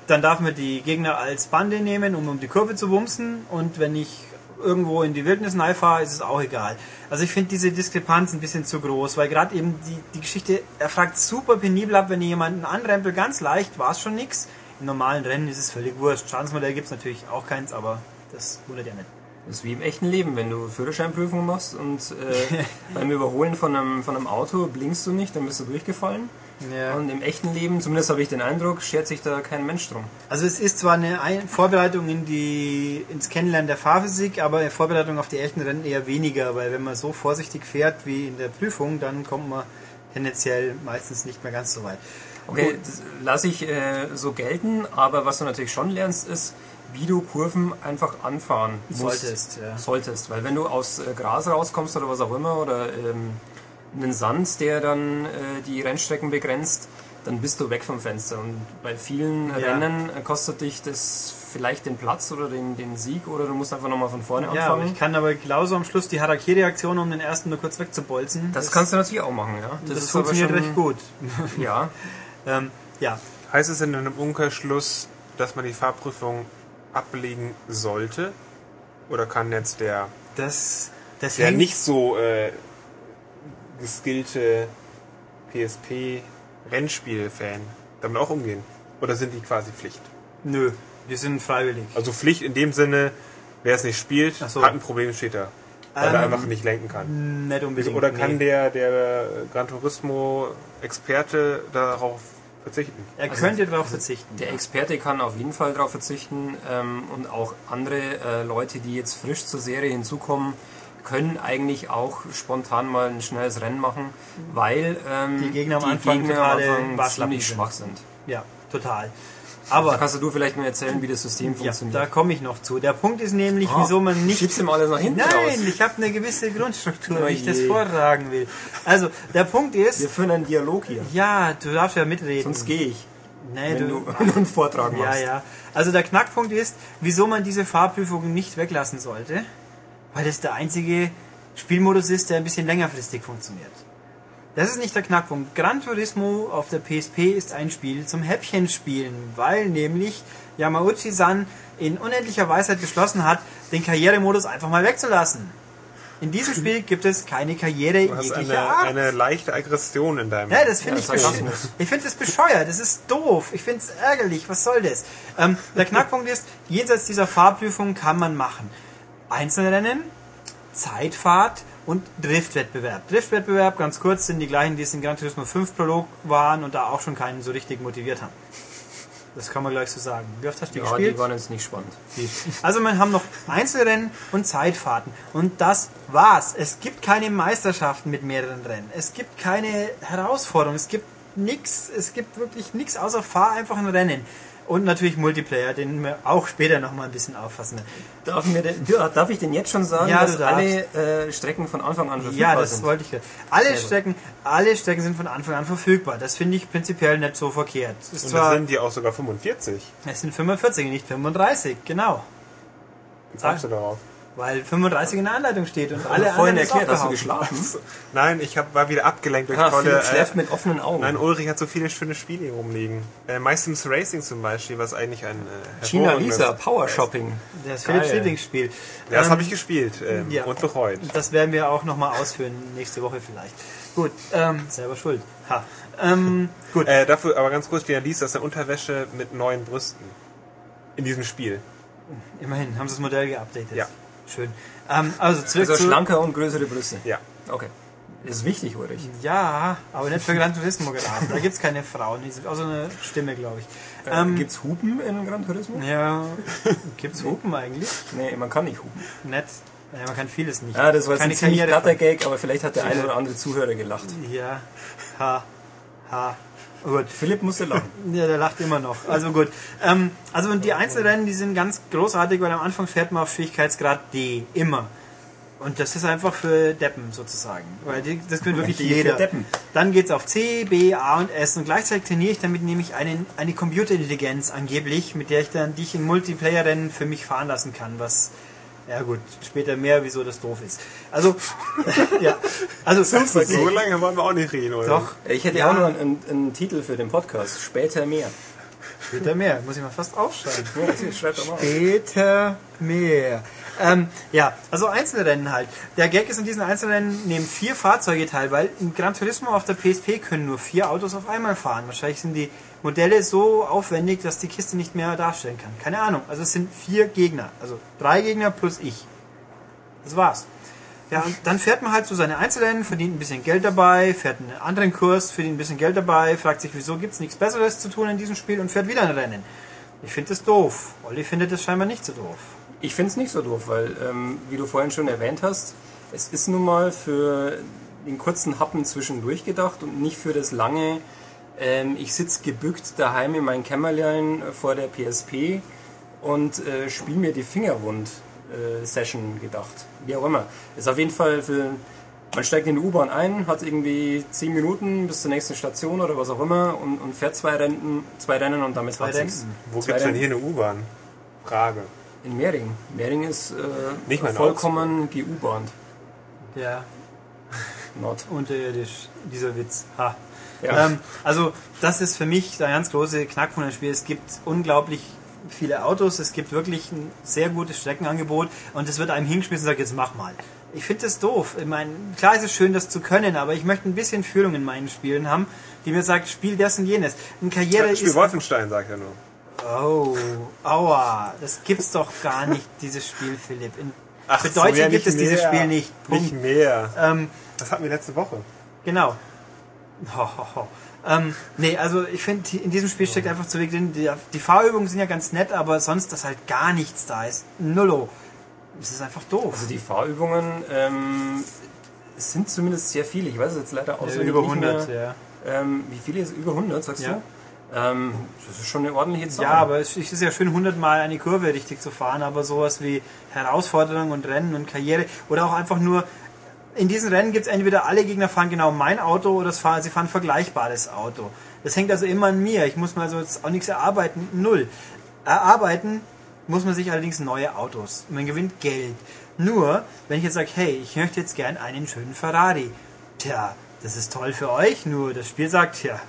dann darf man die Gegner als Bande nehmen, um um die Kurve zu bumsen. Und wenn ich irgendwo in die Wildnis fahre, ist es auch egal. Also ich finde diese Diskrepanz ein bisschen zu groß, weil gerade eben die, die Geschichte, er fragt super penibel ab, wenn ihr jemanden anrempelt, ganz leicht, war es schon nix. Im normalen Rennen ist es völlig wurscht. Schadensmodell gibt es natürlich auch keins, aber das wundert ja nicht. Das ist wie im echten Leben, wenn du Führerscheinprüfung machst und äh, beim Überholen von einem, von einem Auto blinkst du nicht, dann bist du durchgefallen. Ja. Und im echten Leben, zumindest habe ich den Eindruck, schert sich da kein Mensch drum. Also es ist zwar eine Ein Vorbereitung in die, ins Kennenlernen der Fahrphysik, aber eine Vorbereitung auf die echten Rennen eher weniger, weil wenn man so vorsichtig fährt wie in der Prüfung, dann kommt man tendenziell meistens nicht mehr ganz so weit. Okay, das lasse ich äh, so gelten, aber was du natürlich schon lernst, ist, wie du Kurven einfach anfahren musst. Solltest, ja. Solltest, weil wenn du aus äh, Gras rauskommst oder was auch immer oder ähm, einen Sand, der dann äh, die Rennstrecken begrenzt, dann bist du weg vom Fenster. Und bei vielen Ja. Rennen äh, kostet dich das vielleicht den Platz oder den, den Sieg oder du musst einfach nochmal von vorne Ja, aber anfangen. ich kann aber genauso am Schluss die Harakiri-Aktion, um den ersten nur kurz wegzubolzen. das, kannst du natürlich auch machen, ja. das, ist funktioniert schon- recht gut. Ja, ähm, ja, Heißt es in einem Umkehrschluss, dass man die Fahrprüfung ablegen sollte? Oder kann jetzt der, das, das der hängt- nicht so äh, geskillte PSP-Rennspiel-Fan damit auch umgehen? Oder sind die quasi Pflicht? Nö, wir sind freiwillig. Also Pflicht in dem Sinne, wer es nicht spielt, so. hat ein Problem, steht da. Weil er Ähm, einfach nicht lenken kann. Nicht unbedingt. Oder kann nee. der, der Gran Turismo-Experte darauf verzichten? Er könnte darauf verzichten. Der Experte kann auf jeden Fall darauf verzichten ähm, und auch andere äh, Leute, die jetzt frisch zur Serie hinzukommen, können eigentlich auch spontan mal ein schnelles Rennen machen, weil ähm, Die Gegner am Anfang Gegner am Anfang ziemlich sind. schwach sind. Ja, total. Da Aber kannst du vielleicht mal erzählen, wie das System ja, funktioniert. da komme ich noch zu. Der Punkt ist nämlich, Ah, wieso man nicht Schiebst du mal alles nach hinten Nein, raus. ich habe eine gewisse Grundstruktur, Oh wie ich das je. vortragen will. Also, der Punkt Wir ist, führen einen Dialog hier. ja, du darfst ja mitreden. Sonst gehe ich, nee, wenn du, du, wenn du einen Vortrag ja, machst. ja. Also der Knackpunkt ist, wieso man diese Fahrprüfungen nicht weglassen sollte, weil das der einzige Spielmodus ist, der ein bisschen längerfristig funktioniert. Das ist nicht der Knackpunkt. Gran Turismo auf der PSP ist ein Spiel zum Häppchenspielen, weil nämlich Yamauchi-san in unendlicher Weisheit beschlossen hat, den Karrieremodus einfach mal wegzulassen. In diesem Spiel gibt es keine Karriere Du hast jeglicher eine, Art. eine leichte Aggression in deinem. Ja, das finde Ja, ich, besch Sarkasmus. ich finde das bescheuert. Das ist doof. Ich finde es ärgerlich. Was soll das? Ähm, der Knackpunkt ist, jenseits dieser Fahrprüfung kann man machen Einzelrennen, Zeitfahrt und Driftwettbewerb. Driftwettbewerb, ganz kurz, sind die gleichen, die es in Gran Turismo 5 Prolog waren und da auch schon keinen so richtig motiviert haben. Das kann man gleich so sagen. Wie oft hast du die Ja, gespielt? die waren jetzt nicht spannend. Also wir haben noch Einzelrennen und Zeitfahrten. Und das war's. Es gibt keine Meisterschaften mit mehreren Rennen. Es gibt keine Herausforderung. Es gibt nichts. Es gibt wirklich nichts außer fahr einfach ein Rennen. Und natürlich Multiplayer, den wir auch später nochmal ein bisschen auffassen. Darf, mir denn, darf ich denn jetzt schon sagen, Ja, dass alle äh, Strecken von Anfang an verfügbar Ja, das sind? wollte ich. Alle Sehr gut. Strecken, alle Strecken sind von Anfang an verfügbar. Das finde ich prinzipiell nicht so verkehrt. Ist Und zwar, das sind die auch sogar 45. es sind 45, nicht 35, genau. Wie kommst du darauf? Weil 35 in der Anleitung steht und alle vorhin erklärt, hast du geschlafen? Nein, ich hab, war wieder abgelenkt durch Ah, tolle. Philipp schläft Äh, mit offenen Augen. nein, Ulrich hat so viele schöne Spiele hier rumliegen. Äh, meistens Racing zum Beispiel, was eigentlich ein äh, China Lisa, Power Shopping. Das ist Philipps Geil. Lieblingsspiel. Ja, das Ähm, habe ich gespielt ähm, ja. und bereut. Das werden wir auch nochmal ausführen, nächste Woche vielleicht. Gut, ähm, selber schuld. Ha. Ähm, gut, Äh, dafür aber ganz kurz, China Lisa ist eine Unterwäsche mit neuen Brüsten. In diesem Spiel. immerhin haben sie das Modell geupdatet. Ja. Schön. Ähm, also Also schlanker und größere Brüste. Ja. Okay. Das ist wichtig, Ulrich. Ja, aber nicht für Gran Turismo geraten. Da gibt's keine Frauen. Die sind auch so eine Stimme, glaube ich. Ähm, Gibt's Hupen in Gran Turismo? ja, gibt's Hupen eigentlich? Nee, man kann nicht hupen. Nett. Ja, man kann vieles nicht. Ja, das war jetzt ein glatter Gag, aber vielleicht hat der eine oder andere Zuhörer gelacht. Ja. Ha. Ha. Gut. Philipp musste lachen. Ja, der lacht immer noch. Also gut. Ähm, also und die Einzelrennen, die sind ganz großartig, weil am Anfang fährt man auf Schwierigkeitsgrad D. Immer. Und das ist einfach für Deppen sozusagen. Weil die, das kann wirklich für jeder. Deppen. Dann geht's auf C, B, A und S. Und gleichzeitig trainiere ich damit nämlich einen, eine Computerintelligenz angeblich, mit der ich dann, die ich in Multiplayer-Rennen für mich fahren lassen kann, was ja gut, später mehr, wieso das doof ist. Also, ja, also So lange wollen wir auch nicht reden, oder? doch, Ich hätte Ja. auch noch einen, einen Titel für den Podcast. Später mehr. später mehr, muss ich mal fast aufschreiben. Ja. Später mehr. Ähm, ja, also Einzelrennen halt. Der Gag ist in diesen Einzelrennen nehmen vier Fahrzeuge teil, weil in Gran Turismo auf der PSP können nur vier Autos auf einmal fahren. Wahrscheinlich sind die Modelle so aufwendig, dass die Kiste nicht mehr darstellen kann. Keine Ahnung. Also es sind vier Gegner. Also drei Gegner plus ich. Das war's. Ja, und dann fährt man halt so seine Einzelrennen, verdient ein bisschen Geld dabei, fährt einen anderen Kurs, verdient ein bisschen Geld dabei, fragt sich, wieso gibt's nichts Besseres zu tun in diesem Spiel und fährt wieder ein Rennen. Ich finde das doof. Olli findet das scheinbar nicht so doof. Ich finde es nicht so doof, weil, ähm, wie du vorhin schon erwähnt hast, es ist nun mal für den kurzen Happen zwischendurch gedacht und nicht für das lange, ähm, ich sitze gebückt daheim in meinem Kämmerlein vor der PSP und äh, spiele mir die Fingerwund-Session gedacht. Wie auch immer. Ist auf jeden Fall für. Man steigt in die U-Bahn ein, hat irgendwie 10 Minuten bis zur nächsten Station oder was auch immer und, und fährt zwei Rennen, zwei Rennen und damit Zwei hat sich's. Wo Zwei gibt's denn hier eine U-Bahn? Frage. In Mehring. Mehring ist äh, vollkommen GU-Bahn. Ja, Not. unterirdisch, dieser Witz. Ha. Ja. Ähm, also, das ist für mich der ganz große Knackpunkt im Spiel. Es gibt unglaublich viele Autos, es gibt wirklich ein sehr gutes Streckenangebot und es wird einem hingeschmissen und sagt, jetzt mach mal. Ich finde das doof. Ich meine, klar ist es schön, das zu können, aber ich möchte ein bisschen Führung in meinen Spielen haben, die mir sagt, spiel das und jenes. Eine Karriere Ja, Spiel ist... Wolfenstein, sagt er nur. Oh, aua, das gibt's doch gar nicht, dieses Spiel, Philipp. In, Ach Für so, ja, gibt nicht es dieses mehr. Spiel nicht. Nicht Punkt. mehr. Ähm, Das hatten wir letzte Woche. Genau. Ho, ho, ho. Ähm, nee, also ich finde, in diesem Spiel steckt einfach zu wenig drin. Die, die Fahrübungen sind ja ganz nett, aber sonst, dass halt gar nichts da ist. Nullo. Das ist einfach doof. Also die Fahrübungen ähm, sind zumindest sehr viele. Ich weiß es jetzt leider Ja, auswendig über nicht 100, mehr. ja. Ähm, wie viele ist über 100, sagst Ja. du? Ähm, das ist schon eine ordentliche Zahl. Ja, aber es ist ja schön, 100 Mal eine Kurve richtig zu fahren, aber sowas wie Herausforderungen und Rennen und Karriere oder auch einfach nur, in diesen Rennen gibt es entweder alle Gegner fahren genau mein Auto oder fahren, sie fahren ein vergleichbares Auto. Das hängt also immer an mir. Ich muss mal so jetzt auch nichts erarbeiten. Null. Erarbeiten muss man sich allerdings neue Autos. Man gewinnt Geld. Nur, wenn ich jetzt sage, hey, ich möchte jetzt gern einen schönen Ferrari. Tja, das ist toll für euch, nur das Spiel sagt, tja,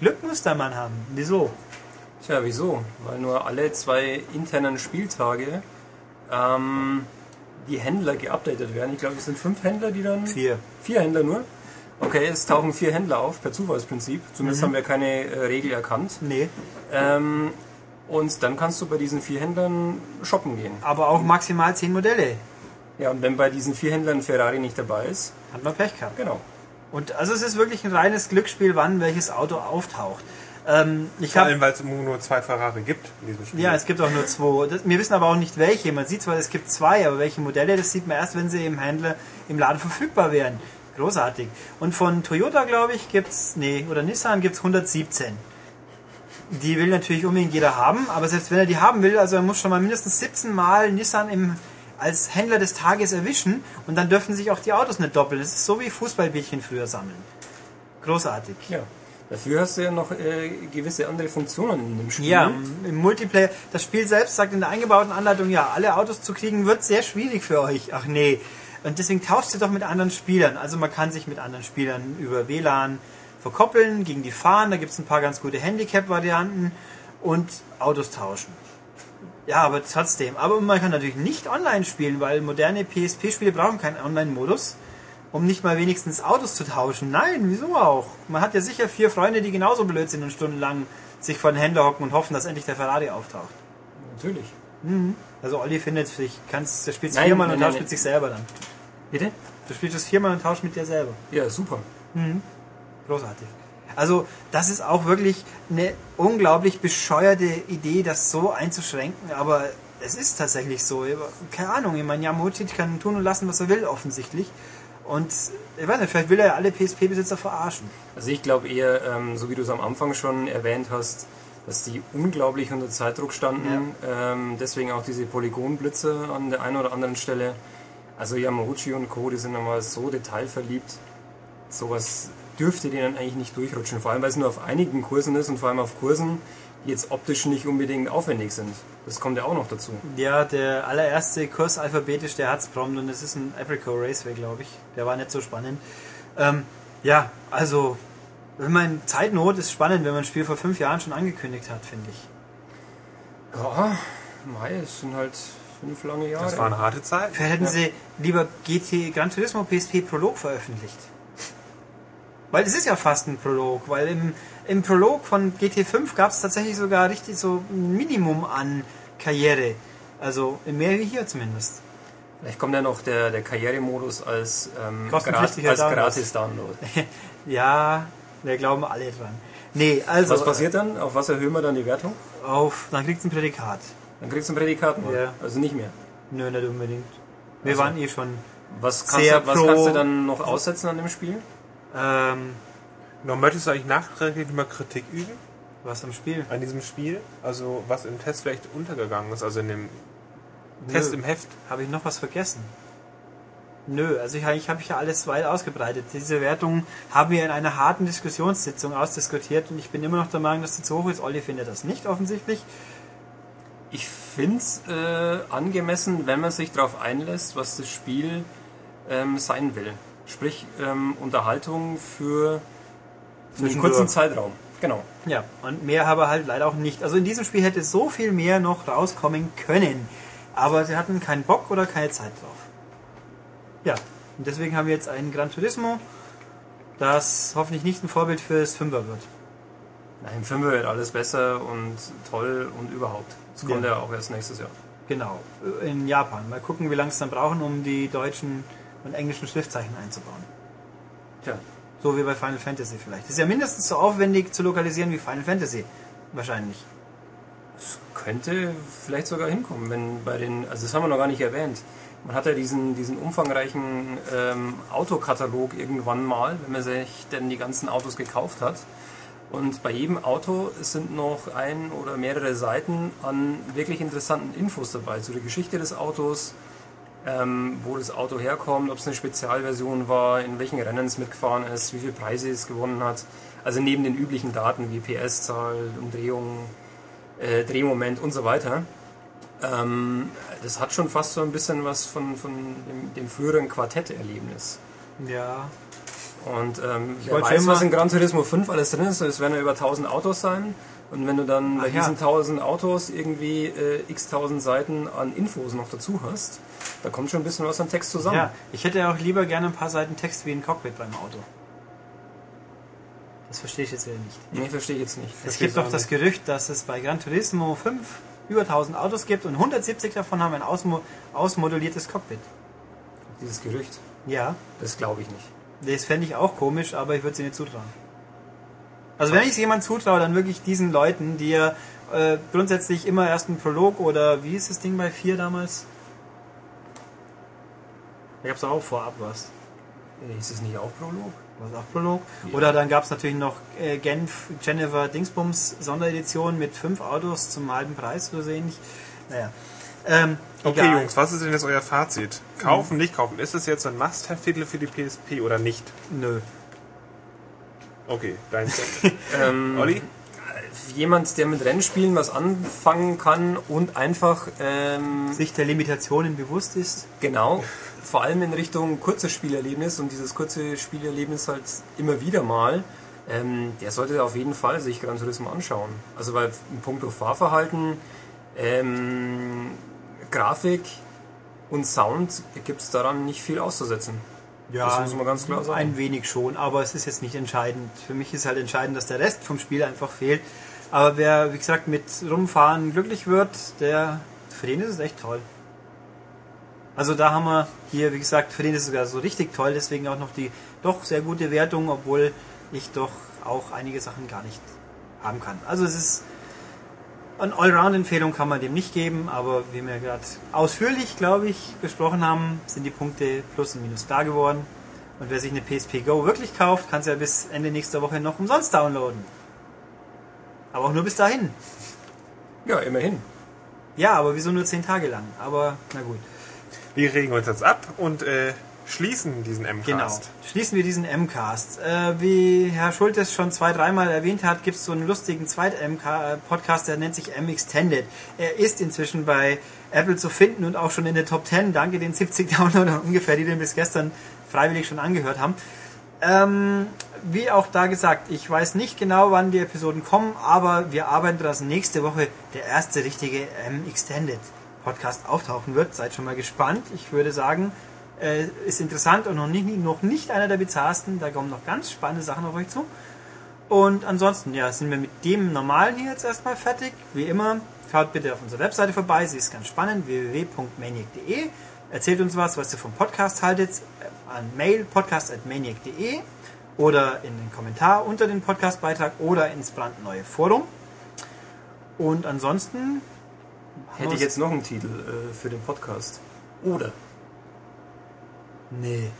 Glück muss der Mann haben. Wieso? Tja, wieso? Weil nur alle zwei internen Spieltage ähm, die Händler geupdatet werden. Ich glaube, es sind fünf Händler, die dann. Vier. Vier Händler nur? Okay, es tauchen vier Händler auf, per Zufallsprinzip. Zumindest haben wir keine äh, Regel erkannt. Nee. Ähm, und dann kannst du bei diesen vier Händlern shoppen gehen. Aber auch maximal 10 Modelle. Ja, und wenn bei diesen vier Händlern Ferrari nicht dabei ist, Hat man Pech gehabt. genau. Und also es ist wirklich ein reines Glücksspiel, wann welches Auto auftaucht. Ähm, ich Vor allem, weil es nur zwei Ferrari gibt in diesem Spiel. ja, es gibt auch nur zwei. Das, wir wissen aber auch nicht welche. Man sieht zwar, es gibt zwei, aber welche Modelle, das sieht man erst, wenn sie im Händler im Laden verfügbar wären. Großartig. Und von Toyota, glaube ich, gibt's nee, oder Nissan gibt's 117. Die will natürlich unbedingt jeder haben, aber selbst wenn er die haben will, also er muss schon mal mindestens 17 Mal Nissan im, als Händler des Tages erwischen und dann dürfen sich auch die Autos nicht doppeln. Das ist so wie Fußballbildchen früher sammeln. Großartig. Ja. Dafür hast du ja noch äh, gewisse andere Funktionen in dem Spiel. Ja, im Multiplayer, das Spiel selbst sagt in der eingebauten Anleitung, ja, alle Autos zu kriegen wird sehr schwierig für euch. Ach nee. Und deswegen tauscht ihr doch mit anderen Spielern. Also man kann sich mit anderen Spielern über WLAN verkoppeln, gegen die fahren, da gibt es ein paar ganz gute Handicap-Varianten und Autos tauschen. Ja, aber trotzdem. Aber man kann natürlich nicht online spielen, weil moderne PSP-Spiele brauchen keinen Online-Modus, um nicht mal wenigstens Autos zu tauschen. Nein, wieso auch? Man hat ja sicher vier Freunde, die genauso blöd sind und stundenlang sich vor den Händler hocken und hoffen, dass endlich der Ferrari auftaucht. Natürlich. Also Olli findet sich, kannst, der spielt viermal nein, und tauscht mit sich selber dann. Bitte? Du spielst es viermal und tauscht mit dir selber. Ja, super. Großartig. Also das ist auch wirklich eine unglaublich bescheuerte Idee, das so einzuschränken, aber es ist tatsächlich so. Keine Ahnung, ich meine, Yamauchi kann tun und lassen, was er will, offensichtlich. Und ich weiß nicht, vielleicht will er ja alle PSP-Besitzer verarschen. Also ich glaube eher, ähm, so wie du es am Anfang schon erwähnt hast, dass die unglaublich unter Zeitdruck standen. Ähm, deswegen auch diese Polygonblitze an der einen oder anderen Stelle. Also Yamauchi und Co., die sind nochmal so detailverliebt. Sowas dürfte denen eigentlich nicht durchrutschen. Vor allem, weil es nur auf einigen Kursen ist und vor allem auf Kursen, die jetzt optisch nicht unbedingt aufwendig sind. Das kommt ja auch noch dazu. Ja, der allererste Kurs alphabetisch, der hat's prompt und es ist ein Apricot Raceway, glaube ich. Der war nicht so spannend. Ähm, ja, also, wenn man Zeitnot ist spannend, wenn man ein Spiel vor fünf Jahren schon angekündigt hat, finde ich. Ja, Mai, es sind halt fünf lange Jahre. Das war eine harte Zeit. Vielleicht hätten sie lieber GT Gran Turismo PSP Prolog veröffentlicht. Weil es ist ja fast ein Prolog, weil im, im Prolog von GT5 gab es tatsächlich sogar richtig so ein Minimum an Karriere. Also mehr wie hier zumindest. Vielleicht kommt ja noch der, der Karrieremodus als, ähm, Kostenpflichtiger als Download. Gratis-Download. Ja, da glauben alle dran. Nee, also Was passiert dann? Auf was erhöhen wir dann die Wertung? auf, dann kriegst du ein Prädikat. Dann kriegst du ein Prädikat noch. Ja. Also nicht mehr. Nö, nicht unbedingt. Wir Also- waren eh schon. Was kannst, Sehr du, was pro- kannst du dann noch aussetzen an dem Spiel? Ähm, Noch möchtest du eigentlich nachträglich mal Kritik üben was am Spiel? an diesem Spiel? Also was im Test vielleicht untergegangen ist, also in dem Test Nö. im Heft. Habe ich noch was vergessen? Nö, also ich, ich habe ja alles weit ausgebreitet. Diese Wertung haben wir in einer harten Diskussionssitzung ausdiskutiert und ich bin immer noch der Meinung, dass die zu hoch ist. Olli findet das nicht offensichtlich. Ich finde es äh, angemessen, wenn man sich darauf einlässt, was das Spiel ähm, sein will. Sprich, ähm, Unterhaltung für einen Zwischendurch. kurzen Zeitraum. Genau. Ja, und mehr habe halt leider auch nicht. Also in diesem Spiel hätte so viel mehr noch rauskommen können. Aber sie hatten keinen Bock oder keine Zeit drauf. Ja, und deswegen haben wir jetzt ein Gran Turismo, das hoffentlich nicht ein Vorbild fürs Fünfer wird. Nein, im Film wird alles besser und toll und überhaupt. Das kommt Ja. ja, auch erst nächstes Jahr. Genau, in Japan. Mal gucken, wie lange es dann brauchen, um die deutschen und englischen Schriftzeichen einzubauen. Tja, So wie bei Final Fantasy vielleicht. ist ja mindestens so aufwendig zu lokalisieren wie Final Fantasy. Wahrscheinlich. könnte vielleicht sogar hinkommen, wenn bei den, also das haben wir noch gar nicht erwähnt. Man hat ja diesen, diesen umfangreichen ähm, Autokatalog irgendwann mal, wenn man sich denn die ganzen Autos gekauft hat. Und bei jedem Auto sind noch ein oder mehrere Seiten an wirklich interessanten Infos dabei, zu der Geschichte des Autos, ähm, wo das Auto herkommt, ob es eine Spezialversion war, in welchen Rennen es mitgefahren ist, wie viele Preise es gewonnen hat. Also neben den üblichen Daten wie PS-Zahl, Umdrehung, äh, Drehmoment und so weiter. Ähm, das hat schon fast so ein bisschen was von, von dem, dem früheren Quartett-Erlebnis. Ja. Und ähm, wer wollte weiß, was in Gran Turismo 5 alles drin ist. Es werden ja über 1000 Autos sein. Und wenn du dann bei Ach ja. diesen 1000 Autos irgendwie äh, x tausend Seiten an Infos noch dazu hast, da kommt schon ein bisschen was an Text zusammen. Ja, ich hätte auch lieber gerne ein paar Seiten Text wie ein Cockpit beim Auto. Das verstehe ich jetzt wieder nicht. Nee, verstehe ich jetzt nicht. Es gibt doch das Gerücht, dass es bei Gran Turismo 5 über 1000 Autos gibt und 170 davon haben ein ausmo ausmoduliertes Cockpit. Dieses Gerücht, Ja, das glaube ich nicht. das fände ich auch komisch, aber ich würde es ihnen nicht zutrauen. Also wenn ich es jemand zutraue, dann wirklich diesen Leuten, die ja äh, grundsätzlich immer erst einen Prolog oder wie ist das Ding bei 4 damals? Da gab es auch vorab was. Äh, Ist es nicht auch Prolog? Was auch Prolog. Oder dann gab es natürlich noch äh, Genf Jennifer Dingsbums Sonderedition mit fünf Autos zum halben Preis oder so ähnlich. Naja. Ähm, Okay, egal. Jungs, was ist denn jetzt euer Fazit? Kaufen, nicht kaufen. Ist es jetzt ein Must-Have-Titel für die PSP oder nicht? Nö. Okay, dein Ähm, Olli? Jemand, der mit Rennspielen was anfangen kann und einfach ähm, Sich der Limitationen bewusst ist. Genau, vor allem in Richtung kurzes Spielerlebnis und dieses kurze Spielerlebnis halt immer wieder mal, ähm, der sollte auf jeden Fall sich Gran Turismo anschauen. Also weil in puncto Fahrverhalten, ähm, Grafik und Sound gibt es daran nicht viel auszusetzen. Das muss man ganz klar sagen. Ein wenig schon, aber es ist jetzt nicht entscheidend. Für mich ist halt entscheidend, dass der Rest vom Spiel einfach fehlt. Aber wer, wie gesagt, mit Rumfahren glücklich wird, der, für den ist es echt toll. Also da haben wir hier, wie gesagt, für den ist es sogar so richtig toll, deswegen auch noch die doch sehr gute Wertung, obwohl ich doch auch einige Sachen gar nicht haben kann. Also es ist eine Allround-Empfehlung kann man dem nicht geben, aber wie wir gerade ausführlich, glaube ich, besprochen haben, sind die Punkte plus und minus da geworden. Und wer sich eine PSP Go wirklich kauft, kann es ja bis Ende nächster Woche noch umsonst downloaden. Aber auch nur bis dahin. Ja, immerhin. Ja, aber wieso nur 10 Tage lang? Aber na gut. Wir regen uns jetzt ab und äh, schließen diesen Genau. M-Cast. Schließen wir diesen M-Cast. Äh, wie Herr Schultes schon zwei, dreimal erwähnt hat, gibt es so einen lustigen Zweit-M-Podcast, der nennt sich M-Extended. Er ist inzwischen bei Apple zu finden und auch schon in der Top 10. Danke den 70 Downloadern ungefähr, die den bis gestern freiwillig schon angehört haben. Ähm, wie auch da gesagt, ich weiß nicht genau, wann die Episoden kommen, aber wir arbeiten, dass nächste Woche der erste richtige M-Extended Podcast auftauchen wird. Seid schon mal gespannt. Ich würde sagen, äh, ist interessant und noch nicht, noch nicht einer der bizarrsten. Da kommen noch ganz spannende Sachen auf euch zu. Und ansonsten, ja, sind wir mit dem Normalen hier jetzt erstmal fertig. Wie immer, schaut bitte auf unserer Webseite vorbei. Sie ist ganz spannend, www.maniac.de. Erzählt uns was, was ihr vom Podcast haltet, äh, an mail podcast.maniac.de oder in den Kommentar unter den Podcastbeitrag oder ins brandneue Forum. Und ansonsten Hätte ich jetzt noch einen Titel äh, für den Podcast. Oder. Nee.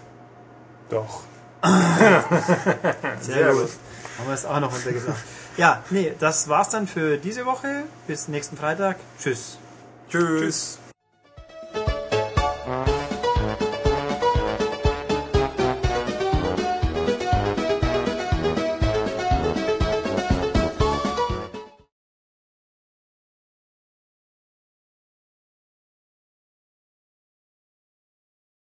Doch. Sehr, gut. Haben wir es auch noch untergebracht. ja, nee, das war's dann für diese Woche. Bis nächsten Freitag. Tschüss. Tschüss.